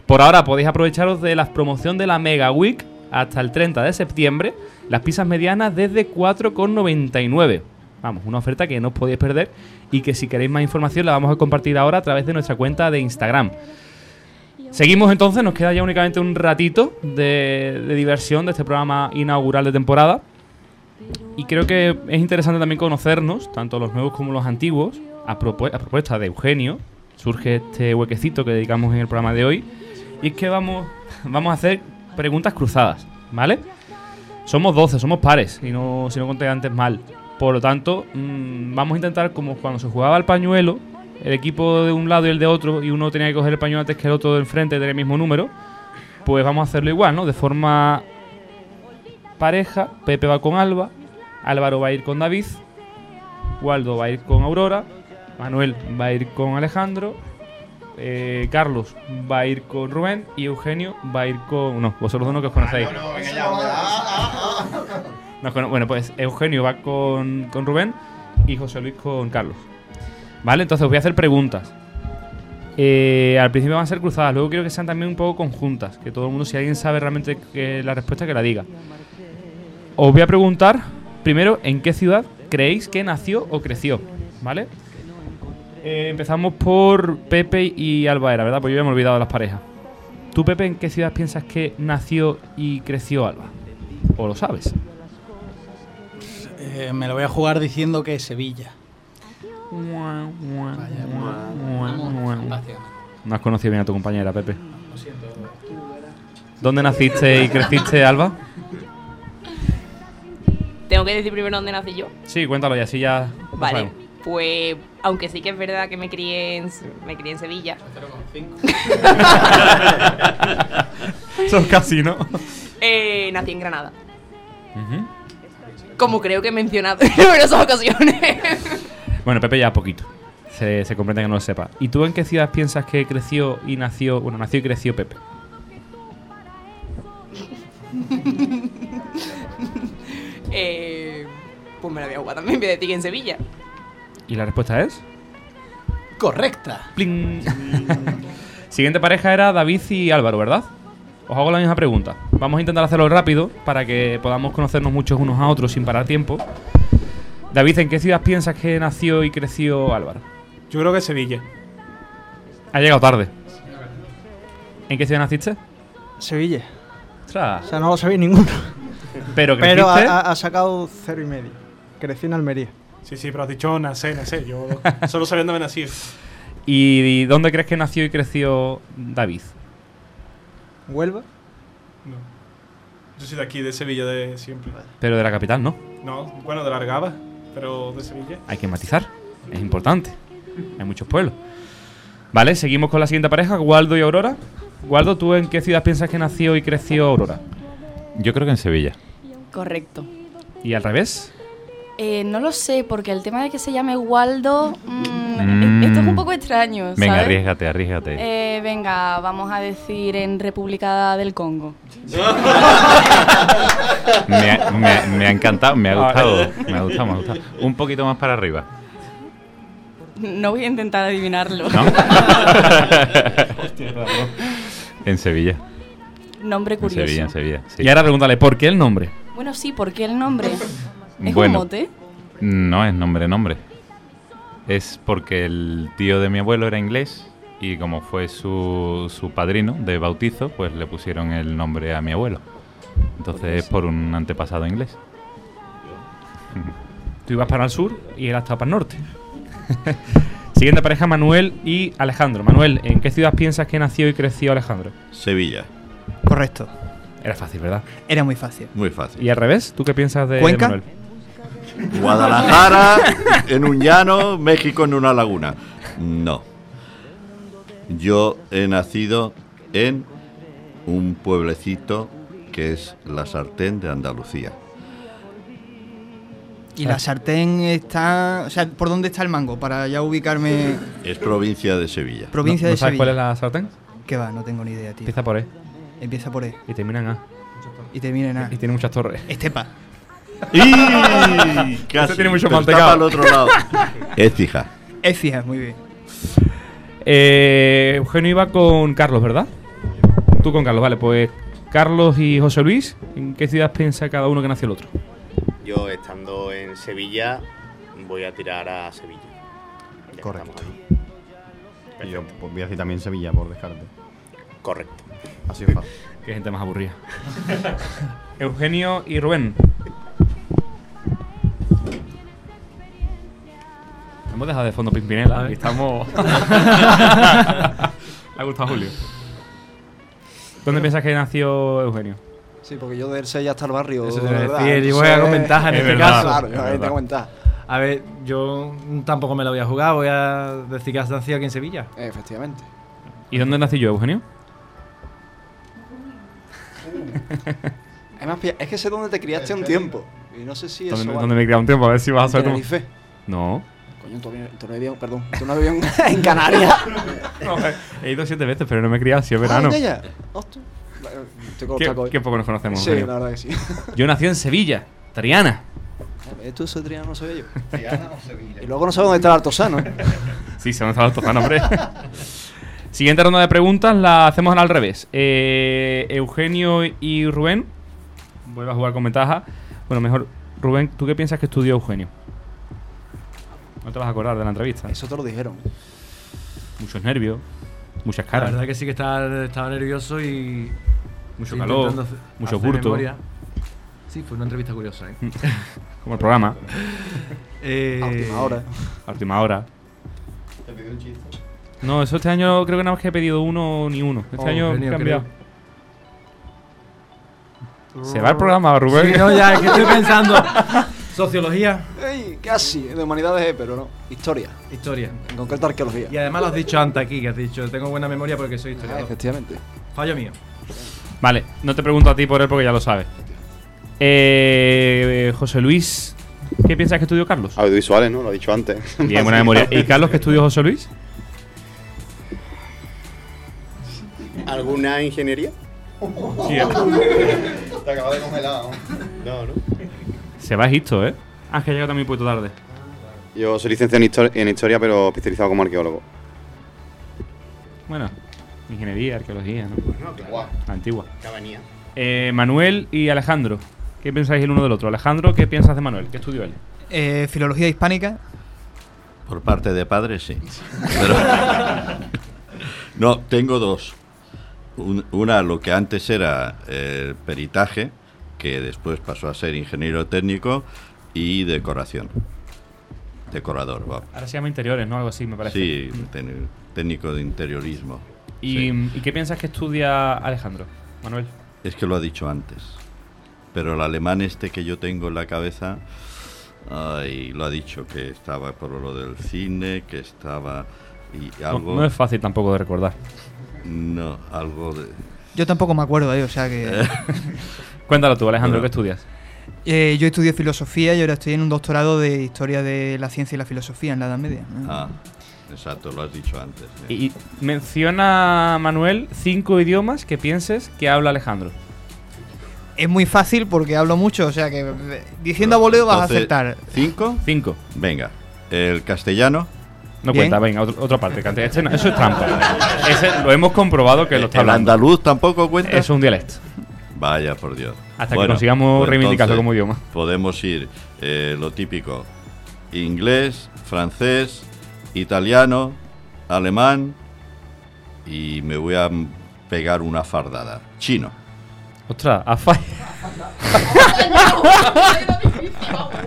S2: Por ahora podéis aprovecharos de la promoción de la Mega Week hasta el 30 de septiembre, las pizzas medianas desde 4,99. Vamos, una oferta que no os podéis perder y que si queréis más información la vamos a compartir ahora a través de nuestra cuenta de Instagram. Seguimos entonces, nos queda ya únicamente un ratito de, diversión de este programa inaugural de temporada. Y creo que es interesante también conocernos, tanto los nuevos como los antiguos, a, a propuesta de Eugenio. Surge este huequecito que dedicamos en el programa de hoy. Y es que vamos, vamos a hacer preguntas cruzadas, ¿vale? Somos 12, somos pares, y no, si no conté antes mal. Por lo tanto, mm, vamos a intentar, como cuando se jugaba al pañuelo, el equipo de un lado y el de otro, y uno tenía que coger el pañuelo antes que el otro del frente, tener el mismo número, pues vamos a hacerlo igual, ¿no? De forma pareja, Pepe va con Alba, Álvaro va a ir con David, Waldo va a ir con Aurora, Manuel va a ir con Alejandro, eh, Carlos va a ir con Rubén y Eugenio va a ir con... No, vosotros dos no que os conocéis. Cono- bueno, pues Eugenio va con, con Rubén y José Luis con Carlos. Vale, entonces os voy a hacer preguntas. Eh, al principio van a ser cruzadas, luego quiero que sean también un poco conjuntas. Que todo el mundo, si alguien sabe realmente que la respuesta, que la diga. Os voy a preguntar primero en qué ciudad creéis que nació o creció. ¿Vale? Eh, empezamos por Pepe y Alba era, ¿verdad? Pues yo ya me he olvidado de las parejas. ¿Tú, Pepe, en qué ciudad piensas que nació y creció Alba? ¿O lo sabes?
S10: Eh, me lo voy a jugar diciendo que Sevilla.
S2: No has conocido bien a tu compañera, Pepe. ¿Dónde naciste y creciste, Alba?
S5: Tengo que decir primero dónde nací yo.
S2: Sí, cuéntalo y así ya. lo
S5: Vale, pues aunque sí que es verdad que me crié en, me crié en Sevilla. *laughs*
S2: Son casi, ¿no?
S5: Eh, nací en Granada. Como creo que he mencionado en numerosas ocasiones.
S2: Bueno, Pepe ya poquito. Se, se comprende que no lo sepa. ¿Y tú en qué ciudad piensas que creció y nació? Bueno, nació y creció Pepe. *laughs*
S5: eh, pues me la voy a jugar también, voy a decir que en Sevilla.
S2: ¿Y la respuesta es?
S10: Correcta.
S2: Pling. *laughs* Siguiente pareja era David y Álvaro, ¿verdad? Os hago la misma pregunta. Vamos a intentar hacerlo rápido para que podamos conocernos muchos unos a otros sin parar tiempo. David, ¿en qué ciudad piensas que nació y creció Álvaro?
S16: Yo creo que Sevilla.
S2: Ha llegado tarde. ¿En qué ciudad naciste?
S7: Sevilla.
S2: Ostras.
S7: O sea, no lo sabía ninguno.
S2: Pero
S7: Pero ha- ha sacado cero y medio. Crecí en Almería.
S16: Sí, sí, pero has dicho nacer, nacer. Yo *laughs* solo sabiendo dónde nací.
S2: ¿Y dónde crees que nació y creció David?
S7: ¿Huelva?
S16: No. Yo soy de aquí, de Sevilla, de siempre.
S2: Pero de la capital, ¿no?
S16: No, bueno, de Largaba, pero de Sevilla.
S2: Hay que matizar. Es importante. Hay muchos pueblos. Vale, seguimos con la siguiente pareja, Waldo y Aurora. Waldo, ¿tú en qué ciudad piensas que nació y creció Aurora?
S6: Yo creo que en Sevilla.
S11: Correcto.
S2: ¿Y al revés?
S11: Eh, no lo sé, porque el tema de que se llame Waldo, mm,
S6: Mm.
S11: esto es un poco extraño.
S6: Venga,
S11: ¿sabes?
S6: arriesgate, arriesgate.
S11: Eh, venga, vamos a decir en República del Congo. *laughs*
S6: Me ha, me ha- me ha encantado, me ha gustado, me ha gustado, me ha gustado. Un poquito más para arriba.
S11: No voy a intentar adivinarlo.
S6: ¿No? *laughs* en Sevilla.
S11: Nombre
S6: En
S11: curioso.
S6: Sevilla, en Sevilla. sí.
S2: Y ahora pregúntale, ¿por qué el nombre?
S11: Bueno, sí, ¿por qué el nombre? ¿Es
S6: Bueno.
S11: un mote?
S6: No es nombre, nombre. Es porque el tío de mi abuelo era inglés y como fue su, su padrino de bautizo, pues le pusieron el nombre a mi abuelo. Entonces es por un antepasado inglés. *laughs*
S2: Tú ibas para el sur y él estaba para el norte. *laughs* Siguiente pareja, Manuel y Alejandro. Manuel, ¿en qué ciudad piensas que nació y creció Alejandro?
S8: Sevilla.
S15: Correcto.
S2: Era fácil, ¿verdad?
S15: Era muy fácil.
S8: Muy fácil.
S2: ¿Y al revés? ¿Tú qué piensas de
S15: ¿Cuenca?
S2: Manuel?
S8: Guadalajara en un llano, México en una laguna. No. Yo he nacido en un pueblecito que es La Sartén de Andalucía.
S15: Y la sartén está. O sea, ¿por dónde está el mango? Para ya ubicarme.
S8: Es provincia de Sevilla.
S15: Provincia
S2: ¿No-
S15: de
S2: no sabes
S15: Sevilla.
S2: cuál es la sartén?
S15: ¿Qué va? No tengo ni idea, tío.
S2: Empieza por E
S15: Empieza por E.
S2: y termina en A.
S15: Y termina en A.
S2: Y tiene muchas torres.
S15: Estepa.
S8: ¡Y! *laughs* Casi.
S2: Tiene mucho
S8: pero está
S2: mantecado.
S8: para el otro lado. *laughs* Écija.
S15: Écija, muy bien.
S2: Eh, Eugenio iba con Carlos, ¿verdad? Tú con Carlos, vale. Pues Carlos y José Luis, ¿en qué ciudad piensa cada uno que nació el otro?
S21: Yo estando en Sevilla voy a tirar a Sevilla. Ya
S22: Correcto. Y yo pues, voy a decir también Sevilla por descarte.
S21: Correcto.
S22: Así es fácil. *laughs*
S2: Qué gente más aburrida. Eugenio y Rubén. Hemos dejado de fondo Pimpinela y estamos. Le *laughs* *laughs* ha gustado a Julio. ¿Dónde piensas que nació Eugenio?
S3: Sí, porque yo del 6 hasta el barrio.
S18: Eso te
S3: de
S18: iba a
S3: verdad,
S18: decir, y
S3: entonces-
S18: voy a con ventaja en
S2: es
S18: este
S2: verdad.
S18: caso.
S3: Claro, yo
S2: Es
S3: tengo ventaja.
S18: A ver, yo tampoco me la voy a jugar, voy a decir que has nacido aquí en Sevilla.
S3: Efectivamente.
S2: ¿Y dónde nací yo, Eugenio?
S3: Es, más, pilla- es que sé dónde te criaste un tiempo. Y no sé si eso.
S2: ¿Dónde,
S3: vale.
S2: dónde me criado un tiempo? A ver si vas a saber tú.
S3: Tenerife.
S2: No.
S3: Coño, tú, tú no vivido, perdón, tú no vivido en, Canarias. *laughs*
S2: No, he ido siete veces, pero no me he criado, si es
S3: Ah,
S2: verano.
S3: Hostia. Los
S2: ¿Qué, poco nos conocemos,
S3: Sí,
S2: Eugenio.
S3: la verdad que sí.
S2: Yo nací en Sevilla, Triana.
S3: Esto es Triana, no sabía yo. Y luego no sé dónde está el Artosano. ¿eh? *laughs*
S2: Sí, se me ha Tozano, hombre. Siguiente ronda de preguntas la hacemos al revés. Eh, Eugenio y Rubén. Vuelve a jugar con ventaja. Bueno, mejor. Rubén, ¿tú qué piensas que estudió Eugenio? No te vas a acordar de la entrevista.
S3: Eso te lo dijeron.
S2: Muchos nervios, muchas
S18: La
S2: caras.
S18: verdad que sí que estaba, estaba nervioso y.
S2: Mucho calor, mucho burto.
S18: memoria. Sí, fue una entrevista curiosa, ¿eh? *laughs*
S2: Como el programa.
S18: Eh, *laughs*
S3: A última hora.
S2: A última hora. No, eso este año creo que nada más que he pedido uno ni uno. Este
S18: Oh,
S2: año he cambiado. Se va el programa, Rubén.
S18: Sí, no, ya, es que estoy *laughs* pensando. Sociología.
S3: Ey, casi, de humanidades, pero no. Historia.
S18: Historia.
S3: En concreto arqueología.
S18: Y además lo has dicho antes aquí, que has dicho, tengo buena memoria porque soy
S3: Ah,
S18: historiador.
S3: efectivamente.
S18: Fallo mío.
S2: Vale, no te pregunto a ti por él porque ya lo sabes. Eh, José Luis, ¿qué piensas que estudió Carlos?
S22: Audiovisuales, ¿no? Lo he dicho antes.
S2: Bien, buena *laughs* memoria. ¿Y Carlos qué estudió José Luis?
S21: ¿Alguna ingeniería?
S2: Sí,
S22: Te acabas de congelar.
S21: No, no.
S2: Se va Egipto, ¿eh? Ah, es que ha llegado también un poquito tarde.
S22: Yo soy licenciado en, histori- en historia, pero especializado como arqueólogo.
S2: Bueno, ingeniería, arqueología, ¿no?
S21: Bueno, claro.
S2: Antigua.
S21: Cabanía.
S2: Eh, Manuel y Alejandro, ¿qué pensáis el uno del otro? Alejandro, ¿qué piensas de Manuel? ¿Qué estudió él?
S15: Eh, filología hispánica.
S8: Por parte de padre, sí. Pero- *laughs* no, tengo dos. Un- una, lo que antes era el peritaje, que después pasó a ser ingeniero técnico, y decoración. Decorador, va.
S2: Ahora se llama interiores, ¿no? Algo así, me parece.
S8: Sí, técnico de interiorismo.
S2: ¿Y,
S8: Sí.
S2: ¿y qué piensas que estudia Alejandro? Manuel.
S8: Es que lo ha dicho antes. Pero el alemán este que yo tengo en la cabeza, ay, lo ha dicho, que estaba por lo del cine, que estaba... Y
S2: No,
S8: algo...
S2: no es fácil tampoco de recordar.
S8: No, algo de...
S15: Yo tampoco me acuerdo, ¿eh? O sea que... *laughs*
S2: Cuéntalo tú, Alejandro,
S8: Bueno.
S2: ¿qué estudias?
S15: Eh, yo estudio filosofía y ahora estoy en un doctorado de historia de la ciencia y la filosofía en la Edad Media.
S8: Ah, exacto, lo has dicho antes. ¿eh?
S2: Y menciona, Manuel, cinco idiomas que pienses que habla Alejandro.
S15: Es muy fácil porque hablo mucho, o sea que eh, diciendo a voleo vas a
S8: Entonces,
S15: acertar.
S8: ¿Cinco?
S2: Cinco.
S8: Venga, el castellano.
S2: No
S15: Bien.
S2: cuenta, venga, otro- otra parte. cante- este no- eso es trampa. *laughs* Ese lo hemos comprobado que lo está
S8: ¿El
S2: hablando.
S8: andaluz tampoco cuenta?
S2: Eso es un dialecto.
S8: Vaya, por Dios.
S2: Hasta que consigamos reivindicarlo
S8: entonces
S2: como idioma.
S8: Podemos ir eh, lo típico: inglés, francés, italiano, alemán y me voy a pegar una fardada. Chino.
S2: Ostras, fallado. *laughs*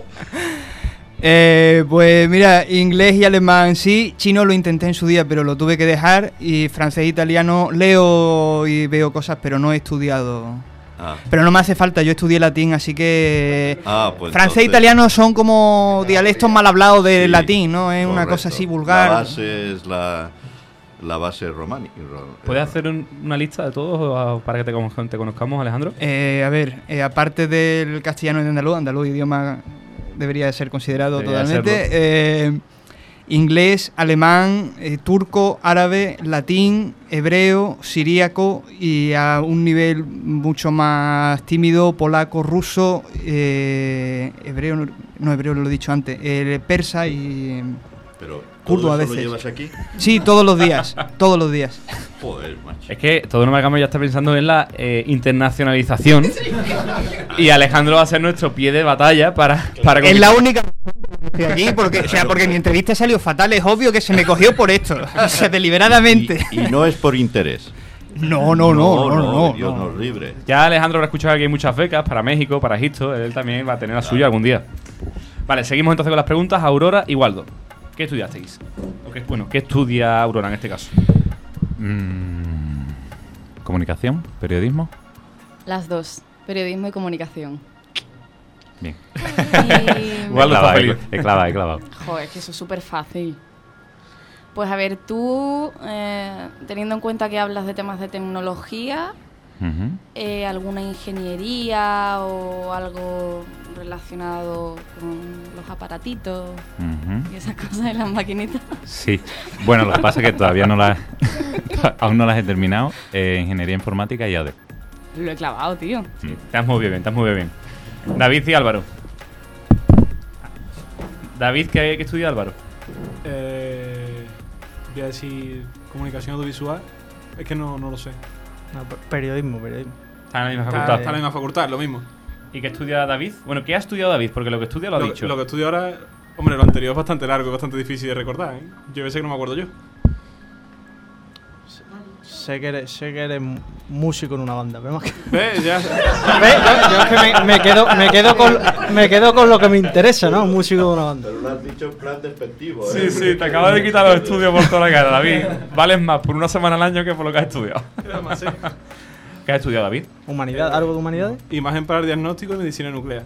S15: Eh, pues mira, inglés y alemán sí, chino lo intenté en su día, pero lo tuve que dejar. Y francés e italiano leo y veo cosas, pero no he estudiado.
S8: Ah.
S15: Pero no me hace falta, yo estudié latín, así que.
S8: Ah, pues
S15: francés e italiano son como dialectos mal hablados del
S8: Sí,
S15: latín, ¿no? Es una cosa así vulgar.
S8: La base es la, la base románica.
S2: ¿Puedes hacer un- una lista de todos para que te, con- te conozcamos, Alejandro?
S15: Eh, a ver, eh, aparte del castellano y del andaluz, andaluz idioma debería de ser considerado
S2: Debería
S15: totalmente. eh, inglés, alemán, eh, turco, árabe, latín, hebreo, siríaco y a un nivel mucho más tímido, polaco, ruso, eh, hebreo, no, hebreo lo he dicho antes, eh, persa y
S8: Pero, ¿todo
S15: a veces.
S8: lo llevas aquí?
S15: Sí, todos los días, todos los días. *laughs*
S8: Joder, macho.
S2: Es que todo no ya está pensando en la eh, internacionalización. y Alejandro va a ser nuestro pie de batalla para. para
S15: Es la única aquí porque, o sea, porque mi entrevista salió fatal, es obvio que se me cogió por esto, o sea, deliberadamente.
S8: Y no es por interés.
S15: No, no, no, no, no, no,
S8: Dios
S15: no.
S8: nos libre.
S2: Ya Alejandro habrá escuchado que hay muchas becas para México, para Egipto. Él también va a tener la suya algún día. Vale, seguimos entonces con las preguntas. Aurora y Waldo. ¿Qué estudiasteis? O qué- bueno, ¿qué estudia Aurora en este caso?
S6: Mm, comunicación, periodismo.
S11: Las dos, periodismo y comunicación.
S6: Bien.
S11: Y-
S2: Waldo está
S6: Clavado,
S2: feliz.
S6: he clavado, he clavado.
S11: Joder, es que eso es súper fácil. Pues a ver, tú, eh, teniendo en cuenta que hablas de temas de tecnología, Eh, alguna ingeniería o algo relacionado con los aparatitos y esas cosas de las maquinitas.
S6: Sí. Bueno, lo que pasa es que todavía no las *laughs* aún no las he terminado. Eh, ingeniería informática y ADE.
S11: Lo he clavado, tío.
S2: Te has movido bien, te has movido bien. David y Álvaro. David, ¿qué, qué estudia Álvaro?
S16: Eh, voy a decir comunicación audiovisual. Es que no, no lo sé.
S7: No, pe- periodismo, periodismo.
S2: Está en la misma
S16: Está,
S2: facultad.
S16: está en la misma facultad, lo mismo.
S2: ¿Y qué estudia David? Bueno, ¿qué ha estudiado David? Porque lo que estudia lo ha
S16: Lo,
S2: dicho.
S16: lo que estudio ahora, hombre, lo anterior es bastante largo, bastante difícil de recordar. ¿eh? Yo sé que no me acuerdo yo.
S7: Sé que eres, sé que eres mu- músico en una banda, pero más que... *laughs*
S16: ¿Ves? Ya.
S7: ¿Ves? Yo, yo es que me, me quedo, me, quedo con, me quedo con lo que me interesa, ¿no? Músico de una banda.
S8: Pero lo has dicho en plan despectivo.
S2: Sí,
S8: ¿eh?
S2: sí, te acabas de quitar los estudios por toda la cara, David. *laughs* Vales más por una semana al año que por lo que has estudiado.
S16: Además, sí.
S2: ¿Qué has estudiado, David?
S7: ¿Humanidad? ¿Algo de humanidades?
S16: Imagen para el diagnóstico y medicina nuclear.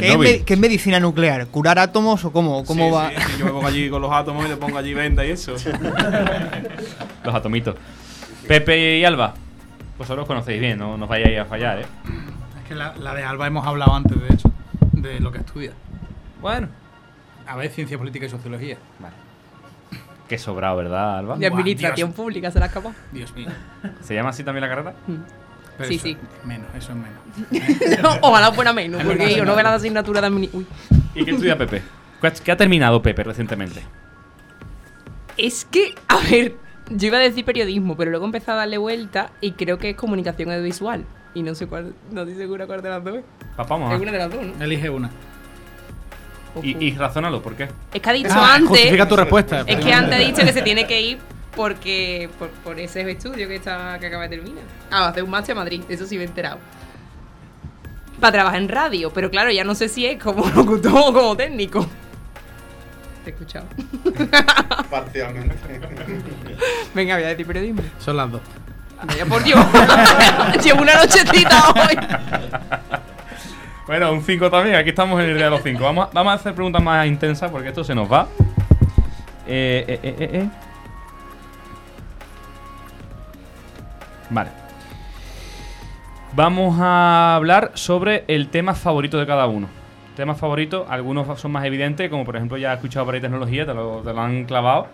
S15: ¿Qué es,
S2: Chernobyl.
S15: me- qué es medicina nuclear? ¿Curar átomos o cómo, cómo
S16: Sí,
S15: va?
S16: sí, sí, yo me pongo allí con los átomos y le pongo allí venda y eso. *laughs*
S2: Los atomitos. Pepe y Alba. Vosotros os conocéis bien, no, no os vayáis a fallar, ¿eh?
S10: Es que la, la de Alba hemos hablado antes, de hecho, de lo que estudia.
S2: Bueno.
S10: A ver, ciencia política y sociología.
S2: Vale. Qué sobrado, ¿verdad, Alba?
S5: De administración pública se la escapa.
S10: Dios mío.
S2: ¿Se llama así también la carrera?
S10: Pero
S5: Sí,
S10: eso
S5: sí.
S10: es Menos, eso es menos. *laughs*
S5: No, ojalá fuera menos, porque yo no veo la asignatura de administración.
S2: ¿Y qué estudia Pepe? ¿Qué ha- ¿Qué ha terminado Pepe recientemente?
S5: Es que, a ver, yo iba a decir periodismo, pero luego empecé a darle vuelta y creo que es comunicación audiovisual. Y no sé cuál, no estoy segura cuál de las dos.
S2: Papá, vamos
S5: Es
S2: a-
S5: una de las dos, ¿no?
S10: Elige una.
S2: Y, y razónalo, ¿por qué?
S5: Es que ha dicho
S10: Ah,
S5: antes.
S10: justifica tu respuesta.
S5: Es que antes ha dicho que se tiene que ir porque por, por ese estudio que está que acaba de terminar. Ah, va a hacer un máster a Madrid, eso sí me he enterado. Para trabajar en radio, pero claro, ya no sé si es como *laughs* locutor o como técnico. Te he escuchado. *laughs*
S21: Parcialmente. *laughs*
S5: Venga, voy a decir periodismo.
S10: Son las dos.
S5: Vaya por Dios. Llevo una nochecita hoy.
S2: Bueno, un 5 también, aquí estamos en el día de los 5. Vamos, a- vamos a hacer preguntas más intensas porque esto se nos va. Eh, eh, eh, eh, eh. Vale. Vamos a hablar sobre el tema favorito de cada uno. Temas favoritos, algunos son más evidentes, como por ejemplo ya he escuchado por ahí tecnología, te lo, te lo han clavado.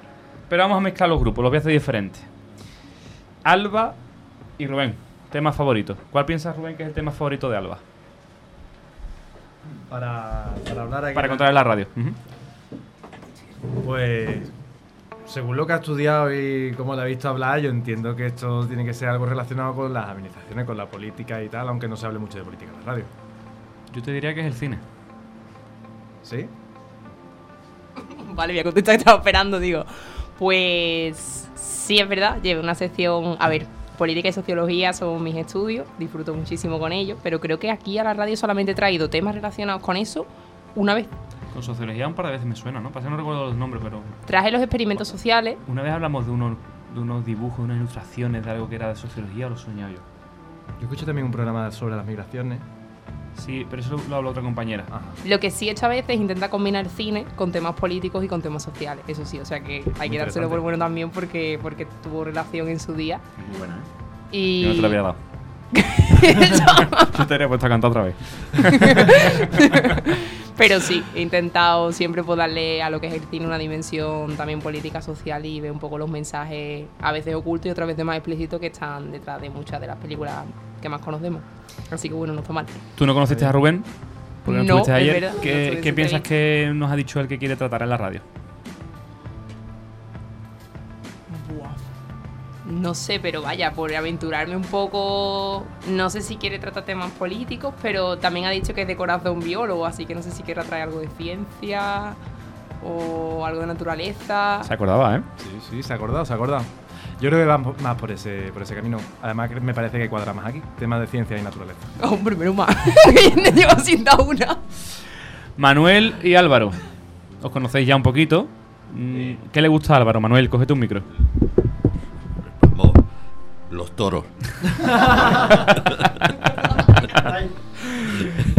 S2: Pero vamos a mezclar los grupos, los voy a hacer diferentes. Alba y Rubén, temas favoritos. ¿Cuál piensas, Rubén, que es el tema favorito de Alba?
S18: Para, para hablar aquí.
S2: Para contar en la radio.
S18: Pues, según lo que ha estudiado y cómo le ha visto hablar, yo entiendo que esto tiene que ser algo relacionado con las administraciones, con la política y tal, aunque no se hable mucho de política en la radio.
S2: Yo te diría que es el cine.
S18: ¿Sí? *laughs*
S5: Vale, voy a contestar que estaba esperando, digo. Pues sí, es verdad, llevo una sección, a ver, política y sociología son mis estudios, disfruto muchísimo con ellos, pero creo que aquí a la radio solamente he traído temas relacionados con eso una vez.
S2: Con sociología un par de veces me suena, ¿no? Pasa que no recuerdo los nombres, pero
S5: Traje los experimentos sociales,
S2: una vez hablamos de unos, de unos dibujos, unas ilustraciones de algo que era de sociología o lo soñaba yo.
S18: Yo escuché también un programa sobre las migraciones.
S2: Sí, pero eso lo habló otra compañera.
S5: lo que sí he hecho a veces es intentar combinar cine con temas políticos y con temas sociales, eso sí, o sea que hay que dárselo por bueno también porque, porque tuvo relación en su día.
S2: Muy buena, ¿eh?
S5: Y...
S2: Yo no te lo había dado. *laughs* *laughs* Yo te habría puesto a cantar otra vez. *laughs*
S5: Pero sí, he intentado siempre pues, darle a lo que es el cine una dimensión también política, social y ver un poco los mensajes a veces ocultos y otras veces más explícitos que están detrás de muchas de las películas que más conocemos. Así que bueno, no está mal.
S2: ¿Tú no conociste a Rubén? Porque no,
S5: No,
S2: ayer.
S5: verdad,
S2: ¿Qué, qué piensas que nos ha dicho él que quiere tratar en la radio?
S5: No sé, pero vaya, por aventurarme un poco, no sé si quiere tratar temas políticos, pero también ha dicho que es de corazón biólogo, así que no sé si quiere traer algo de ciencia o algo de naturaleza.
S2: Se acordaba, ¿eh?
S18: Sí, sí, se ha acordado, se ha acordado. Yo creo que va más por ese, por ese camino. Además, me parece que cuadra más aquí. Temas de ciencia y naturaleza. *laughs*
S5: Hombre, menos mal. *laughs* llevo sin dar una.
S2: Manuel y Álvaro. Os conocéis ya un poquito. Mm, ¿Qué le gusta a Álvaro? Manuel, cógete un micro.
S8: Los toros. *laughs*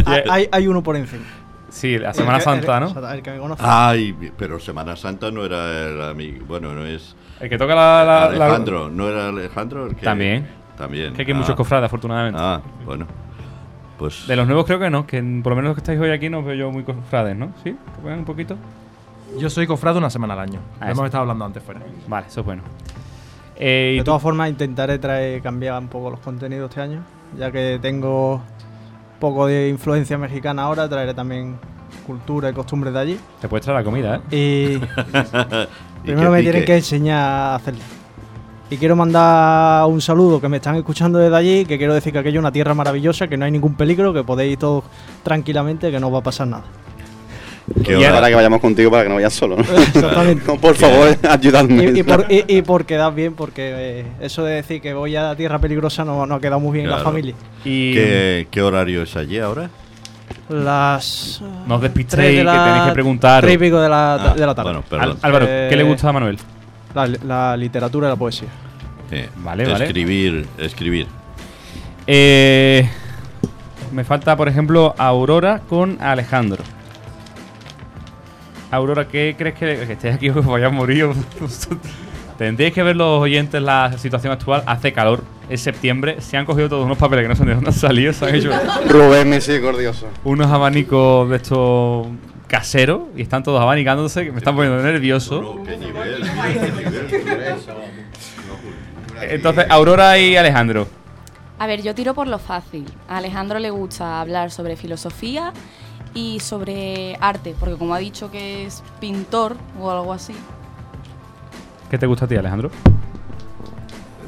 S7: Hay, hay- hay uno por encima.
S2: Sí, la Semana
S7: El que- el-
S2: Santa, ¿no?
S7: el que me conoce.
S8: Ay, pero Semana Santa no era el amigo. Bueno, no es.
S2: El que toca la- la- la-
S8: Alejandro, ¿no era Alejandro? El que,
S2: También.
S8: También.
S2: Que hay
S8: Ah.
S2: muchos cofrades, afortunadamente.
S8: Ah, bueno. Pues.
S2: De los nuevos creo que no, que por lo menos los que estáis hoy aquí no veo yo muy cofrades, ¿no? ¿Sí? ¿Que un poquito?
S18: Yo soy cofrado una semana al año.
S2: Ah,
S18: Lo hemos estado hablando antes fuera.
S2: Vale, eso es bueno. Eh, ¿y
S7: de todas formas, intentaré traer, cambiar un poco los contenidos este año, ya que tengo un poco de influencia mexicana ahora, traeré también cultura y costumbres de allí.
S2: Te puedes traer la comida, ¿eh?
S7: Y *laughs*
S8: Y
S7: primero me tienen que enseñar a hacerlo. Y quiero mandar un saludo que me están escuchando desde allí, que quiero decir que aquello es una tierra maravillosa, que no hay ningún peligro, que podéis ir todos tranquilamente, que no os va a pasar nada.
S22: Y ahora que vayamos contigo para que no vayas solo, ¿no?
S7: Exactamente.
S22: No, *laughs* por favor, ayudadme.
S7: Y, y por, y- y por quedar bien, porque eh, eso de decir que voy a tierra peligrosa no, no ha quedado muy bien en la familia.
S8: ¿Qué, qué horario es allí ahora?
S7: Las.
S2: No os
S7: tres
S2: despistéis,
S7: de
S2: que
S7: la-
S2: tenéis que preguntar.
S7: tres y pico de la,
S8: Ah,
S7: de la tarde.
S8: bueno,
S2: Álvaro,
S7: Eh,
S2: ¿qué le gusta a Manuel?
S7: La, la literatura y la poesía.
S8: Eh,
S2: Vale, vale.
S8: Escribir, escribir.
S2: Eh, me falta, por ejemplo, Aurora con Alejandro. Aurora, ¿qué crees que, que estés aquí? *laughs* Os vaya a morir. Tendréis que ver los oyentes la situación actual. Hace calor. Es septiembre. Se han cogido todos unos papeles que no sé de dónde han salido. Se han hecho
S22: Rubén misericordioso.
S2: unos abanicos de estos caseros y están todos abanicándose que me están poniendo nervioso. Entonces, Aurora y Alejandro.
S11: A ver, yo tiro por lo fácil. A Alejandro le gusta hablar sobre filosofía y sobre arte, porque como ha dicho que es pintor o algo así.
S2: ¿Qué te gusta a ti, Alejandro?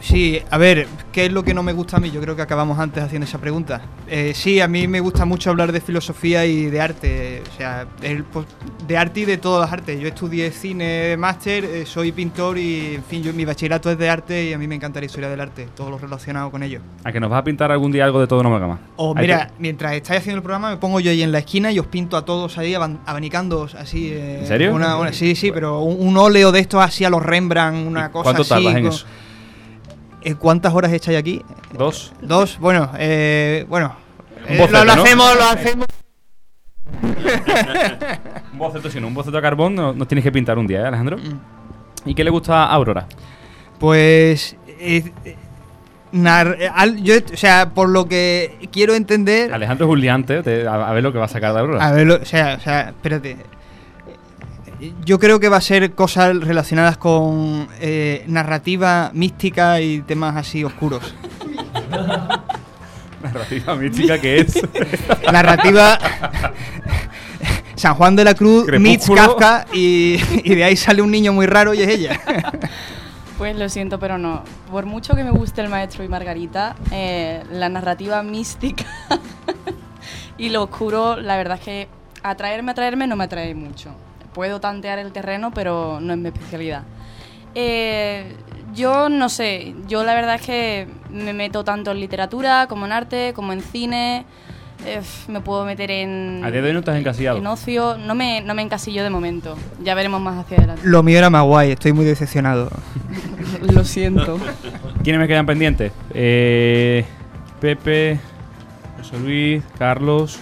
S15: Sí, a ver, ¿qué es lo que no me gusta a mí? Yo creo que acabamos antes haciendo esa pregunta. Eh, sí, a mí me gusta mucho hablar de filosofía y de arte, o sea, el, pues, de arte y de todas las artes. Yo estudié cine máster, eh, soy pintor y, en fin, yo, mi bachillerato es de arte y a mí me encanta la historia del arte, todo lo relacionado con ello.
S2: ¿A que nos vas a pintar algún día algo de todo una amalgama?
S15: O
S2: Hay
S15: mira, mientras estáis haciendo el programa me pongo yo ahí en la esquina y os pinto a todos ahí aban- abanicándoos así. eh,
S2: ¿En serio?
S15: una- una- sí, sí, pero un, un óleo de estos así a los Rembrandt, una cosa
S2: cuánto
S15: así.
S2: tardas en
S15: con-
S2: eso?
S15: Eh, ¿Cuántas horas echáis aquí?
S2: Dos.
S15: Dos, bueno, eh, bueno.
S2: Un
S15: eh,
S2: boceto,
S15: lo, lo
S2: ¿no?
S15: hacemos, lo hacemos. *laughs*
S2: un boceto, si no, un boceto de carbón no- nos tienes que pintar un día, ¿eh, Alejandro?
S15: Mm.
S2: ¿Y qué le gusta a Aurora?
S15: Pues eh, eh, nar- al- yo, o sea, por lo que quiero entender.
S2: Alejandro es un liante, te- a, a ver lo que va a sacar de ahora.
S15: A ver, lo- o sea, o sea, espérate. Yo creo que va a ser cosas relacionadas con eh, narrativa mística y temas así oscuros. *laughs*
S2: Narrativa mística que es. *laughs*
S15: Narrativa. San Juan de la Cruz, Mitch. Kafka y, y de ahí sale un niño muy raro y es ella.
S11: Pues lo siento, pero no. Por mucho que me guste el maestro y Margarita, eh, la narrativa mística *laughs* y lo oscuro, la verdad es que atraerme, atraerme no me atrae mucho. Puedo tantear el terreno, pero no es mi especialidad. Eh, yo no sé, yo la verdad es que me meto tanto en literatura como en arte, como en cine. Eh, me puedo meter en,
S2: A día de hoy no estás encasillado.
S11: en ocio. No me, no me encasillo de momento. Ya veremos más hacia adelante.
S15: Lo mío era más guay, estoy muy decepcionado. *laughs*
S11: Lo siento.
S2: ¿Quiénes me quedan pendientes? Eh, Pepe, José Luis, Carlos.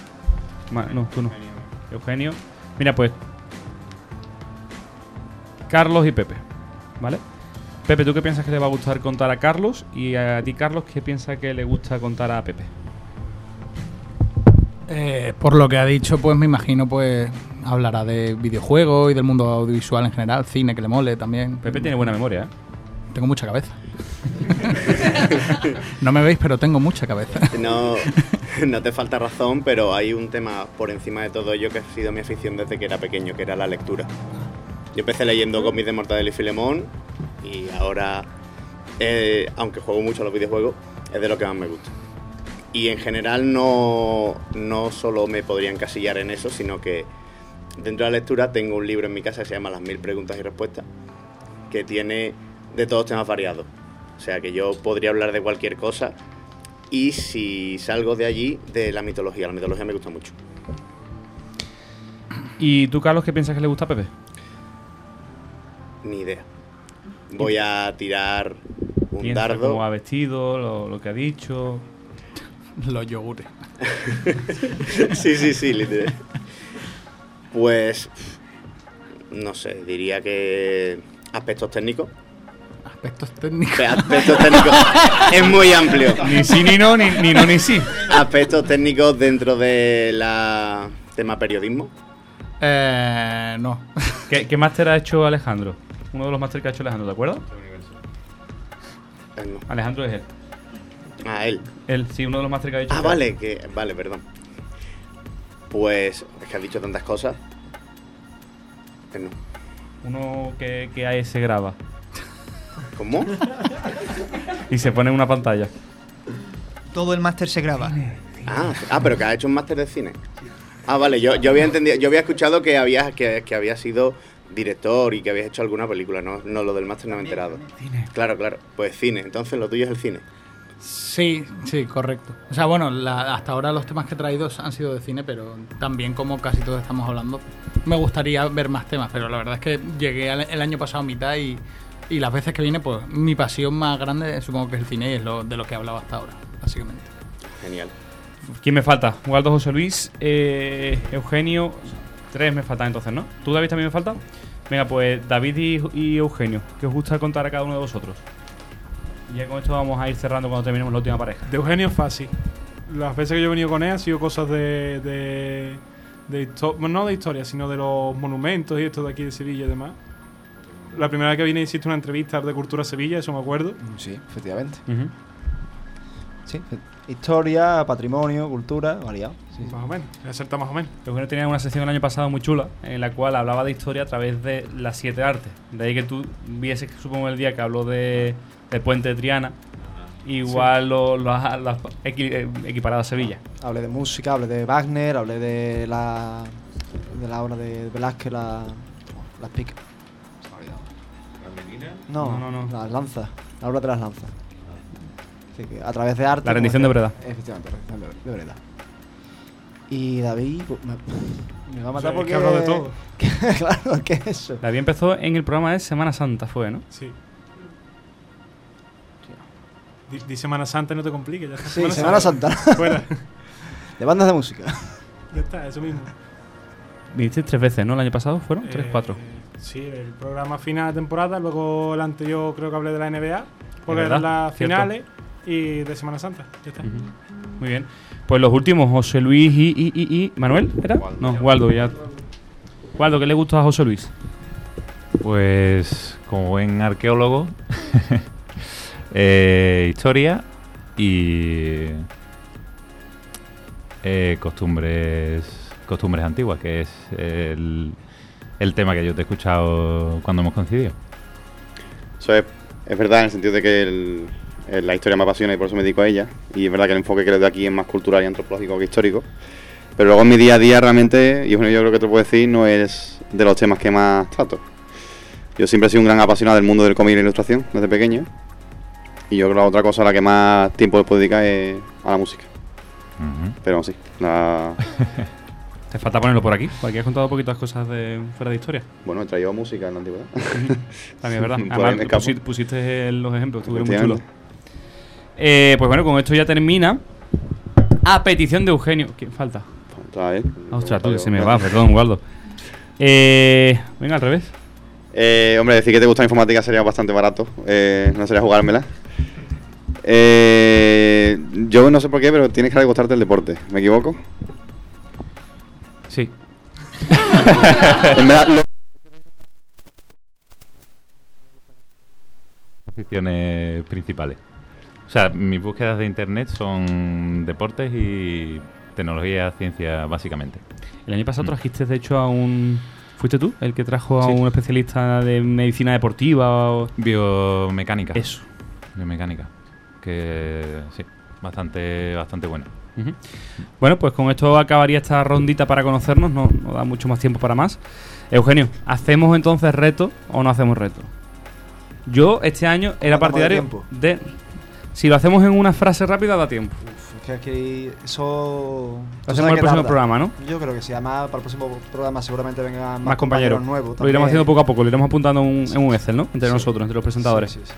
S2: Ma- no, tú no. Eugenio. Mira, pues. Carlos y Pepe. ¿Vale? Pepe, ¿tú qué piensas que le va a gustar contar a Carlos? Y a ti, Carlos, ¿qué piensas que le gusta contar a Pepe?
S10: Eh, por lo que ha dicho, pues me imagino, pues hablará de videojuegos y del mundo audiovisual en general, cine que le mole también.
S2: Pepe tiene buena memoria, ¿eh?
S10: Tengo mucha cabeza. *laughs* no me veis, pero tengo mucha cabeza.
S13: No, no te falta razón, pero hay un tema por encima de todo ello que ha sido mi afición desde que era pequeño, que era la lectura. Yo empecé leyendo cómics de Mortadelo y Filemón y ahora, eh, aunque juego mucho a los videojuegos, es de lo que más me gusta. Y en general no, no solo me podría encasillar en eso, sino que dentro de la lectura tengo un libro en mi casa que se llama Las mil preguntas y respuestas, que tiene de todos temas variados. O sea que yo podría hablar de cualquier cosa y si salgo de allí, de la mitología. La mitología me gusta mucho.
S2: ¿Y tú, Carlos, qué piensas que le gusta a Pepe?
S13: Ni idea. Voy a tirar un
S2: Piensa
S13: dardo.
S2: cómo ha vestido, lo, lo que ha dicho. *laughs*
S10: Los yogures. *laughs*
S13: sí, sí, sí, literal. Pues, no sé, diría que aspectos técnicos.
S10: Aspectos técnicos.
S13: Aspectos técnicos *laughs* es muy amplio.
S2: Ni sí, ni no, ni, ni no, ni sí.
S13: Aspectos técnicos dentro de la tema periodismo.
S10: Eh, no.
S2: ¿Qué, qué máster ha hecho Alejandro? Uno de los másteres que ha hecho Alejandro, ¿te acuerdas?
S13: No.
S2: Alejandro es él.
S13: Ah, él.
S2: Él, sí, uno de los másteres que ha hecho.
S13: Ah, vale, que vale, perdón. Pues es que has dicho tantas cosas. Eh, no.
S2: Uno que, que ahí se graba.
S13: ¿Cómo?
S2: Y se pone en una pantalla.
S15: Todo el máster se graba.
S13: Ah, ah, pero que ha hecho un máster de cine. Ah, vale, yo, yo había entendido, yo había escuchado que había que, que había sido director y que habías hecho alguna película, no, no lo del máster no me he enterado. Claro, claro, pues cine, entonces lo tuyo es el cine.
S10: Sí, sí, correcto. O sea, bueno, la- hasta ahora los temas que he traído han sido de cine, pero también como casi todos estamos hablando, me gustaría ver más temas, pero la verdad es que llegué al- el año pasado a mitad y, y las veces que vine, pues mi pasión más grande supongo que es el cine y es lo, de lo que he hablado hasta ahora, básicamente.
S13: Genial.
S2: ¿Quién me falta? Waldo José Luis, eh, Eugenio. Tres me faltan entonces, ¿no? ¿Tú, David, también me falta? Venga, pues David y, y Eugenio, ¿qué os gusta contar a cada uno de vosotros? Y ya con esto vamos a ir cerrando cuando terminemos la última pareja.
S16: De Eugenio es fácil. Las veces que yo he venido con él han sido cosas de. de, de no de historia, sino de los monumentos y esto de aquí de Sevilla y demás. La primera vez que vine hiciste una entrevista de Cultura Sevilla, eso me acuerdo.
S3: Sí, efectivamente. Sí, historia, patrimonio, cultura, variado. Sí.
S16: Más o menos, acerta más o menos.
S2: Eugenio tenía una sección el año pasado muy chula en la cual hablaba de historia a través de las siete artes. De ahí que tú vieses, supongo, el día que habló de, del puente de Triana. Igual lo, lo has, lo equi- eh, equiparado a Sevilla.
S3: Hablé de música, hablé de Wagner, hablé de la, de la obra de Velázquez, la, las picas. No,
S2: No, no, no.
S3: las lanzas, la obra de las lanzas. Así que a través de arte.
S2: La rendición de Breda.
S3: Efectivamente, la rendición de de Breda. Y David me, me va a
S16: O
S3: matar
S16: sea, es
S3: porque.
S16: que de todo. *laughs*
S3: claro, ¿qué es eso?
S2: David empezó en el programa de Semana Santa, fue, ¿no?
S16: Sí. Di, di Semana Santa y no te compliques, ya está.
S3: Sí, Semana Santa. *laughs*
S16: Fuera.
S3: De bandas de música.
S16: Ya está, eso mismo.
S2: Viniste tres veces, ¿no? El año pasado fueron tres,
S16: Eh,
S2: cuatro.
S16: Sí, el programa final de temporada, luego el anterior creo que hablé de la NBA, porque eran las finales, y de Semana Santa. Ya está.
S2: Muy bien. Pues los últimos, José Luis y, y, y, y- ¿Manuel? ¿Era? No, Waldo, ya. Waldo, ¿qué le gusta a José Luis?
S6: Pues como buen arqueólogo, *laughs* eh, historia y eh, costumbres costumbres antiguas, que es el, el tema que yo te he escuchado cuando hemos coincidido.
S4: Eso es, es verdad en el sentido de que el- la historia me apasiona y por eso me dedico a ella. Y es verdad que el enfoque que le doy aquí es más cultural y antropológico que histórico. Pero luego en mi día a día realmente, y bueno, yo creo que te puedo decir, no es de los temas que más trato. Yo siempre he sido un gran apasionado del mundo del cómic y la ilustración desde pequeño. Y yo creo que la otra cosa a la que más tiempo le puedo dedicar es a la música. Pero sí, la- *laughs*
S2: Te falta ponerlo por aquí, porque has contado poquitas cosas de fuera de historia.
S4: Bueno, he traído música en la antigüedad.
S2: También es verdad. *laughs* Además, pusiste los ejemplos, estuvieron muy chulos. Eh, pues bueno, con esto ya termina. A petición de Eugenio. ¿Quién falta?
S4: Falta él.
S2: Ostras, tú, que se me va, perdón, Waldo. Eh, venga, al revés.
S4: Eh, hombre, decir que te gusta la informática sería bastante barato. Eh, no sería jugármela. Eh, yo no sé por qué, pero tienes que gustarte el deporte. ¿Me equivoco?
S2: Sí. *laughs*
S4: En verdad, lo-
S6: Aficiones principales. O sea, mis búsquedas de internet son deportes y tecnología, ciencia, básicamente.
S2: El año pasado trajiste, de hecho, a un. ¿Fuiste tú el que trajo a
S6: Sí.
S2: un especialista de medicina deportiva? O...
S6: Biomecánica.
S2: Eso.
S6: Biomecánica. Que sí, bastante, bastante buena.
S2: Ujú. Bueno, pues con esto acabaría esta rondita para conocernos, no, no da mucho más tiempo para más. Eugenio, ¿hacemos entonces reto o no hacemos reto? Yo este año era
S3: ¿Cuánto
S2: partidario de... Si lo hacemos en una frase rápida da tiempo.
S3: Es que eso.
S2: Lo hacemos en el próximo programa, ¿no?
S3: Yo creo que sí. Además, para el próximo programa seguramente vengan más,
S2: Más compañeros.
S3: nuevos.
S2: Lo iremos haciendo poco a poco, lo iremos apuntando en un, en un Excel, ¿no? Entre
S3: Sí.
S2: nosotros, entre los presentadores.
S3: Sí, sí, sí.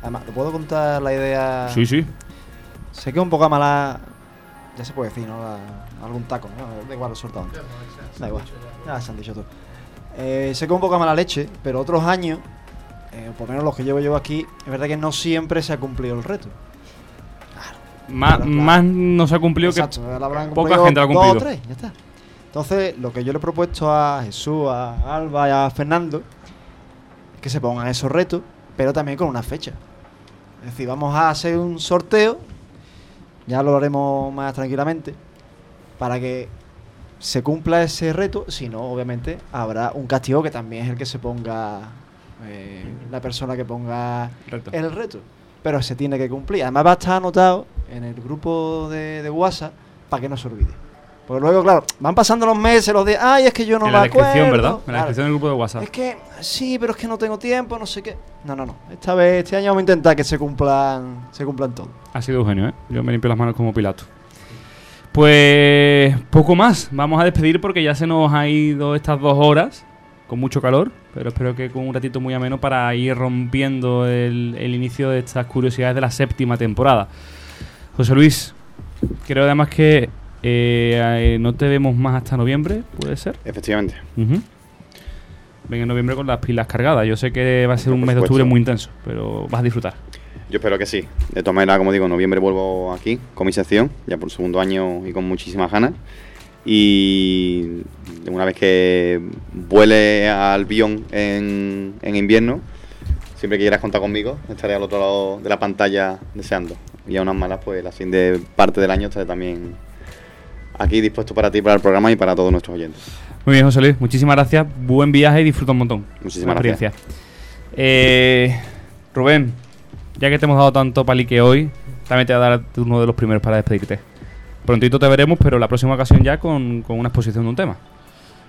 S3: Además, ¿te puedo contar la idea?
S2: Sí, sí.
S3: Sé que es un poco mala. Ya se puede decir, ¿no? La- algún taco, ¿no? Da igual, lo antes. Da igual. Ya se han dicho todo. Eh, sé que es un poco mala leche, pero otros años, eh, por lo menos los que llevo yo aquí, es verdad que no siempre se ha cumplido el reto.
S2: Más,
S3: Claro, claro.
S2: más no se ha cumplido
S3: Exacto,
S2: que poca
S3: cumplido
S2: gente lo ha
S3: dos o
S2: cumplido.
S3: tres, ya está. Entonces, lo que yo le he propuesto a Jesús, a Alba y a Fernando es que se pongan esos retos, pero también con una fecha. Es decir, vamos a hacer un sorteo, ya lo haremos más tranquilamente, para que se cumpla ese reto, si no, obviamente, habrá un castigo que también es el que se ponga eh, la persona que ponga
S2: Reto.
S3: el reto. Pero se tiene que cumplir. Además va a estar anotado en el grupo de, de WhatsApp para que no se olvide. Porque luego, claro, van pasando los meses, los días, ay, es que yo no
S2: en
S3: me
S2: la descripción,
S3: acuerdo".
S2: ¿verdad? En la
S3: Claro.
S2: descripción del grupo de WhatsApp.
S3: Es que, sí, pero es que no tengo tiempo, no sé qué. No, no, no. Esta vez, este año vamos a intentar que se cumplan, se cumplan todos.
S2: Ha sido Eugenio, ¿eh? Yo me limpio las manos como Pilato. Pues poco más. Vamos a despedir porque ya se nos ha ido estas dos horas con mucho calor, pero espero que con un ratito muy ameno para ir rompiendo el, el inicio de estas curiosidades de la séptima temporada. José Luis, creo además que eh, eh, no te vemos más hasta noviembre, ¿puede ser?
S4: Efectivamente.
S2: Ujú. Ven en noviembre con las pilas cargadas. Yo sé que va a ser un mes de octubre muy intenso, pero vas a disfrutar.
S4: Yo espero que sí. De todas maneras, como digo, en noviembre vuelvo aquí con mi sección, ya por segundo año y con muchísimas ganas. Y una vez que vuele al Bion en, en invierno, siempre que quieras contar conmigo, estaré al otro lado de la pantalla deseando. Y a unas malas, pues la siguiente parte del año estaré también aquí dispuesto para ti, para el programa y para todos nuestros oyentes.
S2: Muy bien, José Luis. Muchísimas gracias. Buen viaje y disfruta un montón.
S4: Muchísimas
S2: experiencia. Eh, Rubén, ya que te hemos dado tanto palique hoy, también te voy a dar uno de los primeros para despedirte. Prontito te veremos, pero la próxima ocasión ya con, con una exposición de un tema.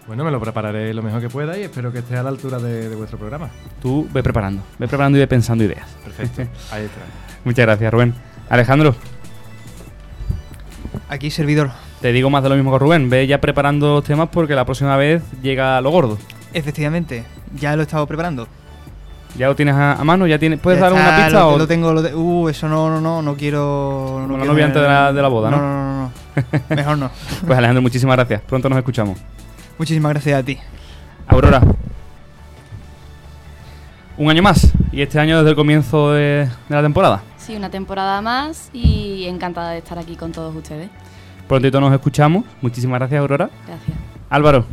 S14: Bueno, me lo prepararé lo mejor que pueda y espero que esté a la altura de, de vuestro programa.
S2: Tú ve preparando, ve preparando y ve pensando ideas.
S14: Perfecto. *laughs* Ahí está.
S2: Muchas gracias, Rubén. Alejandro,
S15: Aquí, servidor.
S2: te digo más de lo mismo que Rubén. Ve ya preparando los temas porque la próxima vez llega lo gordo.
S15: Efectivamente, ya lo he estado preparando.
S2: ¿Ya lo tienes a, a mano? ¿Ya tienes, ¿Puedes
S15: Ya
S2: dar una
S15: está,
S2: pista?
S15: Lo,
S2: o
S15: lo tengo, lo uh, eso no, no, no, no quiero. No
S2: Como la
S15: quiero-
S2: novia antes de la- de la boda, ¿no?
S15: No, no, no, no. Mejor no. *laughs*
S2: Pues Alejandro, muchísimas gracias. Pronto nos escuchamos.
S15: Muchísimas gracias a ti.
S2: Aurora. Un año más. Y este año desde el comienzo de, de la temporada.
S11: Sí, una temporada más y encantada de estar aquí con todos ustedes.
S2: Prontito nos escuchamos. Muchísimas gracias, Aurora.
S11: Gracias.
S2: Álvaro,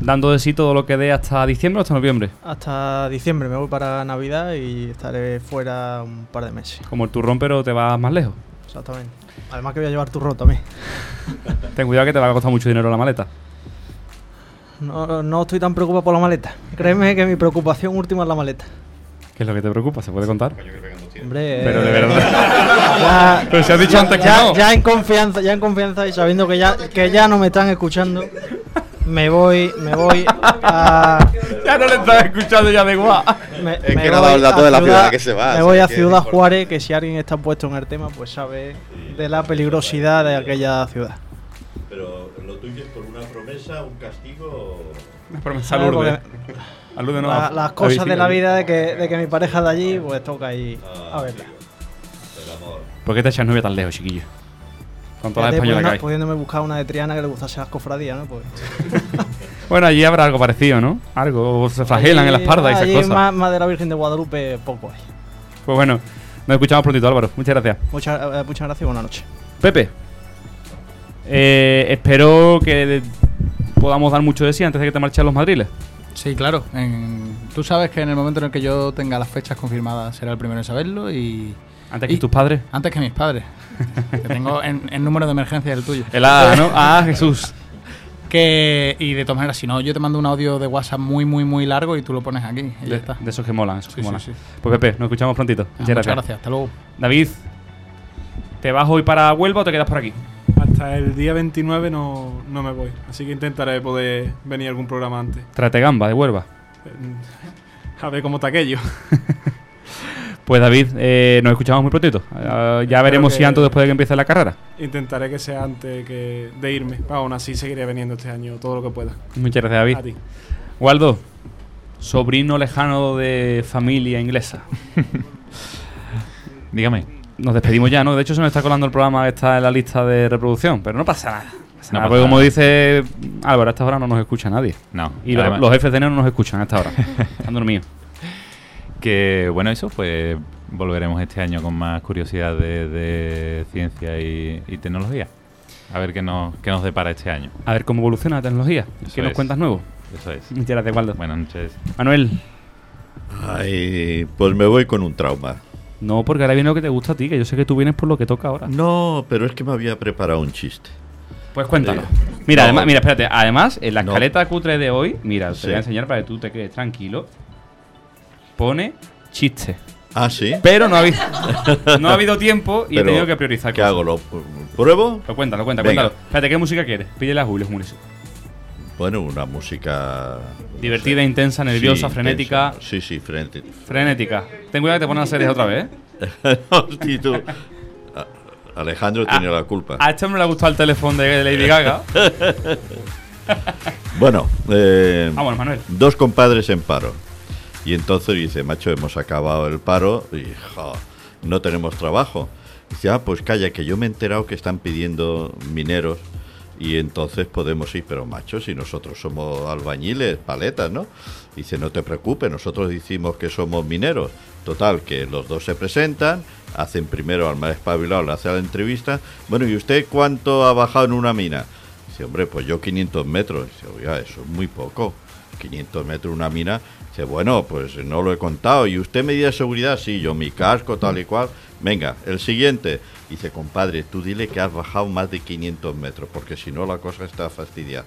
S2: dando de sí todo lo que dé hasta diciembre o hasta noviembre.
S7: Hasta diciembre me voy para Navidad y estaré fuera un par de meses.
S2: Como el turrón, pero te vas más lejos.
S7: Exactamente. Además que voy a llevar turrón también. *laughs*
S2: Ten cuidado que te va a costar mucho dinero la maleta.
S7: No, no estoy tan preocupado por la maleta. Créeme que mi preocupación última es la maleta.
S2: ¿Qué es lo que te preocupa? ¿Se puede contar?
S7: Hombre,
S2: Pero de
S7: eh,
S2: verdad. *laughs*
S7: ya-
S2: Pero si has dicho
S7: ya-
S2: antes que
S7: ya-
S2: no.
S7: Ya en confianza, ya en confianza y sabiendo que ya, que ya no me están escuchando, me voy, me voy a. *laughs*
S2: Ya no le estás escuchando ya de.
S7: Me,
S22: Es
S7: me
S22: que no dado el dato
S7: a
S22: de la ciudad que se va,
S7: Me voy a Ciudad Juárez, que si alguien está puesto en el tema, pues sabe de la peligrosidad de aquella ciudad.
S8: Pero lo tuyo es por una promesa, un castigo.
S2: Una promesa
S7: ¿Sabes?
S2: Lourdes. No,
S7: la- las cosas de la vida de que, de que mi pareja es de allí, pues toca ahí a verla.
S2: ¿Por qué te echas novia tan lejos, chiquillo? Con toda la
S7: Fíjate,
S2: española que.
S7: Pudiéndome buscar una de Triana que le gustase las cofradías, ¿no? Pues, *laughs*
S2: Bueno, allí habrá algo parecido, ¿no? Algo, o se flagelan en la espalda y esas cosas.
S7: Más, más de la Virgen de Guadalupe, poco hay.
S2: Pues bueno, nos escuchamos prontito, Álvaro. Muchas gracias.
S7: Muchas, eh, muchas gracias y buenas noches.
S2: Pepe, eh, espero que podamos dar mucho de sí antes de que te marches a los madriles.
S10: Sí, claro. En- tú sabes que en el momento en el que yo tenga las fechas confirmadas será el primero en saberlo y...
S2: ¿Antes que
S10: y-
S2: tus padres?
S10: Antes que mis padres. que tengo en, en número de emergencia el tuyo.
S2: El A, ¿no? Ah, Jesús.
S10: Que, y de todas maneras, si no, yo te mando un audio de WhatsApp muy, muy, muy largo y tú lo pones aquí. Y ya
S2: De,
S10: está.
S2: de esos que molan, esos que
S10: Sí,
S2: molan.
S10: sí.
S2: Pues Pepe, nos escuchamos prontito.
S10: Ah,
S2: Muchas gracias.
S10: gracias. Hasta luego.
S2: David, ¿te vas hoy para Huelva o te quedas por aquí?
S16: Hasta el día 29 no, no me voy. Así que intentaré poder venir a algún programa antes.
S2: Trate gamba de Huelva.
S16: A ver cómo está aquello. *laughs*
S2: Pues David, eh, nos escuchamos muy prontito. Ah, ya veremos si antes o después de que empiece la carrera.
S16: Intentaré que sea antes que de irme. Pero aún así seguiré viniendo este año todo lo que pueda.
S2: Muchas gracias, David.
S16: A ti.
S2: Waldo, sobrino lejano de familia inglesa. *laughs*
S6: Dígame.
S2: Nos despedimos ya, ¿no? De hecho, se nos está colando el programa que está en la lista de reproducción, pero no pasa nada. No nada, porque como dice Álvaro, a esta hora no nos escucha nadie.
S6: No.
S2: Y
S6: además-
S2: los jefes de enero no nos escuchan a esta hora. *laughs* Están dormidos.
S6: Que bueno, eso, pues volveremos este año con más curiosidad de, de ciencia y, y tecnología. A ver qué nos, qué nos depara este año.
S2: A ver cómo evoluciona la tecnología.
S6: Eso
S2: ¿Qué nos cuentas nuevo?
S6: Eso es.
S2: Muchas gracias, Waldo.
S6: Buenas noches.
S2: Manuel.
S8: Ay, pues me voy con un trauma.
S2: No, porque ahora viene lo que te gusta a ti, que yo sé que tú vienes por lo que toca ahora.
S8: No, pero es que me había preparado un chiste.
S2: Pues cuéntalo.
S8: Eh,
S2: Mira,
S8: no.
S2: además, mira, espérate. Además, en la
S8: No.
S2: escaleta cutre de hoy, mira, te voy a enseñar para que tú te quedes tranquilo. Pone chiste.
S8: Ah, sí.
S2: Pero no ha habido, no ha habido tiempo y he tenido que priorizar.
S8: ¿Qué
S2: cosas.
S8: hago? ¿Lo pruebo?
S2: Lo cuéntalo, cuéntalo,
S8: Venga.
S2: cuéntalo. Espérate, ¿qué música quieres? Pídele a Julio, Julio.
S8: Bueno, una música.
S2: Divertida, intensa, nerviosa,
S8: Sí,
S2: frenética.
S8: intensa. Sí, sí, frenética.
S2: Frenética. Ten cuidado que te ponen a series otra vez, ¿eh? *laughs*
S8: Hostia, tú. Alejandro tiene
S2: Ah,
S8: la culpa.
S2: A este hombre le ha gustado el teléfono de Lady Gaga. *laughs*
S8: Bueno, eh,
S2: Vámonos, Manuel.
S8: dos compadres en paro. Y entonces dice, macho, hemos acabado el paro y no tenemos trabajo. Dice, ah, pues calla, que yo me he enterado que están pidiendo mineros y entonces podemos ir, pero macho, si nosotros somos albañiles, paletas, ¿no? Dice, no te preocupes, nosotros decimos que somos mineros. Total, que los dos se presentan, hacen primero al más espabilado, le hace la entrevista. Bueno, ¿y usted cuánto ha bajado en una mina? Dice, hombre, pues yo 500 metros. Dice, oiga, eso es muy poco. 500 metros una mina. Bueno, pues no lo he contado. ¿Y usted medida de seguridad? Sí, yo mi casco, tal y cual. Venga, el siguiente. Dice, compadre, tú dile que has bajado más de 500 metros, porque si no la cosa está fastidiada.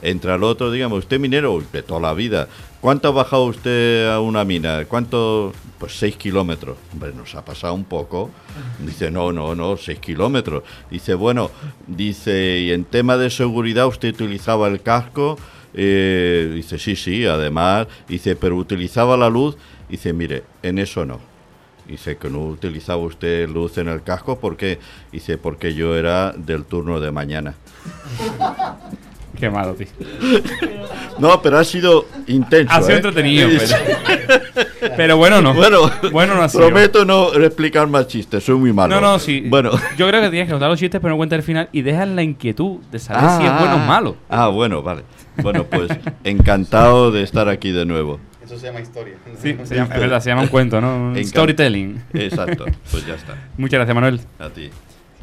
S8: Entra el otro, dígame, ¿usted minero? De toda la vida. ¿Cuánto ha bajado usted a una mina? ¿Cuánto? Pues 6 kilómetros. Hombre, nos ha pasado un poco. Dice, no, no, no, 6 kilómetros. Dice, bueno, dice, y en tema de seguridad usted utilizaba el casco. Eh, dice, sí, sí, además. Dice, pero utilizaba la luz. Dice, mire, en eso no. Dice que no utilizaba usted luz en el casco. ¿Por qué? Dice, porque yo era del turno de mañana. *laughs*
S2: Qué malo, tío.
S8: No, pero ha sido intenso.
S2: Ha sido
S8: ¿eh?
S2: entretenido, pero- pero bueno, no.
S8: Bueno,
S2: Bueno, no ha sido.
S8: Prometo no explicar más chistes, soy muy malo.
S2: No, no, sí.
S8: Bueno.
S2: Yo creo que tienes que contar los chistes, pero no cuenta el final y dejas la inquietud de saber si es
S8: Ah,
S2: bueno o malo.
S8: Ah, bueno, vale. Bueno, pues encantado de estar aquí de nuevo.
S4: Eso se llama historia.
S2: Sí, *laughs* se llama- es verdad, se llama un cuento, ¿no? Storytelling.
S8: Exacto, pues ya está. *laughs*
S2: Muchas gracias, Manuel.
S8: A ti.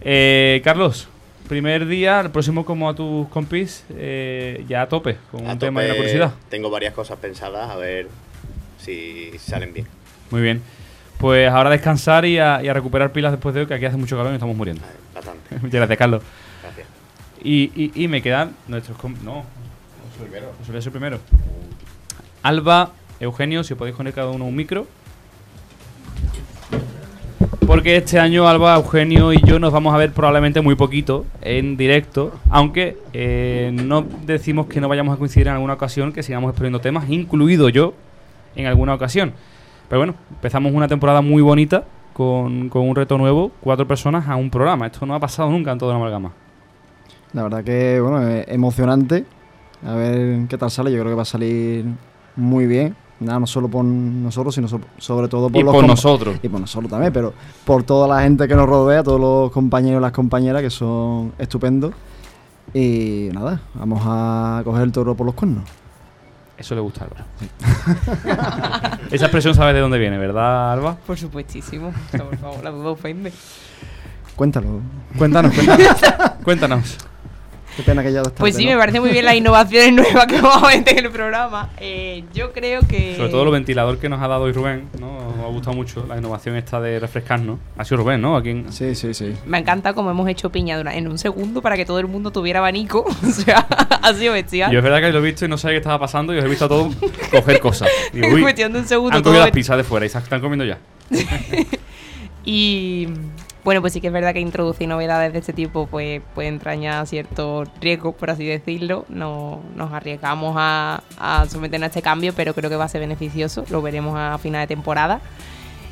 S2: Eh, Carlos, primer día, el próximo como a tus compis, eh, ya a tope, con
S21: A
S2: un tema y una curiosidad.
S21: Tengo varias cosas pensadas, a ver si salen bien.
S2: Muy bien. Pues ahora a descansar y a, y a recuperar pilas después de hoy, que aquí hace mucho calor y estamos muriendo.
S21: Bastante. *laughs*
S2: Muchas gracias, Carlos.
S21: Gracias.
S2: Y, y, y me quedan nuestros... com- No, José Luis es el primero. Alba, Eugenio, si os podéis poner cada uno un micro. Porque este año Alba, Eugenio y yo nos vamos a ver probablemente muy poquito en directo, aunque eh, no decimos que no vayamos a coincidir en alguna ocasión, que sigamos exponiendo temas, incluido yo en alguna ocasión. Pero bueno, empezamos una temporada muy bonita con, con un reto nuevo, cuatro personas a un programa. Esto no ha pasado nunca en toda la amalgama.
S3: La verdad que, bueno, es emocionante. A ver qué tal sale. Yo creo que va a salir muy bien. Nada, no solo por nosotros, sino so- sobre todo por
S2: Y
S3: los
S2: por nosotros.
S3: Y por nosotros también, pero por toda la gente que nos rodea, todos los compañeros y las compañeras que son estupendos. Y nada, vamos a coger el toro por los cuernos.
S2: Eso le gusta a Álvaro. *laughs* Esa expresión sabes de dónde viene, ¿verdad, Alba?
S5: Por supuestísimo. Por favor, la duda ofende.
S3: Cuéntalo.
S2: Cuéntanos, cuéntanos. *laughs* cuéntanos.
S3: Qué pena que ya está
S5: Pues sí,
S3: ¿no?
S5: me parece muy bien las innovaciones *laughs* nuevas que vamos a meter en el programa. Eh, yo creo que...
S2: Sobre todo los ventilador que nos ha dado hoy Rubén, ¿no? Nos ha gustado mucho la innovación esta de refrescarnos. Ha sido Rubén, ¿no? Aquí en-
S3: Sí, sí, sí.
S5: Me encanta cómo hemos hecho piña en un segundo para que todo el mundo tuviera abanico. *laughs* o sea, *laughs* ha sido bestial.
S2: Yo es verdad que lo he visto y no sabía qué estaba pasando y os he visto a todos coger cosas.
S5: En
S2: uy,
S5: cuestión de un segundo
S2: Han
S5: todo
S2: comido las
S5: el-
S2: pizzas de fuera y se están comiendo ya.
S5: Y bueno, pues sí que es verdad que introducir novedades de este tipo pues puede entrañar cierto riesgo, por así decirlo. No nos arriesgamos a, someternos a este cambio, pero creo que va a ser beneficioso. Lo veremos a final de temporada.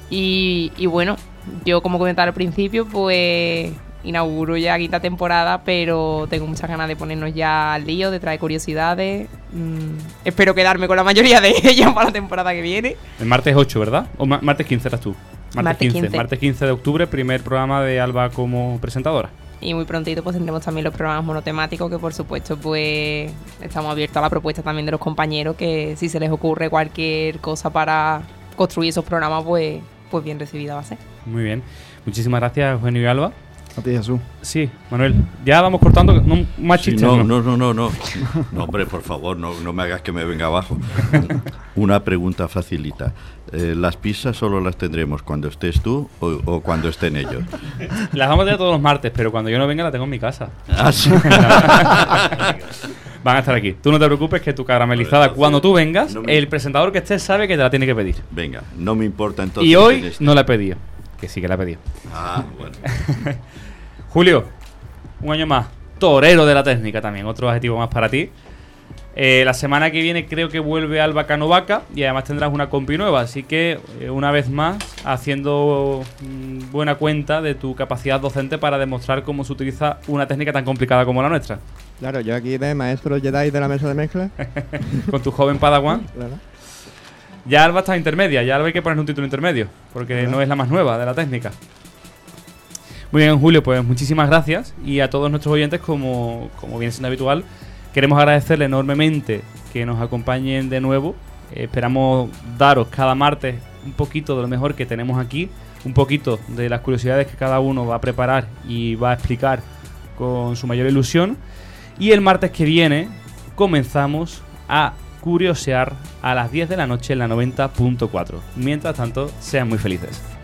S5: Y, bueno, yo como comentaba al principio, pues inauguro ya quinta temporada, pero tengo muchas ganas de ponernos ya al lío, de traer curiosidades. Mm, espero quedarme con la mayoría de ellas *laughs* para la temporada que viene.
S2: El martes 8, ¿verdad? O ma- martes 15 eras tú.
S5: Martes 15.
S2: Martes 15 de octubre, primer programa de Alba como presentadora.
S5: Y muy prontito pues tendremos también los programas monotemáticos que por supuesto pues estamos abiertos a la propuesta también de los compañeros que si se les ocurre cualquier cosa para construir esos programas pues, pues bien recibida va a ser.
S2: Muy bien. Muchísimas gracias, Eugenio y Alba.
S3: Jesús.
S2: Sí, Manuel. Ya vamos cortando. No, más
S8: Sí,
S2: chistes.
S8: no, no, no, no, no. No, hombre, por favor, no, no me hagas que me venga abajo. *laughs* Una pregunta facilita. Eh, ¿Las pizzas solo las tendremos cuando estés tú o, o cuando estén ellos?
S2: Las vamos a tener todos los martes, pero cuando yo no venga la tengo en mi casa.
S8: Ah, sí. *laughs*
S2: Van a estar aquí. Tú no te preocupes que tu caramelizada, cuando tú vengas, el presentador que esté sabe que te la tiene que pedir.
S8: Venga, no me importa entonces.
S2: y hoy no la he pedido. Que sí que la he pedido.
S8: Ah, bueno. *laughs*
S2: Julio, un año más. Torero de la técnica también, otro adjetivo más para ti. Eh, la semana que viene creo que vuelve Alba Canovaca y además tendrás una compi nueva, así que eh, una vez más haciendo mm, buena cuenta de tu capacidad docente para demostrar cómo se utiliza una técnica tan complicada como la nuestra.
S12: Claro, yo aquí de maestro Jedi de la mesa de mezcla. *laughs*
S2: Con tu joven Padawan.
S12: Claro.
S2: Ya Alba está intermedia, ya Alba hay que poner un título intermedio, porque no es la más nueva de la técnica. Muy bien, Julio, pues muchísimas gracias. Y a todos nuestros oyentes, como, como viene siendo habitual, queremos agradecerle enormemente que nos acompañen de nuevo. Eh, esperamos daros cada martes un poquito de lo mejor que tenemos aquí, un poquito de las curiosidades que cada uno va a preparar y va a explicar con su mayor ilusión. Y el martes que viene comenzamos a curiosear a las 10 de la noche en la 90.4. Mientras tanto, sean muy felices.